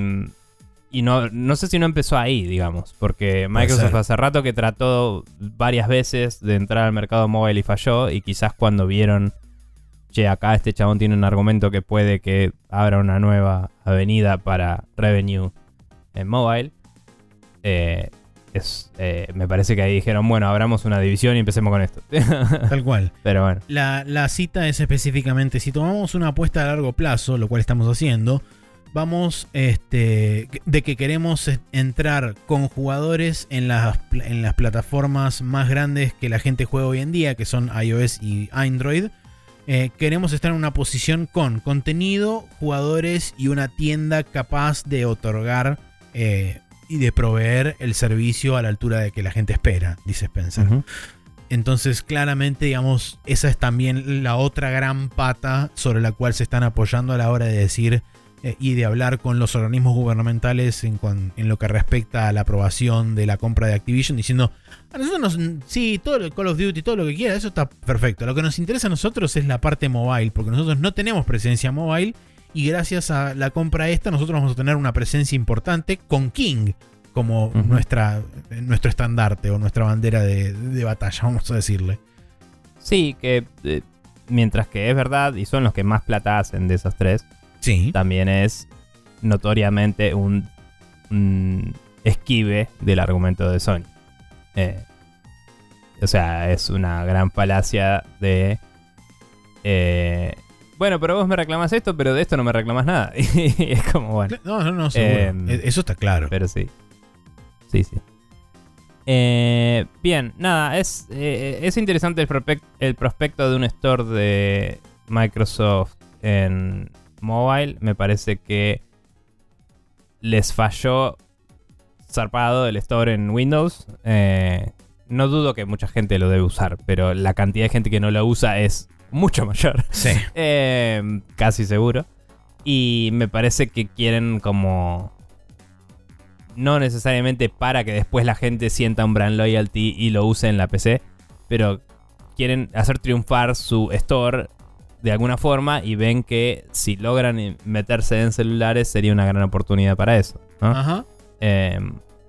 S1: y no, no sé si no empezó ahí, digamos. Porque Microsoft hace rato que trató varias veces de entrar al mercado móvil y falló. Y quizás cuando vieron, che, acá este chabón tiene un argumento que puede que abra una nueva avenida para revenue en mobile. Eh, es, eh, me parece que ahí dijeron, bueno, abramos una división y empecemos con esto.
S2: Tal cual.
S1: Pero bueno.
S2: La, la cita es específicamente, si tomamos una apuesta a largo plazo, lo cual estamos haciendo, vamos este, de que queremos entrar con jugadores en las, en las plataformas más grandes que la gente juega hoy en día, que son iOS y Android. Eh, queremos estar en una posición con contenido, jugadores y una tienda capaz de otorgar eh, y de proveer el servicio a la altura de que la gente espera, dice Spencer. Entonces, claramente, digamos, esa es también la otra gran pata sobre la cual se están apoyando a la hora de decir eh, y de hablar con los organismos gubernamentales en, cuan- en lo que respecta a la aprobación de la compra de Activision, diciendo, a nosotros nos, sí, todo lo Call of Duty, todo lo que quiera, eso está perfecto. Lo que nos interesa a nosotros es la parte mobile, porque nosotros no tenemos presencia mobile y gracias a la compra esta nosotros vamos a tener una presencia importante con King como nuestra, nuestro estandarte o nuestra bandera de, de batalla, vamos a decirle.
S1: Sí, que eh, mientras que es verdad y son los que más plata hacen de esos tres,
S2: Sí.
S1: también es notoriamente un, un esquive del argumento de Sony. Eh, o sea, es una gran falacia de... eh, bueno, pero vos me reclamas esto, pero de esto no me reclamas nada. Y es como, bueno,
S2: No, no, no.
S1: Em,
S2: E- Eso está claro.
S1: pero sí. Sí, sí. Eh, bien, nada, es, eh, es interesante el prospecto de un store de Microsoft en mobile. Me parece que les falló zarpado el store en Windows. Eh, no dudo que mucha gente lo debe usar, pero la cantidad de gente que no lo usa es mucho mayor.
S2: Sí.
S1: Eh, casi seguro. Y me parece que quieren como... No necesariamente para que después la gente sienta un brand loyalty y lo use en la PC, pero quieren hacer triunfar su store de alguna forma y ven que si logran meterse en celulares sería una gran oportunidad para eso. ¿no?
S2: Ajá.
S1: Eh,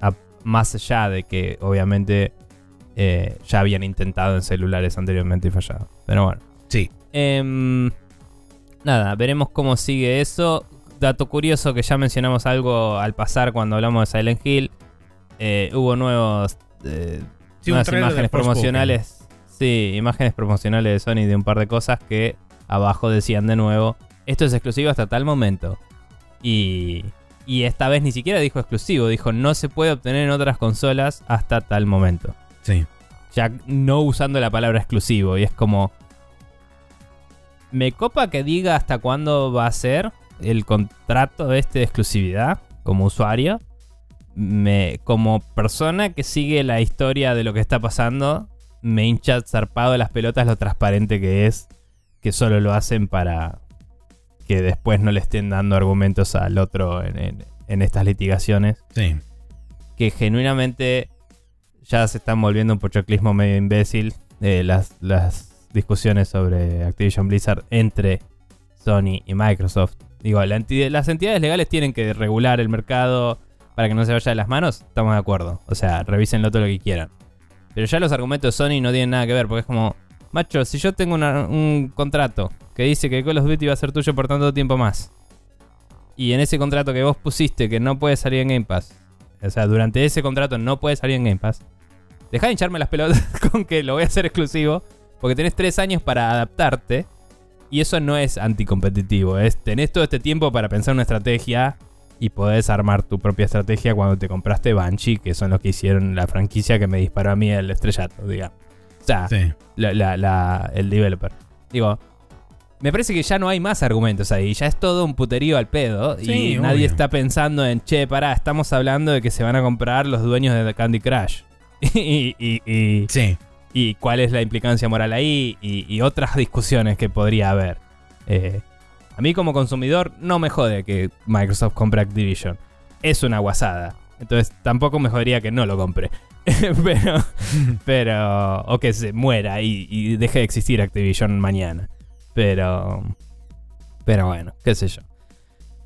S1: a- más allá de que obviamente eh, ya habían intentado en celulares anteriormente y fallado. Pero bueno.
S2: Sí.
S1: Em, nada, veremos cómo sigue eso. Dato curioso que ya mencionamos algo al pasar cuando hablamos de Silent Hill. Eh, hubo nuevos eh,
S2: Sí,
S1: nuevas imágenes promocionales. Sí, imágenes promocionales de Sony de un par de cosas que abajo decían de nuevo. Esto es exclusivo hasta tal momento. Y, y esta vez ni siquiera dijo exclusivo, dijo no se puede obtener en otras consolas hasta tal momento
S2: Sí.
S1: ya no usando la palabra exclusivo. Y es como. Me copa que diga hasta cuándo va a ser el contrato este de exclusividad como usuario. Me, como persona que sigue la historia de lo que está pasando, me hincha zarpado de las pelotas lo transparente que es. Que solo lo hacen para que después no le estén dando argumentos al otro en- en- en estas litigaciones
S2: Sí.
S1: que genuinamente ya se están volviendo un pochoclismo medio imbécil eh, las, las discusiones sobre Activision Blizzard entre Sony y Microsoft. Digo, las entidades legales tienen que regular el mercado para que no se vaya de las manos, estamos de acuerdo. O sea, revísenlo todo lo que quieran. Pero ya los argumentos de Sony no tienen nada que ver, porque es como, macho, si yo tengo un contrato que dice que Call of Duty va a ser tuyo por tanto tiempo más, y en ese contrato que vos pusiste que no puede salir en Game Pass, o sea, durante ese contrato no puede salir en Game Pass. Dejá de hincharme las pelotas con que lo voy a hacer exclusivo. Porque tenés tres años para adaptarte. Y eso no es anticompetitivo. Es tenés todo este tiempo para pensar una estrategia. Y podés armar tu propia estrategia cuando te compraste Banshee. Que son los que hicieron la franquicia que me disparó a mí el estrellato, digamos. O sea,
S2: Sí.
S1: la- la- la- el developer. Digo, me parece que ya no hay más argumentos ahí. Ya es todo un puterío al pedo.
S2: Sí,
S1: y
S2: obvio.
S1: nadie está pensando en, che, pará, estamos hablando de que se van a comprar los dueños de Candy Crush. y, y- y-
S2: Sí.
S1: Y cuál es la implicancia moral ahí. Y, y otras discusiones que podría haber. Eh, a mí como consumidor no me jode que Microsoft compre Activision. Es una guasada. Entonces tampoco me jodería que no lo compre. pero, pero. O que se muera y, y deje de existir Activision mañana. Pero. Pero bueno, qué sé yo.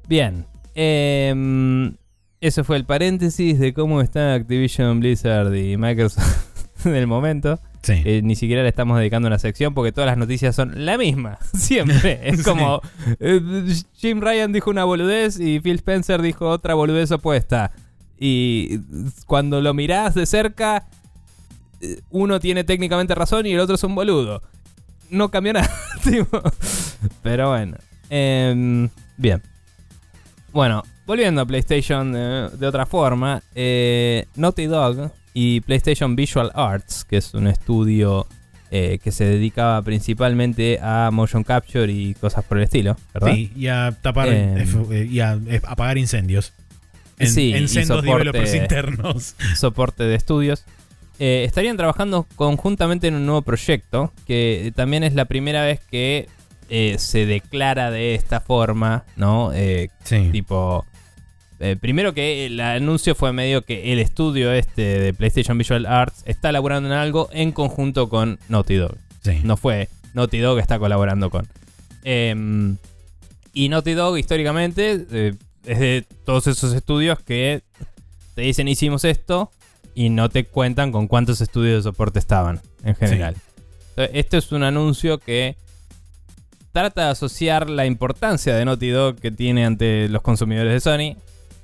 S1: Bien. em, eso fue el paréntesis de cómo está Activision Blizzard y Microsoft en el momento.
S2: Sí.
S1: Eh, ni siquiera le estamos dedicando una sección porque todas las noticias son la misma. Siempre. Es como eh, Jim Ryan dijo una boludez y Phil Spencer dijo otra boludez opuesta. Y cuando lo mirás de cerca, eh, uno tiene técnicamente razón y el otro es un boludo. No cambió nada. tipo. Pero bueno. Em, bien. Bueno, volviendo a PlayStation de otra forma, eh, Naughty Dog y PlayStation Visual Arts, que es un estudio eh, que se dedicaba principalmente a motion capture y cosas por el estilo, ¿verdad?
S2: Sí, y a tapar
S1: Em.
S2: eh, y a eh, apagar incendios. En,
S1: Sí,
S2: en
S1: y
S2: sendos
S1: soporte-
S2: developers internos.
S1: soporte de estudios. Eh, estarían trabajando conjuntamente en un nuevo proyecto, que también es la primera vez que eh, se declara de esta forma, ¿no? Eh,
S2: Sí.
S1: tipo, eh, primero que el anuncio fue medio que el estudio este de PlayStation Visual Arts está laburando en algo en conjunto con Naughty Dog.
S2: sí.
S1: No fue Naughty Dog que está colaborando con. Em, y Naughty Dog históricamente eh, es de todos esos estudios que te dicen hicimos esto y no te cuentan con cuántos estudios de soporte estaban en general. Entonces, esto es un anuncio que trata de asociar la importancia de Naughty Dog que tiene ante los consumidores de Sony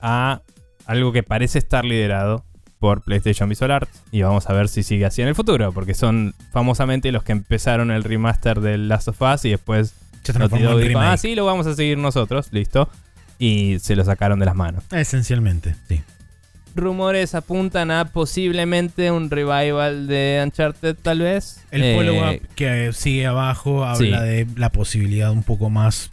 S1: a algo que parece estar liderado por PlayStation Visual Arts y vamos a ver si sigue así en el futuro porque son famosamente los que empezaron el remaster del Last of Us y después
S2: Se
S1: Naughty Dog dijo, ah sí lo vamos a seguir nosotros, listo y se lo sacaron de las manos.
S2: Esencialmente, sí.
S1: Rumores apuntan a posiblemente un revival de Uncharted tal vez.
S2: El
S1: Eh,
S2: follow-up que sigue abajo habla
S1: sí.
S2: de la posibilidad un poco más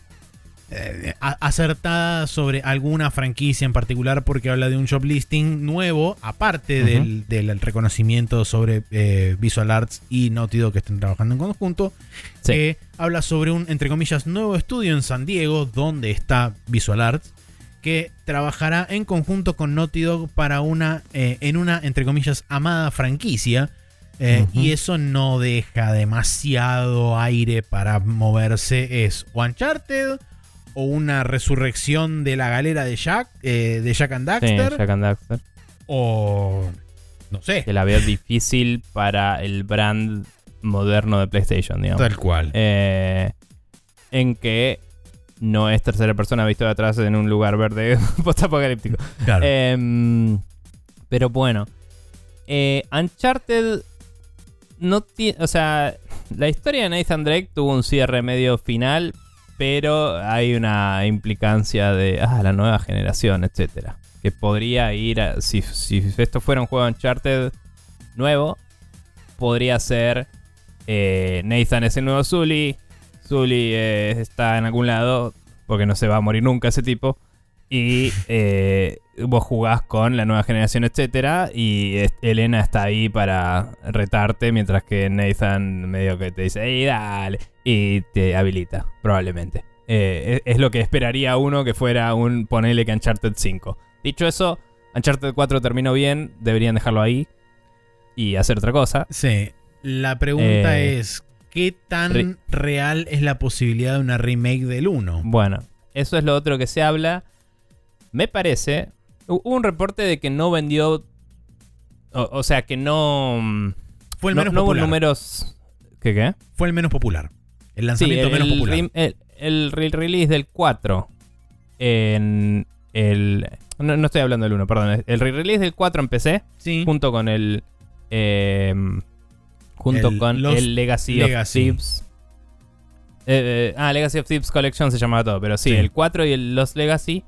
S2: eh, acertada sobre alguna franquicia en particular porque habla de un job listing nuevo, aparte del, del reconocimiento sobre eh, Visual Arts y Naughty Dog que están trabajando en conjunto,
S1: Sí.
S2: que habla sobre un, entre comillas, nuevo estudio en San Diego, donde está Visual Arts, que trabajará en conjunto con Naughty Dog para una, eh, en una, entre comillas, amada franquicia. eh. Y eso no deja demasiado aire para moverse. Es Uncharted o una resurrección de la galera de Jack, eh, de Jack and
S1: sí,
S2: Daxter,
S1: Jack and Daxter.
S2: o no sé,
S1: que la veo difícil para el brand moderno de PlayStation, digamos.
S2: tal cual.
S1: Eh, en que no es tercera persona visto de atrás en un lugar verde postapocalíptico.
S2: Claro.
S1: Em, pero bueno, eh, Uncharted no tiene, o sea, la historia de Nathan Drake tuvo un cierre medio final, pero hay una implicancia de ah, la nueva generación, etcétera, que podría ir a, si, si esto fuera un juego Uncharted nuevo, podría ser eh, Nathan es el nuevo Zully, Zully eh, está en algún lado porque no se va a morir nunca ese tipo. Y eh, vos jugás con la nueva generación, etcétera. Y Elena está ahí para retarte. Mientras que Nathan medio que te dice, ¡Ey, dale! Y te habilita, probablemente. Eh, es, es lo que esperaría uno que fuera un ponele que Uncharted 5. Dicho eso, Uncharted 4 terminó bien. Deberían dejarlo ahí. Y hacer otra cosa.
S2: Sí, la pregunta
S1: Eh,
S2: es, ¿qué tan
S1: re-
S2: real es la posibilidad de una remake del 1?
S1: Bueno, eso es lo otro que se habla. Me parece. hu- Hubo un reporte de que no vendió. O, o sea, que no.
S2: Fue el
S1: no,
S2: menos
S1: no hubo
S2: popular.
S1: números. ¿Qué qué?
S2: Fue el menos popular. El
S1: Sí,
S2: lanzamiento
S1: el,
S2: menos popular.
S1: el- el re- release del 4 en el. No, no estoy hablando del 1, perdón. El re-release del 4 en PC,
S2: sí.
S1: junto con el. eh, junto
S2: El
S1: con el Legacy,
S2: Legacy.
S1: of Thieves. Eh, eh, ah, Legacy of Thieves Collection se llamaba todo, pero sí,
S2: Sí.
S1: el 4 y el Lost Legacy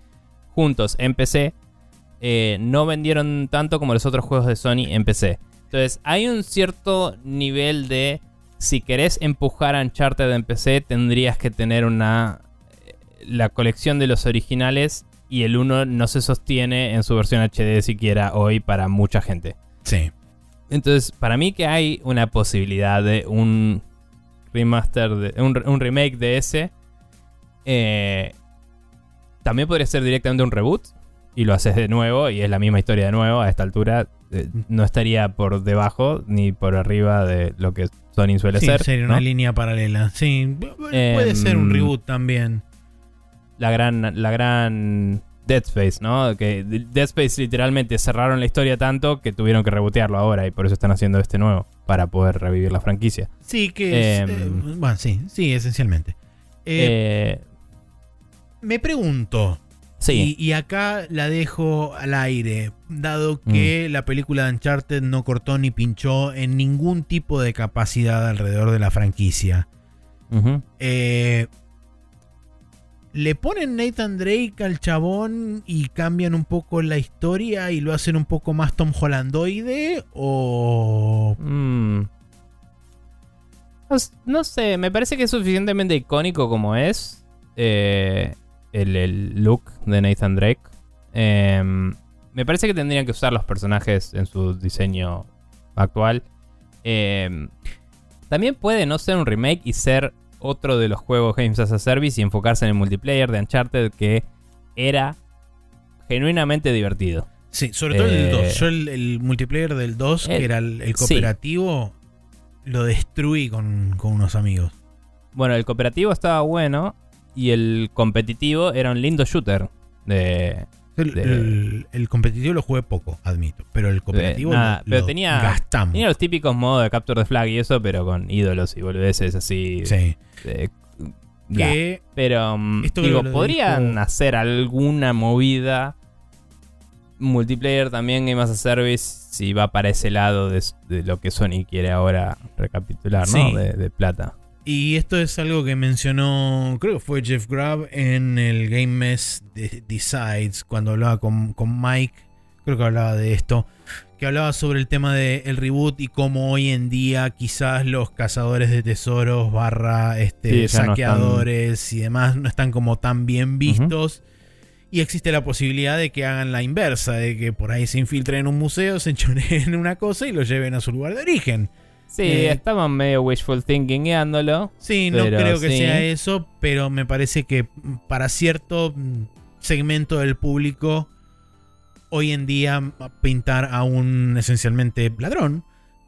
S1: juntos en PC eh, no vendieron tanto como los otros juegos de Sony en PC. Entonces, hay un cierto nivel de. Si querés empujar a Uncharted en PC, tendrías que tener una. eh, La colección de los originales y el 1 no se sostiene en su versión HD siquiera hoy para mucha gente.
S2: Sí.
S1: Entonces, para mí que hay una posibilidad de un remaster, de, un, un remake de ese. eh, también podría ser directamente un reboot y lo haces de nuevo y es la misma historia de nuevo. A esta altura eh, no estaría por debajo ni por arriba de lo que Sony suele
S2: Sí,
S1: ser.
S2: sería
S1: ¿no?
S2: una línea paralela. Sí, pu- puede
S1: Em,
S2: ser un reboot también.
S1: la gran, la gran Dead Space, ¿no? Que Dead Space literalmente cerraron la historia tanto que tuvieron que rebotearlo ahora y por eso están haciendo este nuevo, para poder revivir la franquicia.
S2: Sí, que es.
S1: em,
S2: eh, bueno, sí, sí, esencialmente. Eh, me pregunto.
S1: Sí,
S2: Y, y acá la dejo al aire, dado que
S1: Mm.
S2: la película de Uncharted no cortó ni pinchó en ningún tipo de capacidad alrededor de la franquicia. Eh, ¿Le ponen Nathan Drake al chabón y cambian un poco la historia y lo hacen un poco más Tom Hollandoide? ¿O.?
S1: Mm. No sé, me parece que es suficientemente icónico como es eh, el, el look de Nathan Drake. Em, me parece que tendrían que usar los personajes en su diseño actual. Em, también puede no ser un remake y ser otro de los juegos Games as a Service y enfocarse en el multiplayer de Uncharted que era genuinamente divertido.
S2: Sí, sobre todo el
S1: Eh,
S2: 2. Yo el, el multiplayer del 2,
S1: el-
S2: que era el, el
S1: sí.
S2: cooperativo, lo destruí con, con unos amigos.
S1: Bueno, el cooperativo estaba bueno y el competitivo era un lindo shooter. De,
S2: El,
S1: De-
S2: el- el competitivo lo jugué poco, admito. Pero el cooperativo
S1: nada,
S2: lo,
S1: pero
S2: lo
S1: tenía-
S2: gastamos.
S1: tenía los típicos modos de capture the flag y eso, pero con ídolos y boludeces así.
S2: Sí.
S1: de-.
S2: Que
S1: Pero, mm,
S2: Esto
S1: digo, podrían
S2: dijo-
S1: hacer alguna movida multiplayer también, Game as a Service, si va para ese lado de, de lo que Sony quiere ahora recapitular, ¿no?
S2: Sí.
S1: De, de plata.
S2: Y esto es algo que mencionó, creo que fue Jeff Grubb en el Game Mess de- Decides, cuando hablaba con, con Mike, creo que hablaba de esto, que hablaba sobre el tema del reboot y cómo hoy en día quizás los cazadores de tesoros barra este,
S1: Sí, ya no
S2: saqueadores y demás no están como tan bien vistos. Y existe la posibilidad de que hagan la inversa, de que por ahí se infiltren en un museo, se enchoneen una cosa y lo lleven a su lugar de origen.
S1: Sí,
S2: Eh,
S1: estaban medio wishful thinkingándolo.
S2: Sí, no creo que
S1: sí.
S2: sea eso, pero me parece que para cierto mm, segmento del público, hoy en día pintar a un esencialmente ladrón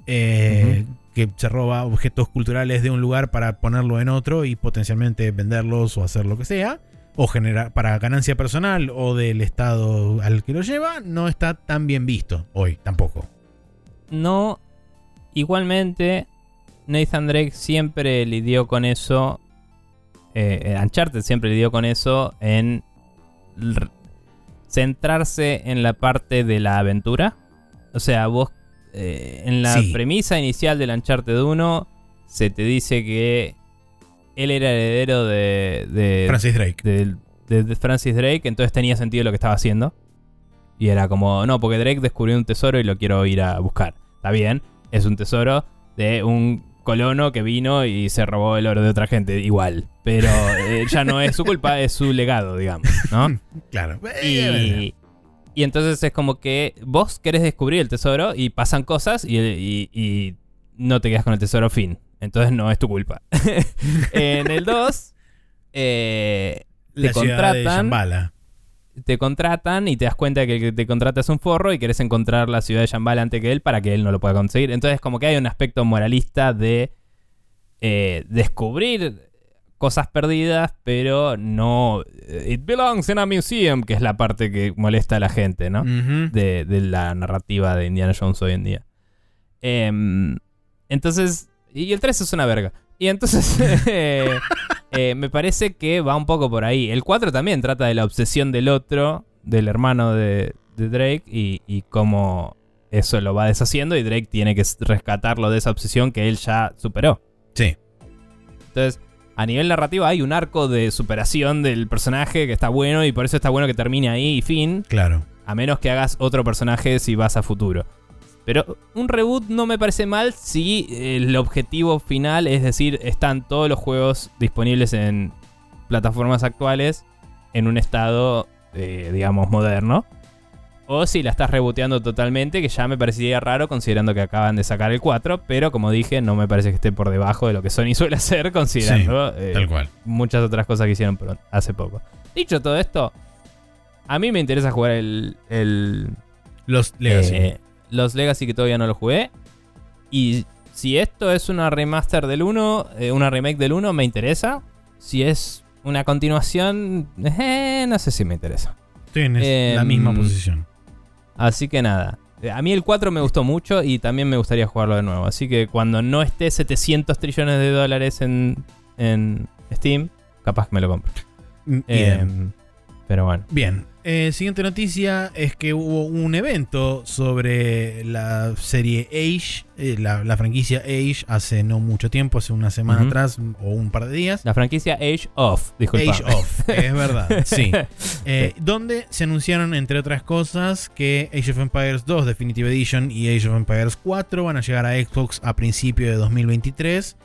S2: eh, que se roba objetos culturales de un lugar para ponerlo en otro y potencialmente venderlos o hacer lo que sea, o generar para ganancia personal o del estado al que lo lleva, no está tan bien visto hoy tampoco.
S1: No, igualmente, Nathan Drake siempre lidió con eso. Eh, eh, Uncharted siempre lidió con eso en centrarse en la parte de la aventura. O sea, vos eh, en la
S2: Sí.
S1: premisa inicial del Uncharted 1 se te dice que él era heredero de, de,
S2: Francis Drake.
S1: de- de- de Francis Drake, entonces tenía sentido lo que estaba haciendo. Y era como, no, porque Drake descubrió un tesoro y lo quiero ir a buscar. Está bien, es un tesoro de un colono que vino y se robó el oro de otra gente, igual. Pero eh, ya no es su culpa, es su legado, digamos, ¿no?
S2: Claro.
S1: Y, y entonces es como que vos querés descubrir el tesoro y pasan cosas y, y- y no te quedas con el tesoro fin. Entonces no es tu culpa. en el 2, eh,
S2: la
S1: te
S2: ciudad de
S1: contratan. Te contratan y te das cuenta que el que te contrata es un forro y querés encontrar la ciudad de Shambhala antes que él para que él no lo pueda conseguir. Entonces como que hay un aspecto moralista de eh, descubrir cosas perdidas, pero no... eh, It belongs in a museum, que es la parte que molesta a la gente, ¿no? De, de la narrativa de Indiana Jones hoy en día. Em, entonces, y el 3 es una verga. Y entonces, eh, eh, me parece que va un poco por ahí. El 4 también trata de la obsesión del otro, del hermano de, de Drake, y, y cómo eso lo va deshaciendo y Drake tiene que rescatarlo de esa obsesión que él ya superó.
S2: Sí.
S1: Entonces, a nivel narrativo hay un arco de superación del personaje que está bueno y por eso está bueno que termine ahí y fin.
S2: Claro.
S1: A menos que hagas otro personaje si vas a futuro. Pero un reboot no me parece mal si el objetivo final es decir, están todos los juegos disponibles en plataformas actuales en un estado, eh, digamos, moderno. O si la estás reboteando totalmente, que ya me parecería raro considerando que acaban de sacar el 4, pero como dije, no me parece que esté por debajo de lo que Sony suele hacer, considerando eh,
S2: Tal cual.
S1: muchas otras cosas que hicieron hace poco. Dicho todo esto, a mí me interesa jugar el, el
S2: Los Legacy.
S1: eh, los Legacy que todavía no lo jugué. Y si esto es una remaster del 1, eh, una remake del 1, me interesa. Si es una continuación, eh, no sé si me interesa.
S2: Estoy en es-
S1: em,
S2: la misma posición.
S1: Así que nada. Eh, A mí el 4 me gustó mucho y también me gustaría jugarlo de nuevo. Así que cuando no esté 700 trillones de dólares en, en Steam, capaz que me lo compro.
S2: Bien.
S1: Eh, pero bueno.
S2: Bien. Eh, siguiente noticia es que hubo un evento sobre la serie Age, eh, la, la franquicia Age, hace no mucho tiempo, hace una semana atrás o un par de días.
S1: La franquicia Age of, disculpa.
S2: Age of, es verdad, sí. Eh, Donde se anunciaron, entre otras cosas, que Age of Empires 2 Definitive Edition y Age of Empires 4 van a llegar a Xbox a principio de 2023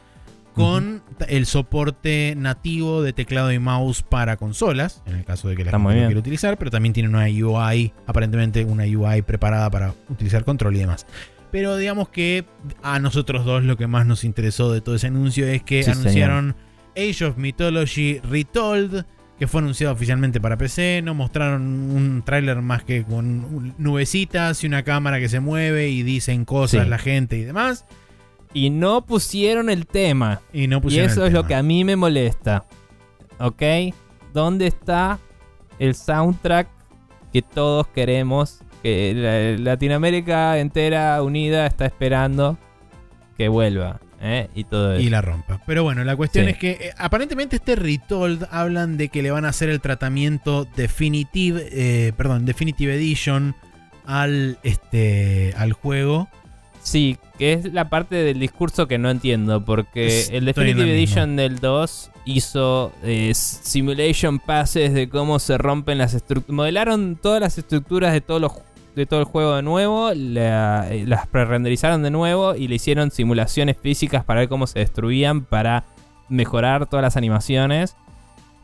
S2: con el soporte nativo de teclado y mouse para consolas, en el caso de que la
S1: Está
S2: gente lo quiera utilizar, pero también tiene una UI, aparentemente una UI preparada para utilizar control y demás. Pero digamos que a nosotros dos lo que más nos interesó de todo ese anuncio es que
S1: Sí,
S2: anunciaron Age of Mythology Retold, que fue anunciado oficialmente para PC. No mostraron un tráiler más que con nubecitas y una cámara que se mueve y dicen cosas
S1: Sí.
S2: la gente y demás.
S1: Y no pusieron el tema.
S2: Y no
S1: Y
S2: pusieron
S1: eso
S2: el
S1: es lo que a mí me molesta. ¿Ok? ¿Dónde está el soundtrack que todos queremos? Que la- Latinoamérica entera unida está esperando que vuelva. ¿eh? Y todo eso.
S2: y la rompa. Pero bueno, la cuestión
S1: Sí.
S2: es que eh, aparentemente este Retold hablan de que le van a hacer el tratamiento Definitive, eh, perdón, Definitive Edition al, este, al juego.
S1: Sí, que es la parte del discurso que no entiendo, porque el Definitive
S2: misma.
S1: Edition del 2 hizo eh, simulation passes de cómo se rompen las estructuras. Modelaron todas las estructuras de, todos los, de todo el juego de nuevo, la- eh, las pre-renderizaron de nuevo y le hicieron simulaciones físicas para ver cómo se destruían, para mejorar todas las animaciones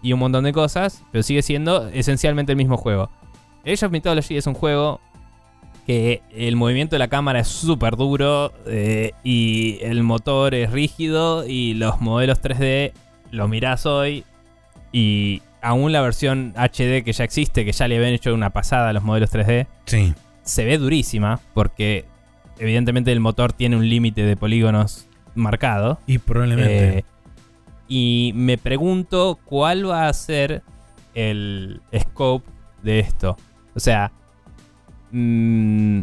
S1: y un montón de cosas, pero sigue siendo esencialmente el mismo juego. Age of Mythology es un juego que el movimiento de la cámara es súper duro eh, y el motor es rígido y los modelos 3D los mirás hoy y aún la versión HD que ya existe, que ya le habían hecho una pasada a los modelos 3D,
S2: Sí.
S1: se ve durísima porque evidentemente el motor tiene un límite de polígonos marcado.
S2: Y probablemente.
S1: Eh, y me pregunto cuál va a ser el scope de esto. O sea, mm,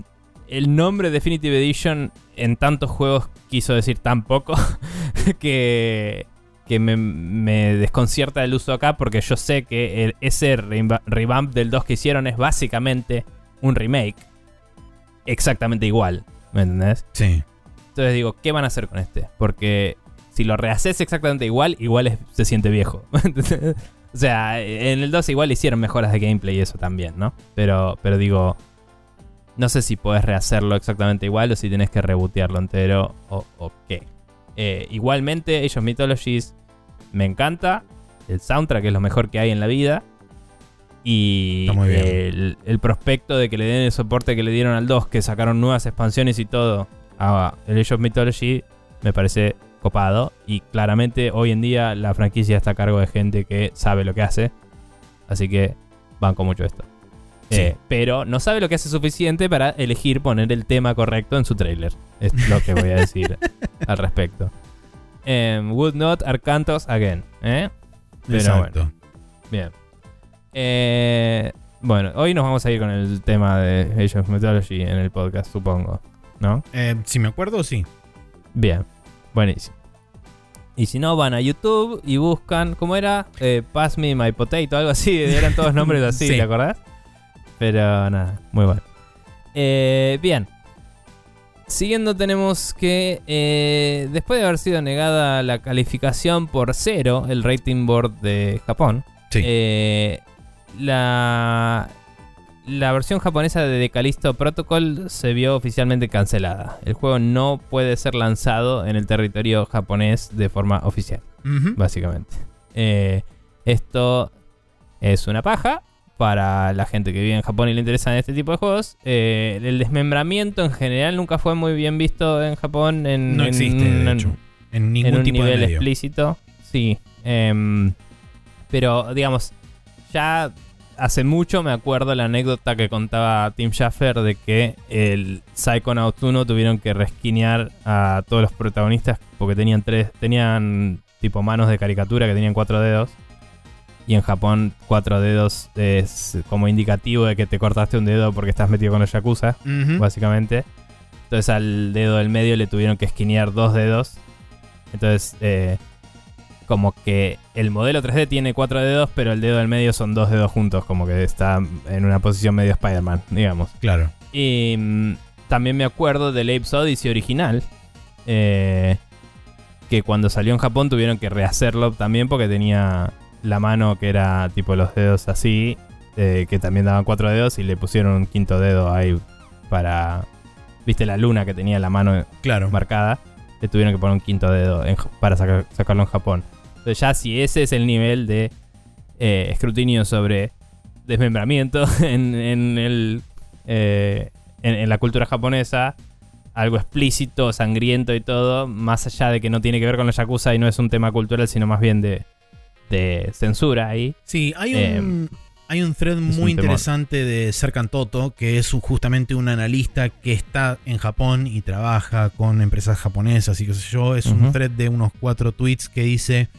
S1: el nombre Definitive Edition en tantos juegos quiso decir tan poco que, que me, me desconcierta el uso acá porque yo sé que el- ese reva- revamp del 2 que hicieron es básicamente un remake exactamente igual. ¿Me entendés?
S2: sí.
S1: Entonces digo, ¿qué van a hacer con este? Porque si lo rehaces exactamente igual, igual es- se siente viejo. o sea, en el 2 igual hicieron mejoras de gameplay y eso también, ¿no? Pero, pero digo, no sé si podés rehacerlo exactamente igual o si tenés que rebotearlo entero o, o qué. Eh, igualmente, Age of Mythologies me encanta. El soundtrack es lo mejor que hay en la vida. Y. El, el prospecto de que le den el soporte que le dieron al 2, que sacaron nuevas expansiones y todo, a el Age of Mythology, me parece copado. Y claramente hoy en día la franquicia está a cargo de gente que sabe lo que hace. Así que banco mucho esto.
S2: Sí.
S1: Eh, pero no sabe lo que hace suficiente para elegir poner el tema correcto en su trailer. Es lo que voy a decir al respecto. Em, would not Arcantos again. ¿eh? Pero
S2: Exacto.
S1: Bien. Eh, bueno, hoy nos vamos a ir con el tema de Age of Mythology en el podcast, supongo. ¿No?
S2: Eh, si me acuerdo, sí.
S1: Bien. Buenísimo. Y si no, van a YouTube y buscan, ¿cómo era? Eh, Pass me my potato, algo así. Eran todos nombres así,
S2: Sí.
S1: ¿te acordás? Pero nada, muy bueno. Eh, bien. Siguiendo tenemos que, eh, después de haber sido negada la calificación por cero, el rating board de Japón,
S2: Sí.
S1: eh, la, la versión japonesa de Decalisto Protocol se vio oficialmente cancelada. El juego no puede ser lanzado en el territorio japonés de forma oficial, básicamente. Eh, esto es una paja para la gente que vive en Japón y le interesan este tipo de juegos. Eh, el desmembramiento en general nunca fue muy bien visto en Japón. En,
S2: No
S1: en-
S2: existe, de
S1: en-
S2: hecho. En ningún
S1: en un
S2: tipo de
S1: nivel
S2: medio.
S1: explícito. Sí. em, pero, digamos, ya hace mucho me acuerdo la anécdota que contaba Tim Schafer de que el Psychonauts 1 tuvieron que resquinear a todos los protagonistas porque tenían tres, tenían tipo manos de caricatura que tenían cuatro dedos. Y en Japón, cuatro dedos es como indicativo de que te cortaste un dedo porque estás metido con los Yakuza básicamente. Entonces al dedo del medio le tuvieron que esquinear dos dedos. Entonces, eh, como que el modelo 3D tiene cuatro dedos, pero el dedo del medio son dos dedos juntos, como que está en una posición medio Spider-Man, digamos.
S2: Claro.
S1: Y mm, también me acuerdo del Apes Odyssey original. eh, que cuando salió en Japón tuvieron que rehacerlo también porque tenía la mano que era tipo los dedos así. eh, que también daban cuatro dedos y le pusieron un quinto dedo ahí para... ¿Viste la luna que tenía la mano
S2: Claro.
S1: marcada? Le tuvieron que poner un quinto dedo en para sacar- sacarlo en Japón. Entonces ya si ese es el nivel de eh, escrutinio sobre desmembramiento en, en el, eh, en, en la cultura japonesa, algo explícito, sangriento y todo, más allá de que no tiene que ver con la Yakuza y no es un tema cultural, sino más bien de, de censura ahí.
S2: Sí, hay un,
S1: Eh,
S2: hay un thread
S1: un
S2: muy
S1: temor.
S2: interesante de Serkan Toto, que es un- justamente un analista que está en Japón y trabaja con empresas japonesas y qué sé yo. Es un thread de unos cuatro tweets que dice,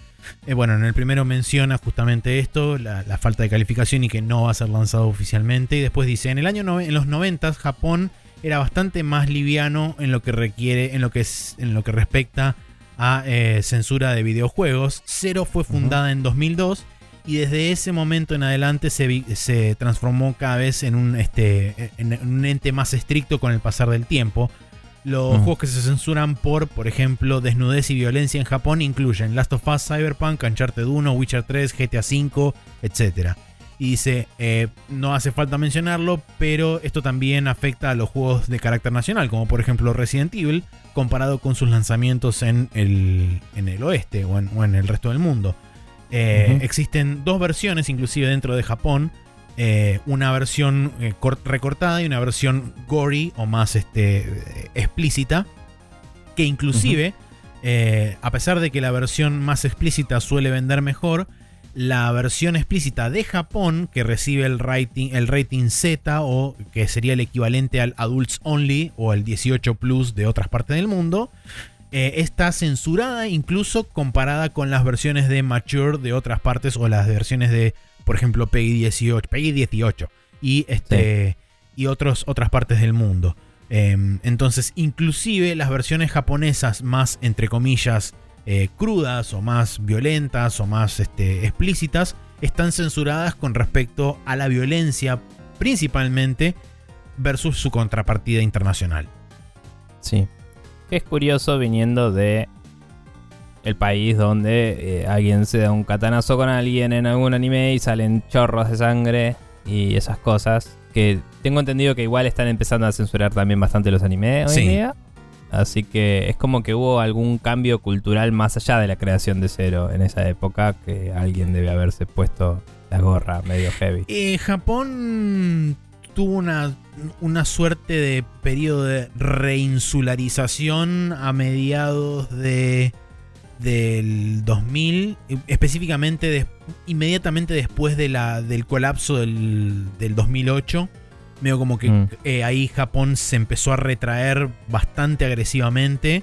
S2: eh, bueno, en el primero menciona justamente esto, la, la falta de calificación y que no va a ser lanzado oficialmente. Y después dice, en el año nove- en los 90 Japón era bastante más liviano en lo que requiere, en lo que, es, en lo que respecta a eh, censura de videojuegos. Cero fue fundada en 2002 y desde ese momento en adelante se, se transformó cada vez en un, este, en un ente más estricto con el pasar del tiempo. Los juegos que se censuran por, por ejemplo, desnudez y violencia en Japón incluyen Last of Us, Cyberpunk, Uncharted 1, Witcher 3, GTA V, etc. Y dice, eh, no hace falta mencionarlo, pero esto también afecta a los juegos de carácter nacional, como por ejemplo Resident Evil, comparado con sus lanzamientos en el, en el oeste o en, o en el resto del mundo. Eh. Existen dos versiones, inclusive dentro de Japón. eh, una versión eh, cort- recortada y una versión gory o más este, explícita. Que inclusive, a pesar de que la versión más explícita suele vender mejor, la versión explícita de Japón, que recibe el rating, el rating Z o que sería el equivalente al Adults Only o el 18 Plus de otras partes del mundo, eh, está censurada incluso comparada con las versiones de Mature de otras partes o las versiones de, por ejemplo, PEGI 18, PEGI 18 y, este, y otros, otras partes del mundo. Em, entonces, inclusive las versiones japonesas más, entre comillas, eh, crudas o más violentas o más este, explícitas, están censuradas con respecto a la violencia principalmente versus su contrapartida internacional.
S1: Sí. Es curioso viniendo de el país donde eh, alguien se da un katanazo con alguien en algún anime y salen chorros de sangre y esas cosas. Que tengo entendido que igual están empezando a censurar también bastante los animes hoy en día. Así que es como que hubo algún cambio cultural más allá de la creación de cero en esa época que alguien debe haberse puesto la gorra medio heavy.
S2: Japón tuvo una, una suerte de periodo de reinsularización a mediados de del 2000, eh, específicamente inmediatamente después de la, del colapso del, del 2008. Medio como que
S1: Mm.
S2: eh, ahí Japón se empezó a retraer bastante agresivamente.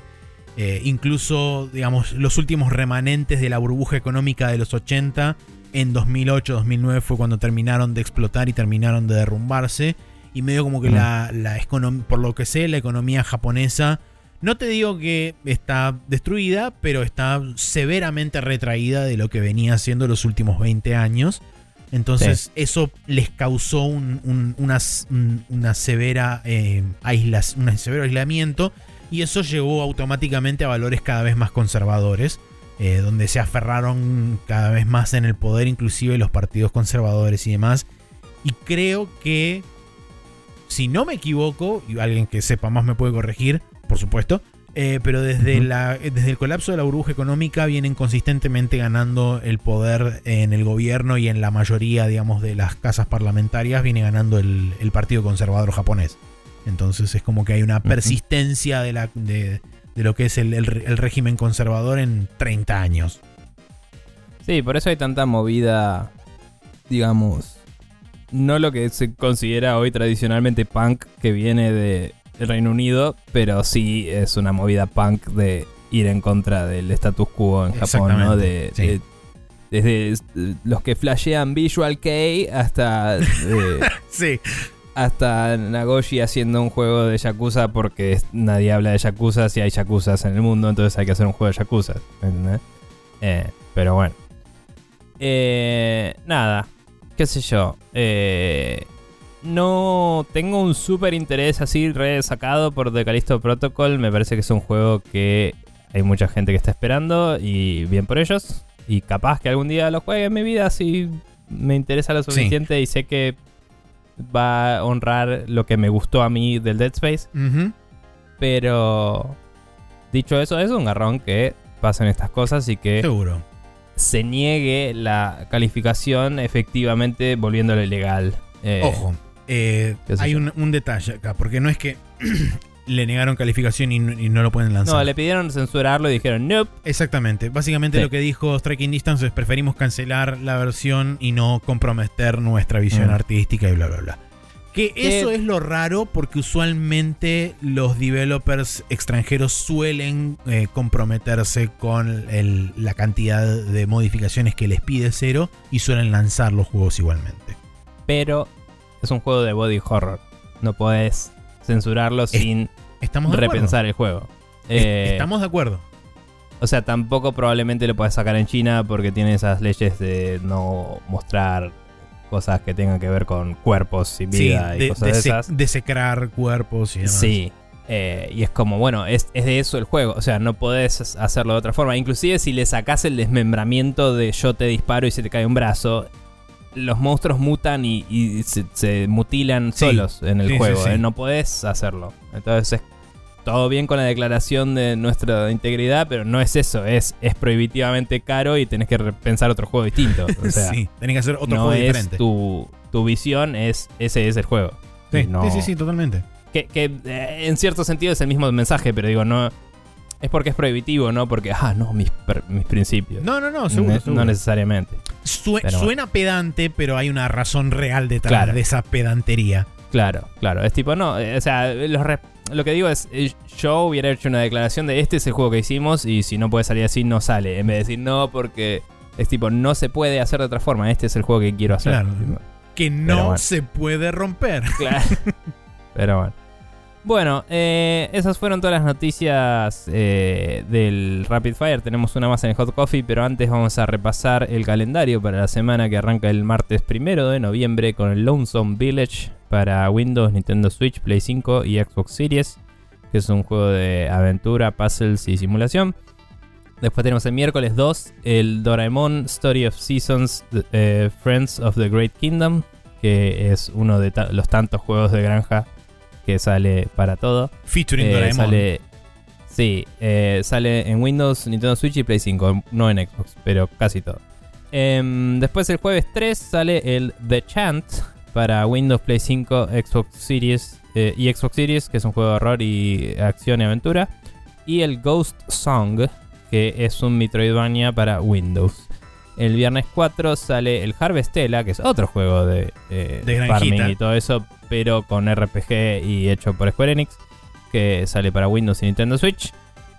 S2: Eh, incluso, digamos, los últimos remanentes de la burbuja económica de los 80 en 2008-2009 fue cuando terminaron de explotar y terminaron de derrumbarse. Y medio como que
S1: Mm.
S2: la, la por lo que sé, la economía japonesa, no te digo que está destruida, pero está severamente retraída de lo que venía haciendo los últimos 20 años. Entonces eso les causó un, un- una, s- un- una severa, eh, aislas- un severo aislamiento y eso llevó automáticamente a valores cada vez más conservadores, eh, donde se aferraron cada vez más en el poder, inclusive los partidos conservadores y demás. Y creo que, si no me equivoco, y alguien que sepa más me puede corregir, por supuesto, eh, pero desde, la, desde el colapso de la burbuja económica vienen consistentemente ganando el poder en el gobierno y en la mayoría, digamos, de las casas parlamentarias, viene ganando el, el Partido Conservador japonés. Entonces es como que hay una persistencia de, la, de, de lo que es el, el- el régimen conservador en 30 años.
S1: Sí, por eso hay tanta movida, digamos, no lo que se considera hoy tradicionalmente punk que viene de Reino Unido, pero sí es una movida punk de ir en contra del status quo en Japón, ¿no? De,
S2: Exactamente, sí.
S1: de- desde los que flashean Visual Kei hasta
S2: Sí.
S1: hasta Nagoshi haciendo un juego de Yakuza porque nadie habla de Yakuza si hay Yakuzas en el mundo, entonces hay que hacer un juego de Yakuza. ¿me entendés? Eh, pero bueno. Eh, nada, qué sé yo. Eh, no tengo un súper interés así re sacado por The Callisto Protocol. Me parece que es un juego que hay mucha gente que está esperando y bien por ellos. Y capaz que algún día lo juegue en mi vida si me interesa lo
S2: Sí.
S1: suficiente y sé que va a honrar lo que me gustó a mí del Dead Space. Pero dicho eso, es un garrón que pasen estas cosas y que
S2: Seguro.
S1: se niegue la calificación efectivamente volviéndolo ilegal. Eh,
S2: Ojo, eh, hay un, un detalle acá, porque no es que le negaron calificación y, no- y no lo pueden lanzar.
S1: No, le pidieron censurarlo y dijeron, nope.
S2: Exactamente. Básicamente
S1: Sí.
S2: lo que dijo Striking Distance es preferimos cancelar la versión y no comprometer nuestra visión
S1: Mm.
S2: artística y bla, bla, bla. Que eso es lo raro porque usualmente los developers extranjeros suelen eh, comprometerse con el- la cantidad de modificaciones que les pide cero y suelen lanzar los juegos igualmente.
S1: Pero es un juego de body horror. No podés censurarlo sin
S2: Estamos
S1: repensar el juego.
S2: Es-
S1: Eh,
S2: Estamos de acuerdo.
S1: O sea, tampoco probablemente lo puedas sacar en China porque tiene esas leyes de no mostrar cosas que tengan que ver con cuerpos sin
S2: Sí,
S1: vida y
S2: de,
S1: cosas de, esas.
S2: desecrar cuerpos y demás.
S1: Sí. eh, y es como, bueno, es, es de eso el juego. O sea, no podés hacerlo de otra forma. Inclusive si le sacás el desmembramiento de yo te disparo y se te cae un brazo, los monstruos mutan y, y se, se mutilan
S2: Sí.
S1: solos en el
S2: Sí,
S1: juego.
S2: sí.
S1: eh, No podés hacerlo. Entonces es todo bien con la declaración de nuestra integridad, pero no es eso. Es, es prohibitivamente caro y tenés que pensar otro juego distinto. O sea,
S2: sí, tenés que hacer otro
S1: no
S2: juego
S1: es
S2: diferente.
S1: tu, tu visión, es ese es el juego.
S2: Sí,
S1: No-
S2: sí, sí, sí, totalmente.
S1: que, que, eh, en cierto sentido es el mismo mensaje, pero digo, no. Es porque es prohibitivo, no porque, ah, no, mis, mis principios.
S2: No, no, no, seguro,
S1: Ne-
S2: seguro.
S1: No necesariamente.
S2: Sue-
S1: Pero bueno.
S2: suena pedante, pero hay una razón real detrás
S1: Claro.
S2: de esa pedantería.
S1: Claro, claro. Es tipo, no, eh, o sea, los lo que digo es, eh, yo hubiera hecho una declaración de este es el juego que hicimos y si no puede salir así, no sale. En vez de decir no, porque es tipo, no se puede hacer de otra forma, este es el juego que quiero hacer.
S2: Claro.
S1: Tipo,
S2: Que no
S1: bueno.
S2: se puede romper.
S1: Claro. Pero bueno. Bueno, eh, esas fueron todas las noticias eh, del Rapid Fire. Tenemos una más en el Hot Coffee, pero antes vamos a repasar el calendario para la semana que arranca el martes primero de noviembre con el Lonesome Village para Windows, Nintendo Switch, Play 5 y Xbox Series, que es un juego de aventura, puzzles y simulación. Después tenemos el miércoles 2 el Doraemon Story of Seasons eh, Friends of the Great Kingdom, que es uno de los tantos juegos de granja que sale para todo.
S2: Featuring
S1: Eh,
S2: Doraemon.
S1: sale, sí, eh, sale en Windows, Nintendo Switch y Play 5, no en Xbox, pero casi todo. Em, después el jueves 3 sale el The Chant para Windows, Play 5, Xbox Series eh, y Xbox Series, que es un juego de horror y acción y aventura. Y el Ghost Song, que es un Metroidvania para Windows. El viernes 4 sale el Harvestella, que es otro juego de, eh,
S2: De
S1: farming y todo eso, pero con RPG y hecho por Square Enix, que sale para Windows y Nintendo Switch.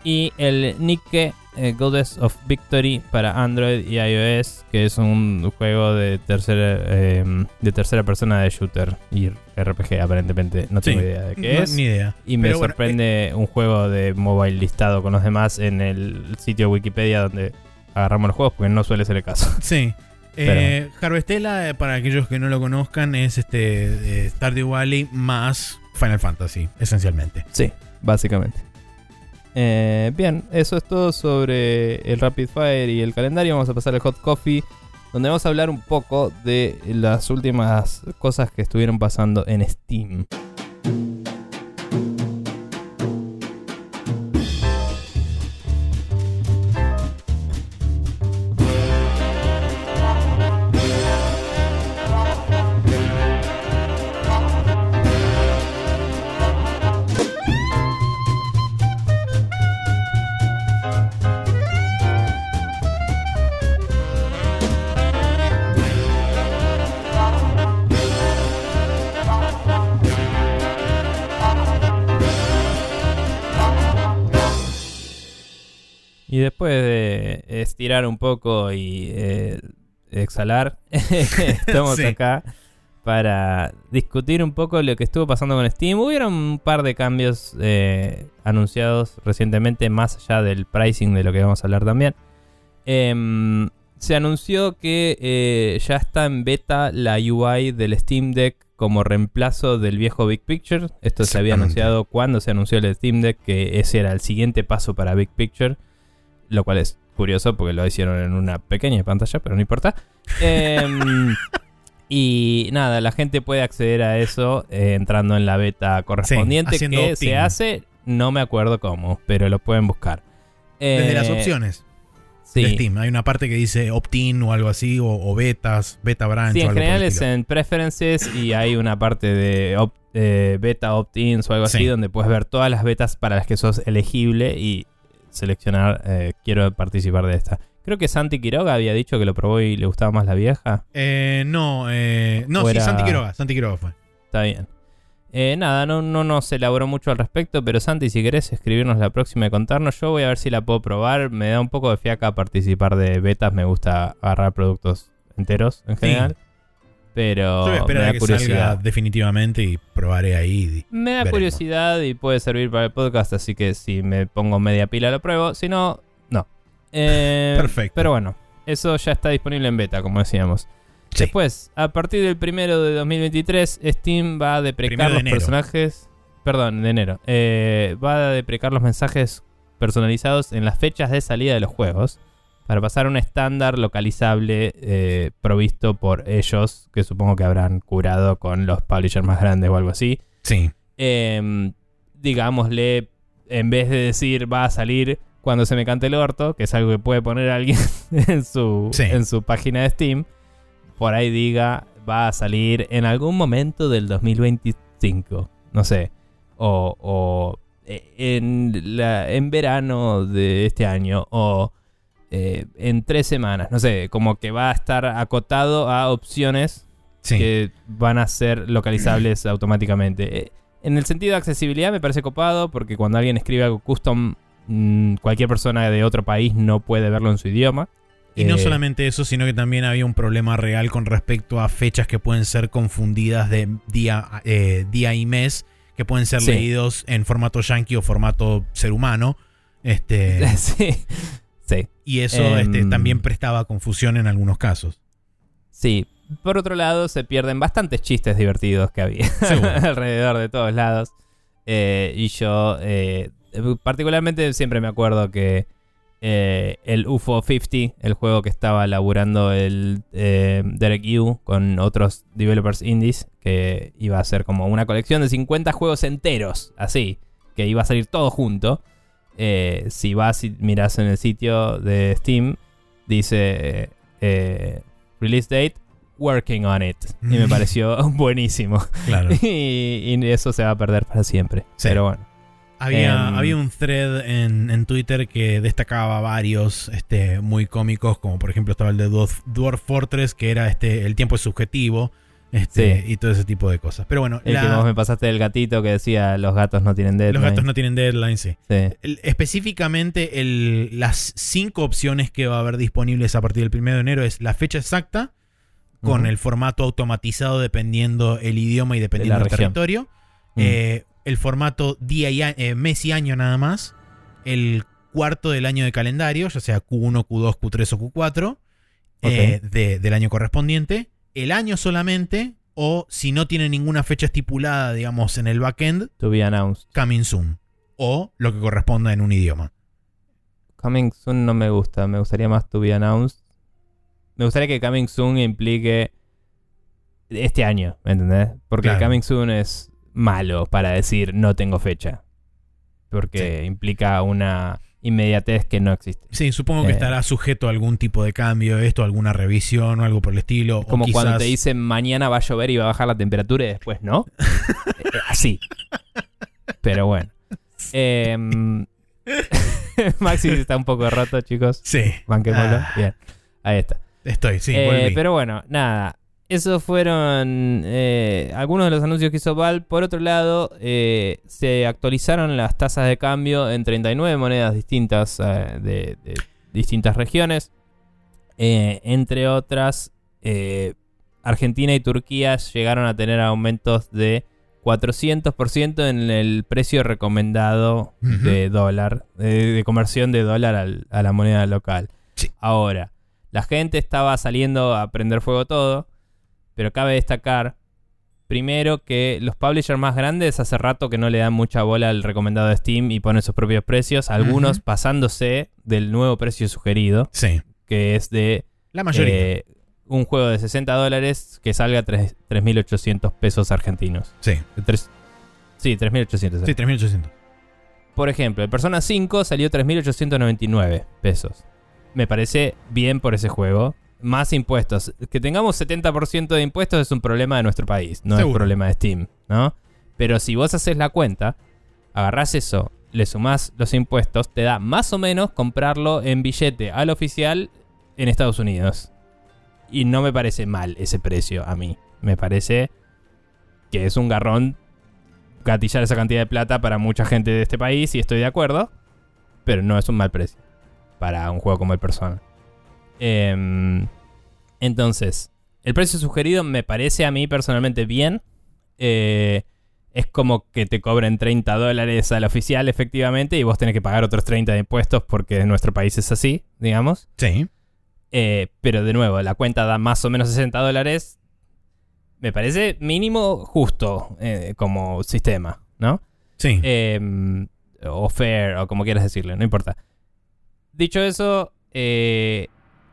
S1: Y el Nike eh, Goddess of Victory para Android y iOS, que es un juego de tercera, eh, de tercera persona de shooter y RPG, aparentemente. No tengo
S2: Sí.
S1: idea de qué
S2: No,
S1: es.
S2: Ni idea.
S1: Y me
S2: Pero bueno, eh,
S1: sorprende un juego de mobile listado con los demás en el sitio de Wikipedia donde agarramos los juegos, porque no suele ser el caso.
S2: Sí. Eh, Harvestella, eh, para aquellos que no lo conozcan, es este eh, Stardew Valley más Final Fantasy, esencialmente.
S1: Sí, básicamente. Eh, bien, eso es todo sobre el Rapid Fire y el calendario. Vamos a pasar al Hot Coffee, donde vamos a hablar un poco de las últimas cosas que estuvieron pasando en Steam. Estirar un poco y eh, exhalar, estamos
S2: Sí.
S1: acá para discutir un poco lo que estuvo pasando con Steam. Hubieron un par de cambios eh, anunciados recientemente, más allá del pricing de lo que vamos a hablar también. Em, se anunció que eh, ya está en beta la UI del Steam Deck como reemplazo del viejo Big Picture. Esto se había anunciado cuando se anunció el Steam Deck, que ese era el siguiente paso para Big Picture, lo cual es curioso porque lo hicieron en una pequeña pantalla, pero no importa. Em, y nada, la gente puede acceder a eso eh, entrando en la beta correspondiente
S2: haciendo
S1: que se hace, no me acuerdo cómo, pero lo pueden buscar.
S2: Desde
S1: Eh,
S2: las opciones
S1: Sí,
S2: de Steam. Hay una parte que dice opt-in o algo así, o, o betas, beta branch
S1: Sí,
S2: o
S1: en
S2: algo por
S1: general es en preferences y hay una parte de op- eh, beta opt-ins o algo así,
S2: Sí.
S1: donde puedes ver todas las betas para las que sos elegible y seleccionar, eh, quiero participar de esta. Creo que Santi Quiroga había dicho que lo probó y le gustaba más la vieja.
S2: Eh, no, eh, no, sí, Santi Quiroga, Santi Quiroga fue.
S1: Está bien. Eh, nada, no, no nos elaboró mucho al respecto, pero Santi, si querés escribirnos la próxima y contarnos, yo voy a ver si la puedo probar. Me da un poco de fiaca participar de betas, me gusta agarrar productos enteros en
S2: Sí.
S1: Pero
S2: Yo voy a
S1: me da
S2: a que
S1: curiosidad.
S2: salga definitivamente y probaré ahí.
S1: Me da
S2: Veremos.
S1: curiosidad y puede servir para el podcast, así que si me pongo media pila lo pruebo. Si no, no. Eh,
S2: Perfecto.
S1: Pero bueno, eso ya está disponible en beta, como decíamos.
S2: Sí.
S1: Después, a partir del primero de 2023, Steam va a deprecar
S2: de
S1: los
S2: enero.
S1: personajes. Perdón, de enero. Eh, va a deprecar los mensajes personalizados en las fechas de salida de los juegos. Para pasar a un estándar localizable eh, provisto por ellos, que supongo que habrán curado con los publishers más grandes o algo así.
S2: Sí,
S1: Em, digámosle, en vez de decir va a salir cuando se me cante el orto, que es algo que puede poner alguien en su,
S2: Sí.
S1: en su página de Steam, por ahí diga va a salir en algún momento del 2025, no sé, o, o, eh, en, la- en verano de este año, o eh, en tres semanas, no sé, como que va a estar acotado a opciones
S2: sí.
S1: que van a ser localizables automáticamente. Eh, En el sentido de accesibilidad me parece copado porque cuando alguien escribe algo custom, mm, cualquier persona de otro país no puede verlo en su idioma.
S2: Y no
S1: Eh,
S2: solamente eso, sino que también había un problema real con respecto a fechas que pueden ser confundidas de día, día y mes, que pueden ser
S1: Sí.
S2: leídos en formato yankee o formato ser humano. Este,
S1: sí, sí,
S2: y eso
S1: Em.
S2: este, también prestaba confusión en algunos casos.
S1: sí. Por otro lado, se pierden bastantes chistes divertidos que había alrededor de todos lados. Eh, y yo, eh, particularmente, siempre me acuerdo que eh, el UFO 50, el juego que estaba laburando el Derek Yu con otros developers indies, que iba a ser como una colección de 50 juegos enteros, así, que iba a salir todo junto. Eh, si vas y miras en el sitio de Steam, dice eh, release date, working on it. Y me
S2: Mm.
S1: pareció buenísimo.
S2: Claro.
S1: y, y eso se va a perder para siempre.
S2: Sí.
S1: Pero bueno.
S2: Había,
S1: Em.
S2: había un thread en, en Twitter que destacaba varios este, muy cómicos, como por ejemplo estaba el de Dwarf, Dwarf Fortress, que era este, el tiempo es subjetivo, este, y todo ese tipo de cosas. Pero bueno,
S1: El
S2: la-
S1: que vos me pasaste del gatito que decía los gatos no tienen deadline.
S2: los gatos no tienen deadline, sí.
S1: Sí.
S2: El- específicamente, el- las cinco opciones que va a haber disponibles a partir del 1 de enero es la fecha exacta, con el formato automatizado dependiendo el idioma y dependiendo
S1: De
S2: del
S1: región.
S2: territorio. Eh, el formato día y eh, mes y año nada más. El cuarto del año de calendario, ya sea Q1, Q2, Q3 o Q4, eh, de- del año correspondiente. El año solamente, o si no tiene ninguna fecha estipulada, digamos, en el backend,
S1: To be announced.
S2: coming soon. O lo que corresponda en un idioma.
S1: Coming soon no me gusta. Me gustaría más to be announced. Me gustaría que coming soon implique este año, ¿me entendés? Porque
S2: Claro.
S1: coming soon es malo para decir no tengo fecha. Porque implica una inmediatez que no existe.
S2: Sí, supongo que
S1: Eh.
S2: estará sujeto a algún tipo de cambio, esto, alguna revisión o algo por el estilo. o
S1: Como cuando te dicen mañana va a llover y va a bajar la temperatura y después no. Eh, Así. Pero bueno. Em, Maxi está un poco roto, chicos.
S2: Sí,
S1: Banquémoslo.
S2: Ah.
S1: Bien. Ahí está.
S2: estoy, sí,
S1: Eh, pero bueno, nada. Esos fueron eh, algunos de los anuncios que hizo Val. Por otro lado, eh, se actualizaron las tasas de cambio en 39 monedas distintas eh, de, de distintas regiones. Entre otras, Argentina y Turquía llegaron a tener aumentos de 400% en el precio recomendado de dólar, de, de conversión de dólar al- a la moneda local.
S2: Sí.
S1: Ahora, la gente estaba saliendo a prender fuego todo, pero cabe destacar, primero, que los publishers más grandes hace rato que no le dan mucha bola al recomendado de Steam y ponen sus propios precios, algunos pasándose del nuevo precio sugerido,
S2: Sí,
S1: que es de
S2: la mayoría.
S1: eh, un juego de 60 dólares que salga a tres- 3.800 pesos argentinos.
S2: sí,
S1: Tres- sí, 3.800.
S2: sí, 3800.
S1: Por ejemplo, el Persona 5 salió 3.899 pesos. Me parece bien por ese juego. Más impuestos. Que tengamos 70% de impuestos es un problema de nuestro país, no es
S2: Seguro.
S1: un problema de Steam, ¿no? Pero si vos haces la cuenta, agarrás eso, le sumás los impuestos, te da más o menos comprarlo en billete al oficial en Estados Unidos. Y no me parece mal ese precio a mí. Me parece que es un garrón gatillar esa cantidad de plata para mucha gente de este país y estoy de acuerdo. Pero no es un mal precio para un juego como el Persona. Em, entonces, el precio sugerido me parece a mí personalmente bien. Eh, es como que te cobren 30 dólares al oficial, efectivamente, y vos tenés que pagar otros 30 de impuestos porque en nuestro país es así, digamos.
S2: Sí.
S1: Eh, pero de nuevo, la cuenta da más o menos 60 dólares. Me parece mínimo justo eh, como sistema, ¿no?
S2: Sí.
S1: Em, o fair, o como quieras decirle, no importa. Dicho eso, eh,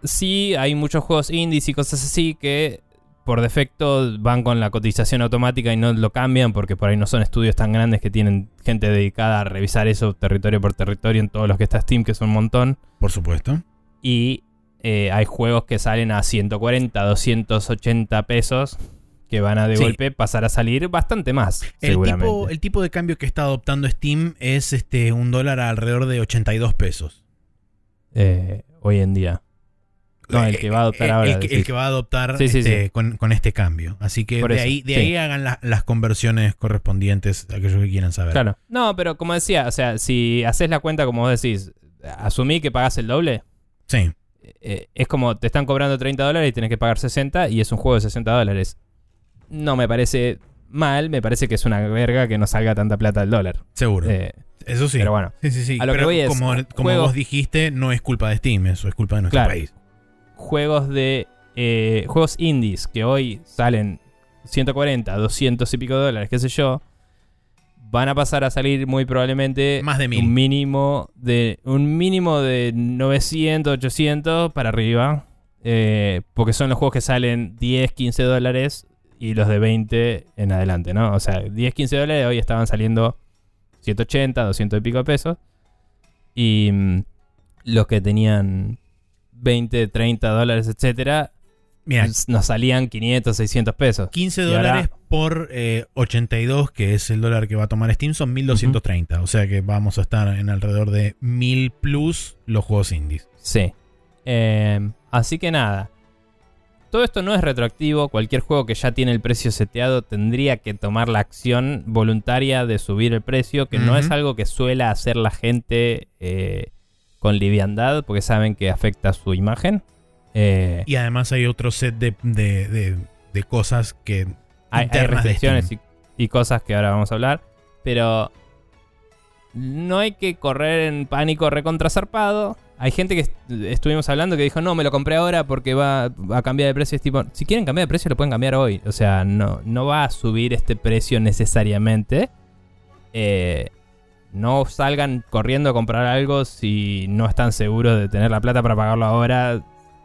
S1: sí hay muchos juegos indies y cosas así que por defecto van con la cotización automática y no lo cambian porque por ahí no son estudios tan grandes que tienen gente dedicada a revisar eso territorio por territorio en todos los que está Steam, que son un montón.
S2: Por supuesto.
S1: Y eh, hay juegos que salen a 140, 280 pesos que van a de
S2: Sí.
S1: golpe pasar a salir bastante más,
S2: El
S1: seguramente.
S2: tipo, el tipo de cambio que está adoptando Steam es este un dólar alrededor de 82 pesos.
S1: Eh, hoy en día. No, el que va a adoptar
S2: Eh,
S1: ahora.
S2: El, que, el que va a adoptar
S1: Sí, sí,
S2: este,
S1: sí.
S2: Con, con este cambio. Así que
S1: Por
S2: de
S1: eso,
S2: ahí, de ahí hagan la- las conversiones correspondientes, aquellos que quieran saber.
S1: Claro. No, pero como decía, o sea, si haces la cuenta como vos decís, asumí que pagás el doble,
S2: Sí.
S1: eh, es como te están cobrando 30 dólares y tenés que pagar 60 y es un juego de 60 dólares. No me parece mal, me parece que es una verga que no salga tanta plata del dólar.
S2: Seguro.
S1: Eh,
S2: Eso sí.
S1: Pero bueno,
S2: Sí, sí, sí.
S1: a lo que
S2: Pero
S1: voy es,
S2: como, como
S1: juegos-
S2: vos dijiste, no es culpa de Steam, eso es culpa de nuestro
S1: Claro.
S2: país.
S1: Juegos de eh, juegos indies que hoy salen 140, 200 y pico dólares, qué sé yo, van a pasar a salir muy probablemente
S2: Más de mil.
S1: un mínimo de un mínimo de 900, 800 para arriba, eh, porque son los juegos que salen 10, 15 dólares y los de 20 en adelante, ¿no? O sea, 10, 15 dólares hoy estaban saliendo 180, 200 y pico de pesos. Y mm, los que tenían 20, 30 dólares, etcétera,
S2: Mira,
S1: nos salían 500, 600 pesos.
S2: 15
S1: Y ahora-
S2: dólares por eh, 82, que es el dólar que va a tomar Steam, son 1230. O sea que vamos a estar en alrededor de 1000 plus los juegos indies.
S1: Sí. Eh, así que nada. Todo esto no es retroactivo. Cualquier juego que ya tiene el precio seteado tendría que tomar la acción voluntaria de subir el precio, que no es algo que suele hacer la gente eh, con liviandad, porque saben que afecta su imagen. Eh,
S2: Y además hay otro set de, de- de- de cosas que.
S1: hay, hay restricciones y, y cosas que ahora vamos a hablar, pero no hay que correr en pánico recontrazarpado. Hay gente que est- estuvimos hablando que dijo, no, me lo compré ahora porque va, va a cambiar de precio. Es tipo, si quieren cambiar de precio, lo pueden cambiar hoy. O sea, no, no va a subir este precio necesariamente. Eh, no salgan corriendo a comprar algo si no están seguros de tener la plata para pagarlo ahora.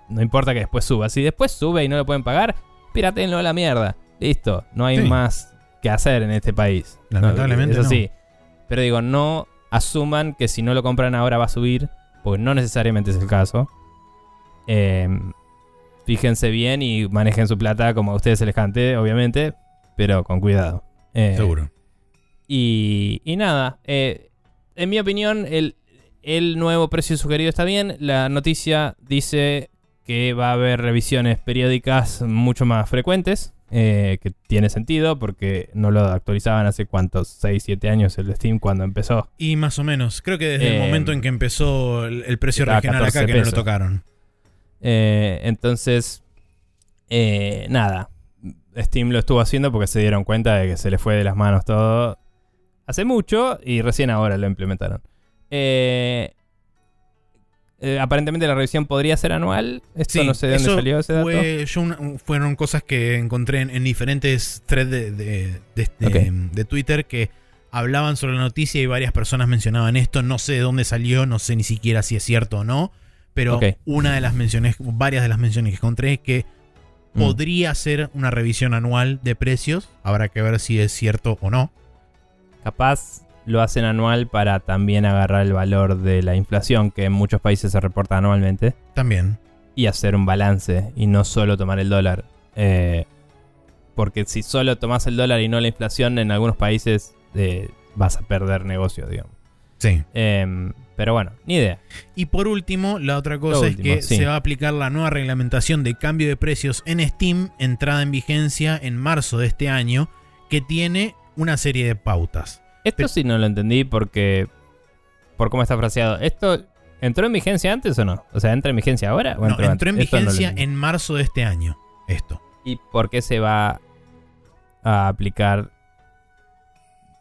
S1: No importa que después suba. Si después sube y no lo pueden pagar, piratenlo a la mierda. Listo, no hay
S2: Sí.
S1: más que hacer en este país.
S2: Lamentablemente
S1: Eso
S2: no.
S1: sí. Pero digo, no asuman que si no lo compran ahora va a subir, porque no necesariamente es el caso. Eh, fíjense bien y manejen su plata como a ustedes se les cante, obviamente, pero con cuidado. Eh,
S2: Seguro.
S1: Y, y nada, eh, en mi opinión, el, el nuevo precio sugerido está bien. La noticia dice que va a haber revisiones periódicas mucho más frecuentes, eh, que tiene sentido porque no lo actualizaban hace cuántos, 6, 7 años el de Steam cuando empezó.
S2: Y más o menos. Creo que desde el
S1: Eh,
S2: momento en que empezó el, el precio regional acá
S1: 14
S2: que no lo tocaron.
S1: Eh, entonces, nada, Steam lo estuvo haciendo porque se dieron cuenta de que se le fue de las manos todo hace mucho y recién ahora lo implementaron. Eh, eh, aparentemente la revisión podría ser anual. Esto
S2: Sí,
S1: no sé de dónde salió ese dato.
S2: fue- yo una- fueron cosas que encontré en, en diferentes threads de, de- Twitter que hablaban sobre la noticia y varias personas mencionaban esto. No sé de dónde salió, no sé ni siquiera si es cierto o no. Pero una de las menciones, varias de las menciones que encontré es que
S1: Mm.
S2: podría ser una revisión anual de precios. Habrá que ver si es cierto o no.
S1: Capaz lo hacen anual para también agarrar el valor de la inflación que en muchos países se reporta anualmente.
S2: También.
S1: y hacer un balance y no solo tomar el dólar. Eh, porque si solo tomas el dólar y no la inflación, en algunos países eh, vas a perder negocio, digamos.
S2: Sí.
S1: Em, pero bueno, ni idea.
S2: Y por último, la otra cosa es que
S1: sí.
S2: se va a aplicar la nueva reglamentación de cambio de precios en Steam, entrada en vigencia en marzo de este año, que tiene una serie de pautas.
S1: Esto sí no lo entendí porque. Por cómo está fraseado. ¿Esto entró en vigencia antes o no? O sea, ¿entra en vigencia ahora? o
S2: No, entró en
S1: no
S2: vigencia en marzo de este año. Esto.
S1: ¿Y por qué se va a aplicar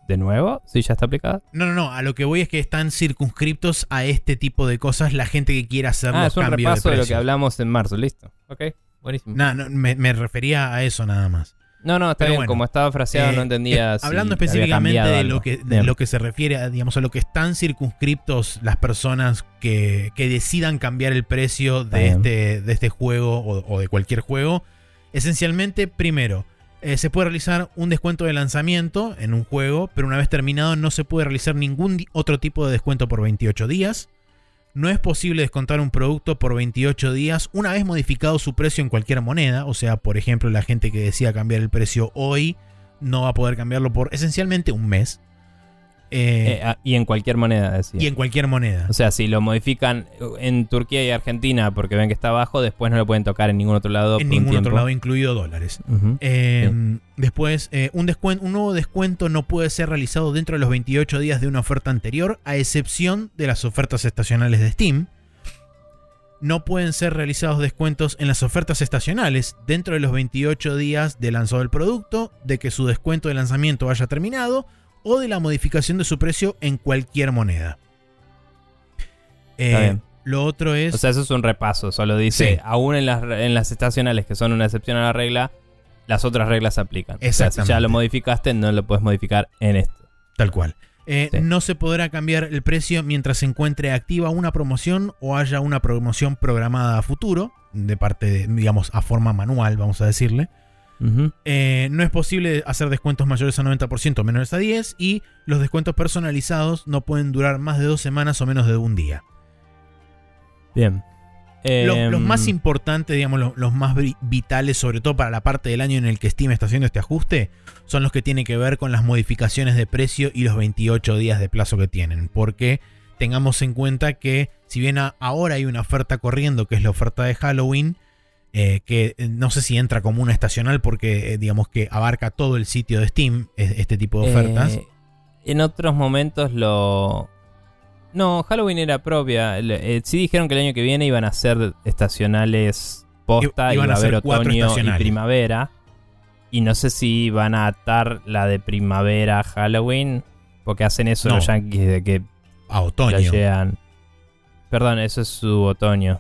S1: de nuevo? Si ya está aplicada.
S2: No, no, no. A lo que voy es que están circunscriptos a este tipo de cosas la gente que quiera hacer
S1: Ah,
S2: los
S1: es un
S2: cambios
S1: repaso
S2: de
S1: de, lo que hablamos en marzo. Listo. Ok, buenísimo.
S2: Nah, no, me, me refería a eso nada más.
S1: No, no, está
S2: Pero
S1: bien.
S2: bueno,
S1: Como estaba fraseado,
S2: Eh,
S1: no entendía.
S2: eh,
S1: si
S2: hablando específicamente de, lo que, de
S1: Bien.
S2: lo que se refiere a, digamos, a lo que están circunscriptos las personas que, que decidan cambiar el precio de este, de este juego o, o de cualquier juego. Esencialmente, primero, eh, se puede realizar un descuento de lanzamiento en un juego, pero una vez terminado no se puede realizar ningún otro tipo de descuento por 28 días. No es posible descontar un producto por 28 días una vez modificado su precio en cualquier moneda. O sea, por ejemplo, la gente que decida cambiar el precio hoy no va a poder cambiarlo por esencialmente un mes. Eh,
S1: Eh, ah, y en cualquier moneda, decía.
S2: y en cualquier moneda.
S1: O sea, si lo modifican en Turquía y Argentina porque ven que está abajo, después no lo pueden tocar en ningún otro lado.
S2: en ningún otro lado, incluido dólares. Eh, Después, eh, un, descuen- un nuevo descuento no puede ser realizado dentro de los 28 días de una oferta anterior, a excepción de las ofertas estacionales de Steam. No pueden ser realizados descuentos en las ofertas estacionales dentro de los 28 días de lanzado el producto, de que su descuento de lanzamiento haya terminado o de la modificación de su precio en cualquier moneda. Eh,
S1: Está bien.
S2: Lo otro es...
S1: O sea, eso es un repaso. Solo dice,
S2: Sí.
S1: aún en las, en las estacionales que son una excepción a la regla, las otras reglas se aplican. O sea, si
S2: Exactamente.
S1: ya lo modificaste, no lo puedes modificar en esto.
S2: Tal cual. Eh,
S1: Sí.
S2: No se podrá cambiar el precio mientras se encuentre activa una promoción o haya una promoción programada a futuro, de parte, de, digamos, a forma manual, vamos a decirle. Eh, no es posible hacer descuentos mayores a 90% o menores a 10 y los descuentos personalizados no pueden durar más de dos semanas o menos de un día.
S1: Bien.
S2: Los,
S1: Em,
S2: los más importantes, digamos, los, los más vi- vitales, sobre todo para la parte del año en el que Steam está haciendo este ajuste, son los que tienen que ver con las modificaciones de precio y los 28 días de plazo que tienen. Porque tengamos en cuenta que, si bien a- ahora hay una oferta corriendo, que es la oferta de Halloween, eh, que eh, no sé si entra como una estacional porque, eh, digamos, que abarca todo el sitio de Steam, es- este tipo de ofertas.
S1: eh, en otros momentos lo... No, Halloween era propia. Sí dijeron que el año que viene iban a ser estacionales posta,
S2: I- iban
S1: iba
S2: a
S1: haber otoño y primavera. Y no sé si van a atar la de primavera a Halloween, porque hacen eso
S2: No.
S1: los yankees de que
S2: a otoño.
S1: Perdón, eso es su otoño.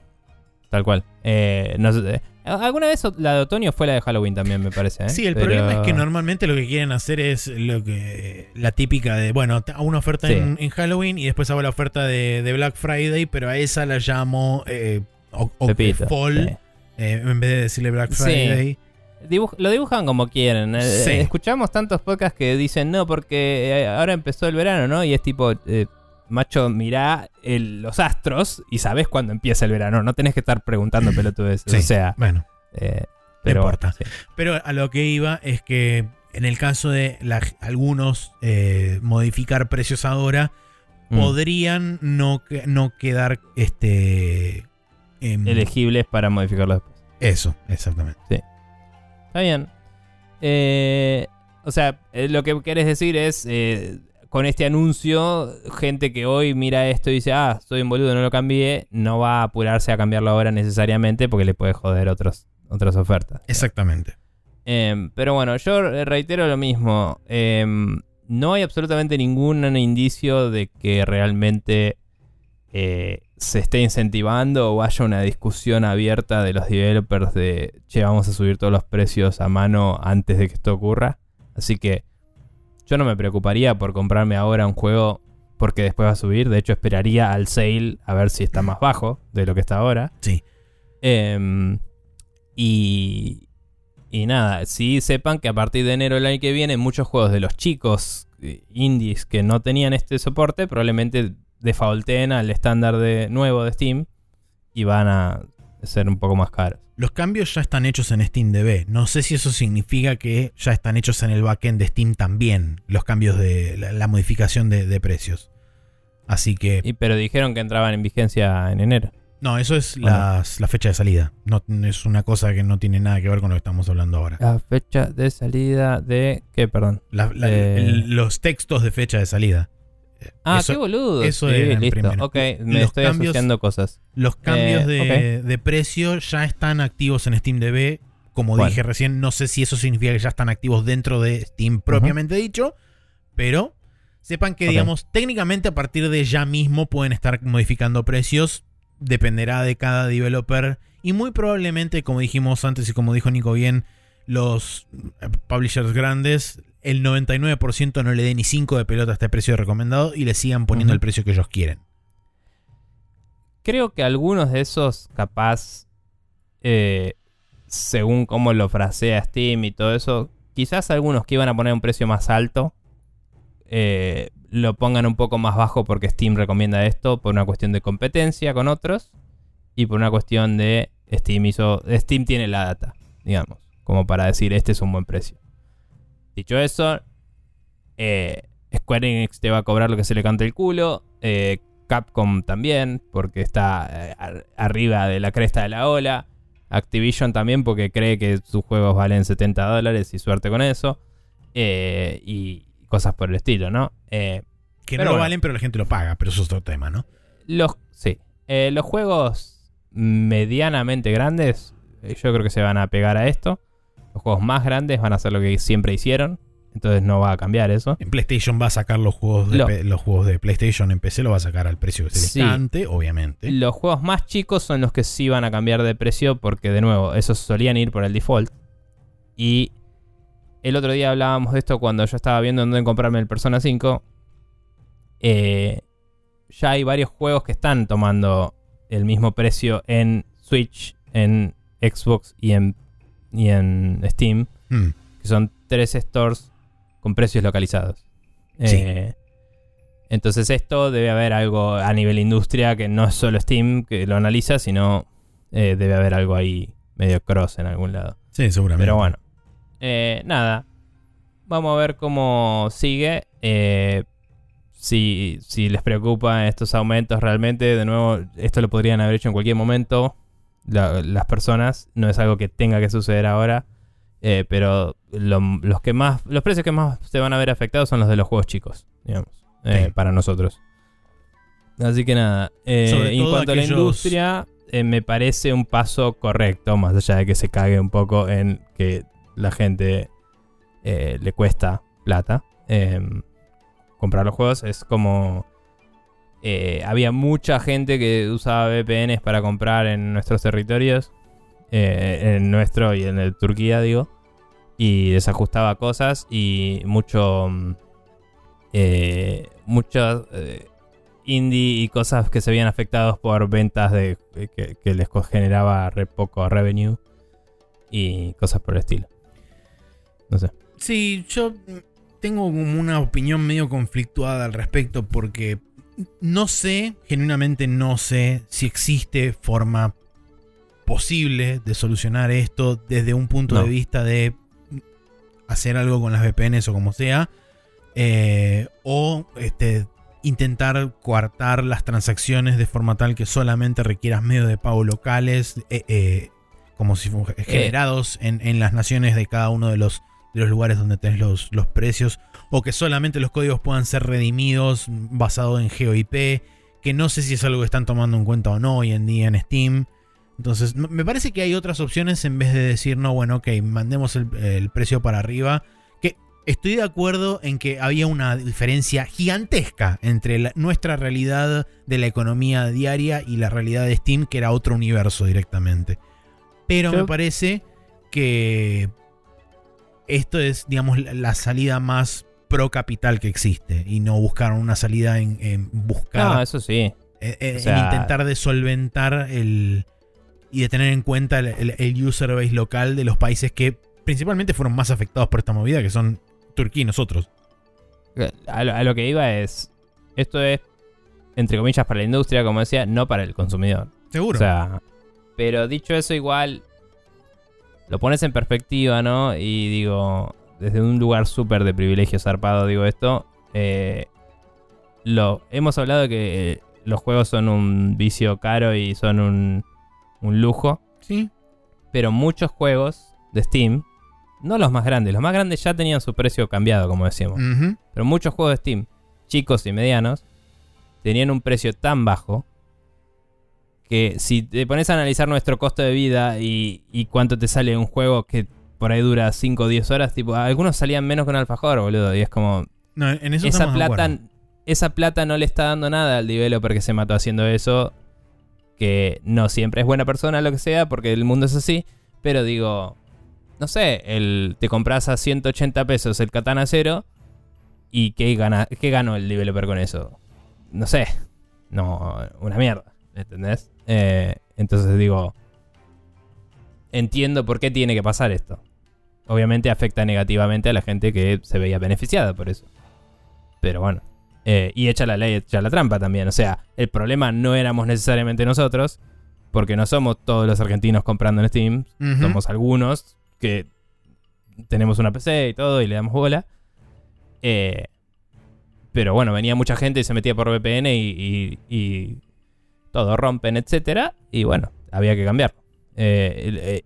S1: Tal cual. Eh, no sé, eh, alguna vez la de otoño fue la de Halloween también, me parece. ¿eh?
S2: Sí, el
S1: Pero-
S2: problema es que normalmente lo que quieren hacer es lo que la típica de, bueno, hago una oferta
S1: Sí.
S2: en, en Halloween y después hago la oferta de, de Black Friday, pero a esa la llamo eh, o- o-
S1: Pepito,
S2: Fall,
S1: sí.
S2: eh, en vez de decirle Black
S1: Sí.
S2: Friday.
S1: Dibuj- lo dibujan como quieren. Escuchamos tantos podcasts que dicen, no, porque ahora empezó el verano, ¿no? Y es tipo, macho, mirá el- los astros y sabes cuándo empieza el verano. No tenés que estar preguntando pelotudeces.
S2: Sí,
S1: O sea,
S2: bueno,
S1: eh, pero
S2: importa.
S1: sí.
S2: pero a lo que iba es que en el caso de la- algunos eh, modificar precios ahora,
S1: Mm.
S2: podrían no, no quedar este em,
S1: elegibles para modificarlo después.
S2: Eso, exactamente.
S1: Está bien. Eh, o sea, lo que querés decir es, con este anuncio, gente que hoy mira esto y dice, ah, soy un boludo, no lo cambié, no va a apurarse a cambiarlo ahora necesariamente porque le puede joder otros, otras ofertas.
S2: Exactamente.
S1: Em, pero bueno, yo reitero lo mismo. Em, no hay absolutamente ningún indicio de que realmente eh, se esté incentivando o haya una discusión abierta de los developers de, che, vamos a subir todos los precios a mano antes de que esto ocurra. Así que yo no me preocuparía por comprarme ahora un juego porque después va a subir. De hecho, esperaría al sale a ver si está más bajo de lo que está ahora.
S2: Sí.
S1: Em, y, y nada, sí sepan que a partir de enero del año que viene, muchos juegos de los chicos eh, indies que no tenían este soporte probablemente defaulten al estándar de nuevo de Steam y van a ser un poco más caros.
S2: Los cambios ya están hechos en SteamDB. No sé si eso significa que ya están hechos en el backend de Steam también. Los cambios de la, la modificación de, de precios. Así que.
S1: Y, pero dijeron que entraban en vigencia en enero.
S2: No, eso es la fecha de salida. No, es una cosa que no tiene nada que ver con lo que estamos hablando ahora.
S1: La fecha de salida de... ¿Qué? Perdón.
S2: La- la-
S1: Eh.
S2: el- los textos de fecha de salida.
S1: Ah,
S2: eso-
S1: qué boludo.
S2: eso
S1: sí,
S2: era
S1: listo.
S2: primero.
S1: Ok, me
S2: Los
S1: estoy
S2: cambios-
S1: asociando cosas.
S2: Los cambios
S1: Eh,
S2: de, de precio ya están activos en SteamDB. Como dije recién, no sé si eso significa que ya están activos dentro de Steam propiamente dicho, pero sepan que, digamos, técnicamente a partir de ya mismo pueden estar modificando precios. Dependerá de cada developer. Y muy probablemente, como dijimos antes y como dijo Nico bien, los eh, publishers grandes, el 99% no le dé ni 5 de pelota a este precio recomendado y le sigan poniendo el precio que ellos quieren.
S1: Creo que algunos de esos, capaz, eh, según cómo lo frasea Steam y todo eso, quizás algunos que iban a poner un precio más alto, eh, lo pongan un poco más bajo porque Steam recomienda esto por una cuestión de competencia con otros y por una cuestión de Steam hizo, Steam tiene la data, digamos, como para decir este es un buen precio. Dicho eso, eh, Square Enix te va a cobrar lo que se le cante el culo. eh, Capcom también, porque está eh, ar- arriba de la cresta de la ola. Activision también, porque cree que sus juegos valen 70 dólares y suerte con eso. y cosas por el estilo, ¿no?
S2: Que no lo
S1: bueno.
S2: valen, pero la gente lo paga, pero eso es otro tema, ¿no?
S1: los, sí. Los juegos medianamente grandes, yo creo que se van a pegar a esto. Los juegos más grandes van a hacer lo que siempre hicieron. Entonces no va a cambiar eso.
S2: En PlayStation va a sacar los juegos de,
S1: Lo-
S2: P- los juegos de PlayStation en PC, lo va a sacar al precio que se les
S1: Sí.
S2: cante, obviamente.
S1: Los juegos más chicos son los que sí van a cambiar de precio porque de nuevo, esos solían ir por el default. Y el otro día hablábamos de esto cuando yo estaba viendo en dónde comprarme el Persona 5. Eh, ya hay varios juegos que están tomando el mismo precio en Switch, en Xbox y en, y en Steam.
S2: Hmm.
S1: Que son tres stores con precios localizados.
S2: Sí.
S1: Eh, entonces esto debe haber algo a nivel industria que no es solo Steam que lo analiza, sino eh, debe haber algo ahí medio cross en algún lado.
S2: Sí, seguramente.
S1: Pero bueno, Eh, nada. Vamos a ver cómo sigue. Eh, si, si les preocupan estos aumentos realmente, de nuevo, esto lo podrían haber hecho en cualquier momento. La- las personas, no es algo que tenga que suceder ahora. Eh, pero lo- los que más los precios que más se van a ver afectados son los de los juegos chicos, digamos, eh,
S2: Sí.
S1: para nosotros. Así que nada, eh, en cuanto a la industria, me parece un paso correcto, más allá de que se cague un poco en que la gente le cuesta plata comprar los juegos. Es como... eh, había mucha gente que usaba VPNs para comprar en nuestros territorios, eh, en nuestro y en el Turquía, digo, y desajustaba cosas y mucho... mm, eh, muchos eh, indie y cosas que se veían afectados por ventas de que, les generaba re poco revenue y cosas por el estilo. No sé.
S2: Sí, yo tengo como una opinión medio conflictuada al respecto porque no sé, genuinamente no sé si existe forma posible de solucionar esto desde un punto
S1: No.
S2: de vista de hacer algo con las VPNs o como sea, eh, o este, intentar coartar las transacciones de forma tal que solamente requieras medios de pago locales, eh, eh, como si fu- generados en, en las naciones de cada uno de los, de los lugares donde tenés los, los precios, o que solamente los códigos puedan ser redimidos basado en GeoIP, que no sé si es algo que están tomando en cuenta o no hoy en día en Steam. Entonces, me parece que hay otras opciones en vez de decir, no, bueno, ok, mandemos el, el precio para arriba. Que estoy de acuerdo en que había una diferencia gigantesca entre la- nuestra realidad de la economía diaria y la realidad de Steam, que era otro universo directamente. Pero me parece que esto es, digamos, la, salida más pro capital que existe y no buscar una salida en, en buscar
S1: No, eso sí.
S2: eh, eh,
S1: O sea-
S2: en intentar de solventar el y de tener en cuenta el, el- el user base local de los países que principalmente fueron más afectados por esta movida, que son Turquía y nosotros.
S1: A lo, a lo que iba es. Esto es, entre comillas, para la industria, como decía, no para el consumidor.
S2: Seguro.
S1: O sea, Pero dicho eso, igual lo pones en perspectiva, ¿no? Y digo, desde un lugar súper de privilegio zarpado, digo esto. eh, lo, hemos hablado de que eh, los juegos son un vicio caro y son un, un lujo.
S2: Sí.
S1: Pero muchos juegos de Steam, no los más grandes, los más grandes ya tenían su precio cambiado, como decíamos. Pero muchos juegos de Steam, chicos y medianos, tenían un precio tan bajo que si te pones a analizar nuestro costo de vida y, y cuánto te sale un juego que por ahí dura 5 o 10 horas, tipo, algunos salían menos que un alfajor, boludo. Y es como,
S2: No, en eso
S1: esa
S2: de
S1: plata, esa plata no le está dando nada al developer que se mató haciendo eso. Que no siempre es buena persona, lo que sea, porque el mundo es así. Pero digo, no sé, el, te compras a 180 pesos el Katana Zero. ¿Y qué, gana, qué ganó el developer con eso? No sé. No, una mierda. ¿Entendés? Eh, entonces digo, entiendo por qué tiene que pasar esto. Obviamente afecta negativamente a la gente que se veía beneficiada por eso. Pero bueno. Eh, y echa la ley, echa la trampa también. O sea, el problema no éramos necesariamente nosotros, porque no somos todos los argentinos comprando en Steam. Somos algunos que tenemos una PC y todo y le damos bola. Eh, pero bueno, venía mucha gente y se metía por VPN y, y- y todo rompen, etcétera. Y bueno, había que cambiar. Eh, eh,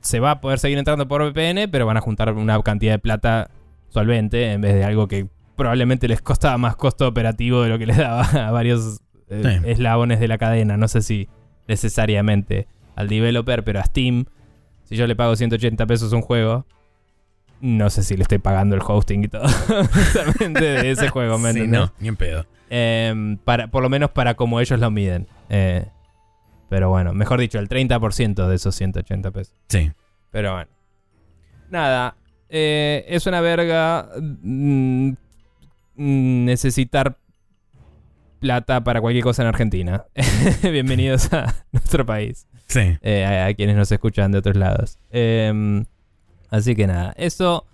S1: se va a poder seguir entrando por VPN, pero van a juntar una cantidad de plata solvente en vez de algo que probablemente les costaba más costo operativo de lo que les daba a varios eh,
S2: Sí.
S1: eslabones de la cadena. No sé si necesariamente al developer, pero a Steam, si yo le pago 180 pesos a un juego, no sé si le estoy pagando el hosting y todo justamente de ese juego, ¿me
S2: Sí, no, ni en pedo.
S1: Em, para, por lo menos para como ellos lo miden. Eh, pero bueno, mejor dicho, el 30% de esos 180 pesos.
S2: Sí.
S1: Pero bueno. Nada. eh, es una verga mm, mm, necesitar plata para cualquier cosa en Argentina. Bienvenidos a nuestro país.
S2: Sí.
S1: eh, a, a quienes nos escuchan de otros lados. Em, así que nada, eso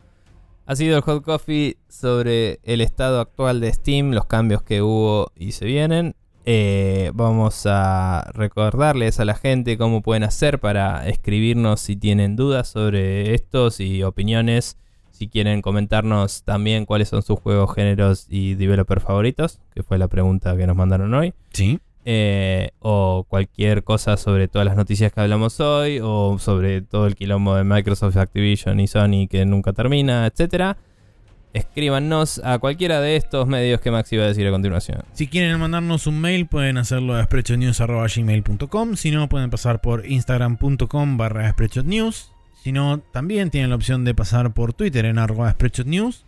S1: ha sido el Hot Coffee sobre el estado actual de Steam, los cambios que hubo y se vienen. Eh, vamos a recordarles a la gente cómo pueden hacer para escribirnos si tienen dudas sobre estos y opiniones. Si quieren comentarnos también cuáles son sus juegos, géneros y developer favoritos, que fue la pregunta que nos mandaron hoy
S2: Sí.
S1: eh, o cualquier cosa sobre todas las noticias que hablamos hoy, o sobre todo el quilombo de Microsoft, Activision y Sony que nunca termina, etcétera. Escríbanos a cualquiera de estos medios que Max iba a decir a continuación.
S2: Si quieren mandarnos un mail, pueden hacerlo a sprechonews.gmail.com. Si no, pueden pasar por instagram.com barra sprechonews. Si no, también tienen la opción de pasar por Twitter en arroba sprechonews.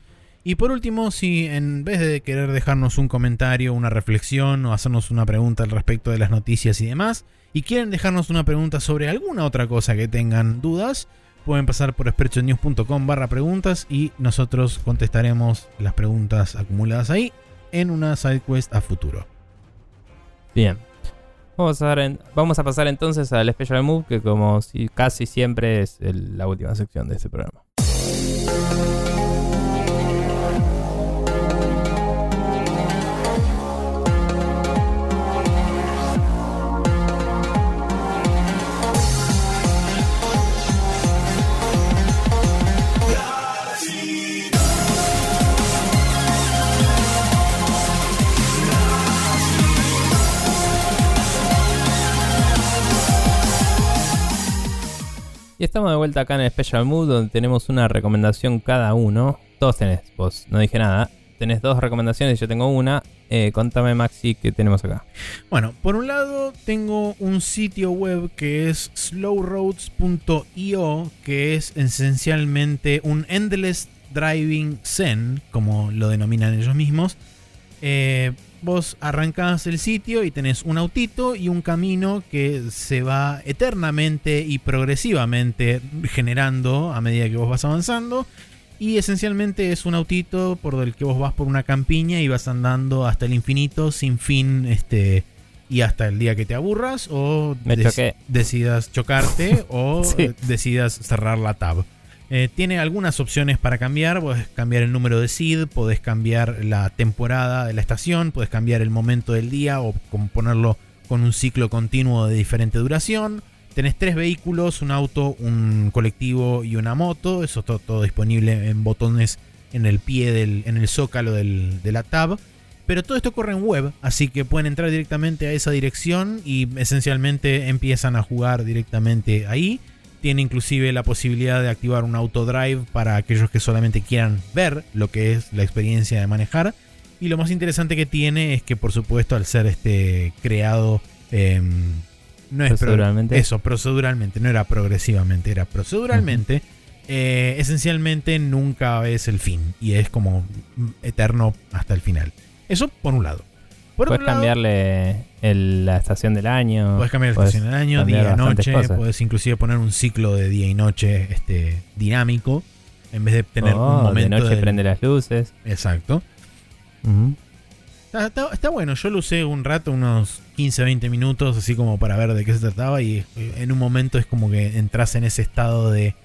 S2: Y por último, si en vez de querer dejarnos un comentario, una reflexión o hacernos una pregunta al respecto de las noticias y demás, y quieren dejarnos una pregunta sobre alguna otra cosa que tengan dudas, pueden pasar por sprechonews.com barra preguntas y nosotros contestaremos las preguntas acumuladas ahí en una side quest a futuro.
S1: Bien. Vamos a, pasar entonces al Special Move, que como si casi siempre es la última sección de este programa. Estamos de vuelta acá en el Special Mood, donde tenemos una recomendación cada uno. Todos tenés, vos, no dije nada. Tenés dos recomendaciones, yo tengo una. Eh, contame, Maxi, qué tenemos acá.
S2: Bueno, por un lado tengo un sitio web que es slowroads.io, que es esencialmente un endless driving zen, como lo denominan ellos mismos. Eh, vos arrancás el sitio y tenés un autito y un camino que se va eternamente y progresivamente generando a medida que vos vas avanzando. Y esencialmente es un autito por el que vos vas por una campiña y vas andando hasta el infinito sin fin este y hasta el día que te aburras o dec- decidas chocarte o
S1: Sí.
S2: eh, decidas cerrar la tab. Eh, tiene algunas opciones para cambiar. Podés cambiar el número de seed, podés cambiar la temporada de la estación, podés cambiar el momento del día o ponerlo con un ciclo continuo de diferente duración. Tenés tres vehículos, un auto, un colectivo y una moto. Eso todo, todo disponible en botones en el pie del, en el zócalo del- de la tab. Pero todo esto corre en web, así que pueden entrar directamente a esa dirección y esencialmente empiezan a jugar directamente ahí. Tiene inclusive la posibilidad de activar un autodrive para aquellos que solamente quieran ver lo que es la experiencia de manejar. Y lo más interesante que tiene es que, por supuesto, al ser este creado, em, no es pro-
S1: Proceduralmente.
S2: eso, proceduralmente, no era progresivamente, era proceduralmente. eh, esencialmente nunca ves el fin y es como eterno hasta el final. Eso por un lado. Por
S1: Puedes cambiarle el- la estación del año.
S2: Puedes cambiar la estación del año, día, noche.
S1: cosas.
S2: Puedes inclusive poner un ciclo de día y noche este, dinámico. En vez de tener
S1: Oh,
S2: un momento.
S1: de noche
S2: del-
S1: prende las luces.
S2: Exacto. Está, está- está bueno. Yo lo usé un rato, unos 15, 20 minutos, así como para ver de qué se trataba. Y eh, en un momento es como que entras en ese estado de.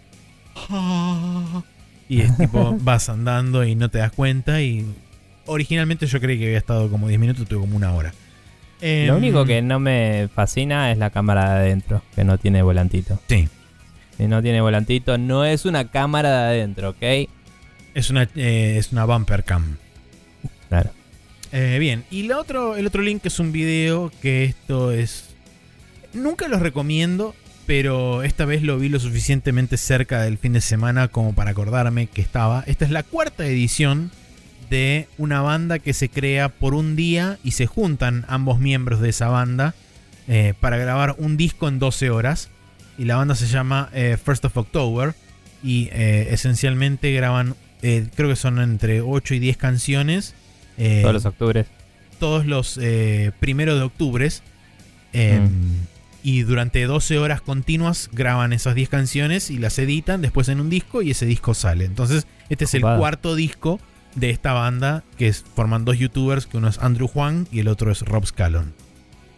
S2: Y es tipo, vas andando y no te das cuenta. Y originalmente yo creí que había estado como 10 minutos, tuve como una hora.
S1: Lo
S2: Em,
S1: único que no me fascina es la cámara de adentro, que no tiene volantito.
S2: Sí.
S1: Si no tiene volantito, no es una cámara de adentro, ¿ok?
S2: Es una, eh, es una bumper cam.
S1: Claro.
S2: Eh, bien, y lo otro, el otro link es un video que esto es... Nunca los recomiendo, pero esta vez lo vi lo suficientemente cerca del fin de semana como para acordarme que estaba. Esta es la cuarta edición de una banda que se crea por un día y se juntan ambos miembros de esa banda eh, para grabar un disco en 12 horas. Y la banda se llama eh, First of October y eh, esencialmente graban, creo que son entre 8 y 10 canciones.
S1: Todos los octubres.
S2: todos los primeros de octubre. eh, Y durante 12 horas continuas graban esas 10 canciones y las editan después en un disco y ese disco sale. Entonces, este es el cuarto disco de esta banda que es, forman dos youtubers, que uno es Andrew Juan y el otro es Rob Scallon.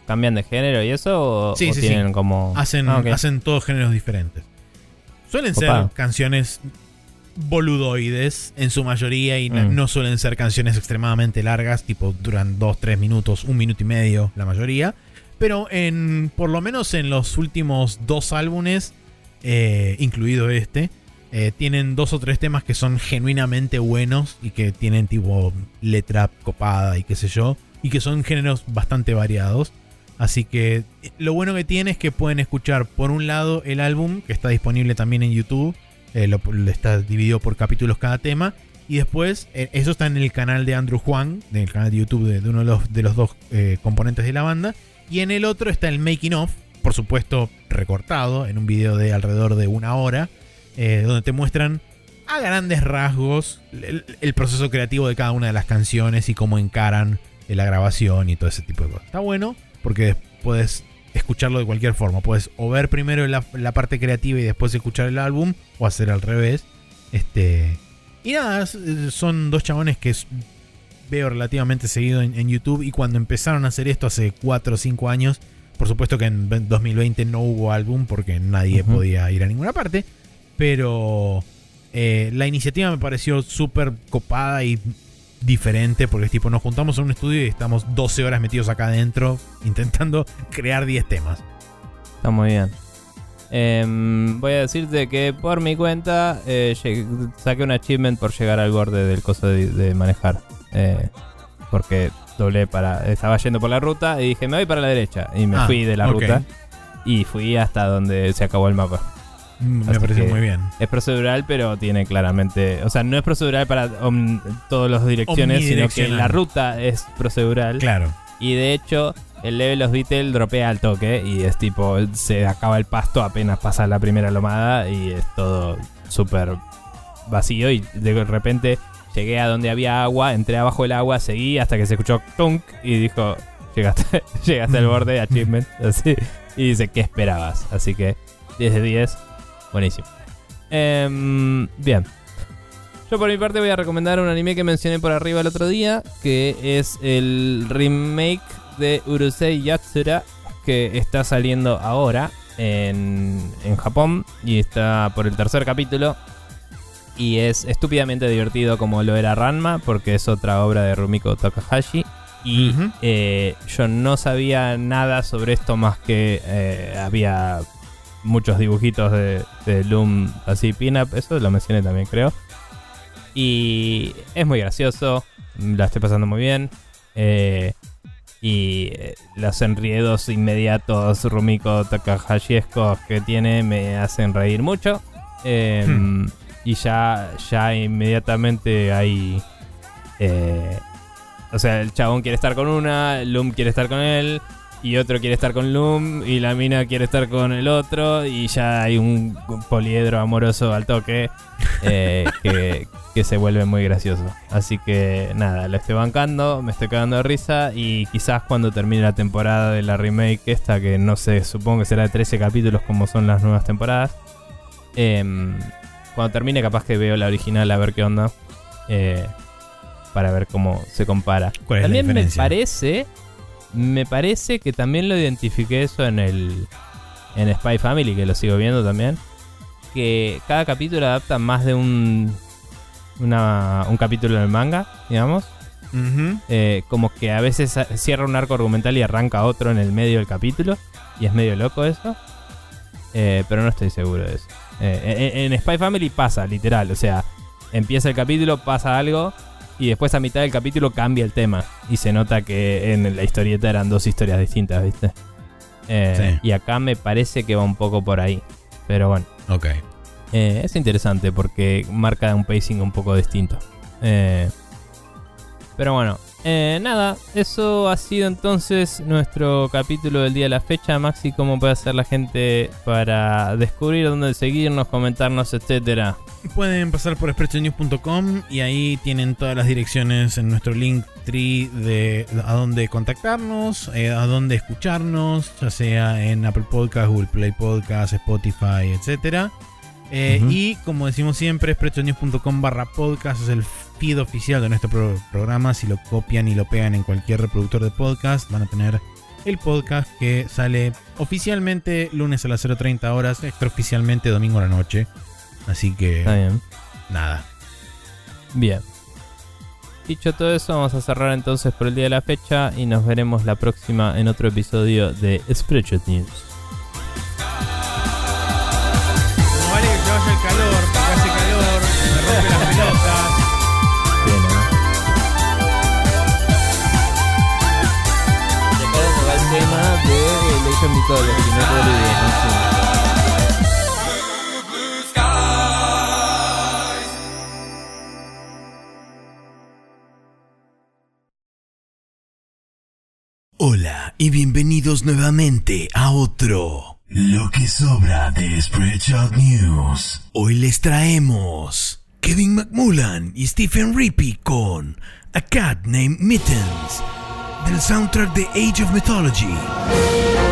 S1: ¿Cambian de género y eso? ¿O,
S2: Sí,
S1: o
S2: sí,
S1: tienen como.?
S2: Hacen,
S1: Ah,
S2: hacen todos géneros diferentes. Suelen ser canciones boludoides en su mayoría y no-
S1: Mm.
S2: no suelen ser canciones extremadamente largas, tipo duran 2, 3 minutos, un minuto y medio la mayoría. Pero en por lo menos en los últimos dos álbumes, eh, incluido este, eh, tienen dos o tres temas que son genuinamente buenos y que tienen tipo letra copada y qué sé yo, y que son géneros bastante variados. Así que eh, lo bueno que tiene es que pueden escuchar por un lado el álbum, que está disponible también en YouTube, eh, lo, está dividido por capítulos cada tema, y después eso está en el canal de Andrew Juan, del canal de YouTube de, de uno de los, de los dos componentes de la banda, y en el otro está el making of, por supuesto recortado en un video de alrededor de una hora, eh, donde te muestran a grandes rasgos el, el proceso creativo de cada una de las canciones y cómo encaran eh, la grabación y todo ese tipo de cosas. Está bueno porque puedes escucharlo de cualquier forma. Puedes o ver primero la, la parte creativa y después escuchar el álbum o hacer al revés. Este y nada, son dos chabones que veo relativamente seguido en, en YouTube y cuando empezaron a hacer esto hace 4 o 5 años, por supuesto que en 2020 no hubo álbum porque nadie podía ir a ninguna parte, pero eh, la iniciativa me pareció súper copada y diferente porque es tipo nos juntamos en un estudio y estamos 12 horas metidos acá adentro intentando crear 10 temas.
S1: Está muy bien. Em, voy a decirte que por mi cuenta eh, saqué un achievement por llegar al borde del coso de, de manejar. Eh, porque doblé para. Estaba yendo por la ruta y dije, me voy para la derecha. Y me
S2: Ah,
S1: fui de la ruta. Y fui hasta donde se acabó el mapa.
S2: Mm, Me
S1: Así
S2: pareció
S1: que-
S2: muy bien.
S1: Es procedural, pero tiene claramente. O sea, no es procedural para todas las direcciones, sino que la ruta es procedural.
S2: Claro.
S1: Y de hecho, el level of detail dropea al toque y es tipo, se acaba el pasto apenas pasa la primera lomada y es todo súper vacío y de repente llegué a donde había agua, entré abajo del agua, seguí hasta que se escuchó tunk y dijo, llegaste, llegaste al borde, achievement, así, y dice, ¿qué esperabas? Así que 10 de 10, buenísimo. Em, bien. Yo por mi parte voy a recomendar un anime que mencioné por arriba el otro día, que es el remake de Urusei Yatsura, que está saliendo ahora en, en Japón y está por el tercer capítulo. Y es estúpidamente divertido como lo era Ranma, porque es otra obra de Rumiko Takahashi. Y eh, yo no sabía nada sobre esto más que eh, había muchos dibujitos de, de Loom así pin-up, eso lo mencioné también creo. Y es muy gracioso, la estoy pasando muy bien. Eh, y eh, los enriedos inmediatos Rumiko Takahashiescos que tiene me hacen reír mucho. Eh,
S2: Hmm.
S1: Y ya, ya inmediatamente hay... eh, o sea, el chabón quiere estar con una, Loom quiere estar con él, y otro quiere estar con Loom, y la mina quiere estar con el otro, y ya hay un poliedro amoroso al toque eh, que, que se vuelve muy gracioso. Así que nada, lo estoy bancando, me estoy cagando de risa, y quizás cuando termine la temporada de la remake esta, que no sé, supongo que será de 13 capítulos como son las nuevas temporadas, em, cuando termine capaz que veo la original a ver qué onda. eh, para ver cómo se compara.
S2: ¿Cuál es la
S1: también me parece, me parece que también lo identifiqué eso en el en Spy Family, que lo sigo viendo también, que cada capítulo adapta más de un una- un capítulo del manga, digamos. Eh, como que a veces cierra un arco argumental y arranca otro en el medio del capítulo. Y es medio loco eso. Eh, pero no estoy seguro de eso. Eh, en, en Spy Family pasa, literal. O sea, empieza el capítulo, pasa algo. Y después a mitad del capítulo cambia el tema. Y se nota que en la historieta eran dos historias distintas, ¿viste? Eh,
S2: Sí.
S1: Y acá me parece que va un poco por ahí. Pero bueno.
S2: Ok.
S1: Eh, es interesante porque marca un pacing un poco distinto. Eh, pero bueno, eh, nada, eso ha sido entonces nuestro capítulo del día de la fecha. Maxi, ¿cómo puede hacer la gente para descubrir dónde seguirnos, comentarnos, etcétera?
S2: Pueden pasar por expressionews.com y ahí tienen todas las direcciones en nuestro link tree de a dónde contactarnos, eh, a dónde escucharnos, ya sea en Apple Podcast, Google Play Podcast, Spotify, etcétera. Eh. Y como decimos siempre, expressionews.com barra podcast es el feed oficial de nuestro pro- programa. Si lo copian y lo pegan en cualquier reproductor de podcast, van a tener el podcast que sale oficialmente lunes a las 0.30 horas, extraoficialmente domingo a la noche. Así que
S1: bien.
S2: nada.
S1: Bien. Dicho todo eso, vamos a cerrar entonces por el día de la fecha y nos veremos la próxima en otro episodio de Spreadshot News.
S2: No vale que se vaya el calor, porque hace calor, me rompe las pelotas.
S3: Hola y bienvenidos nuevamente a otro Lo que sobra de Spreadshot News. Hoy les traemos Kevin McMullan y Stephen Rippey con A Cat Named Mittens del soundtrack de Age of Mythology.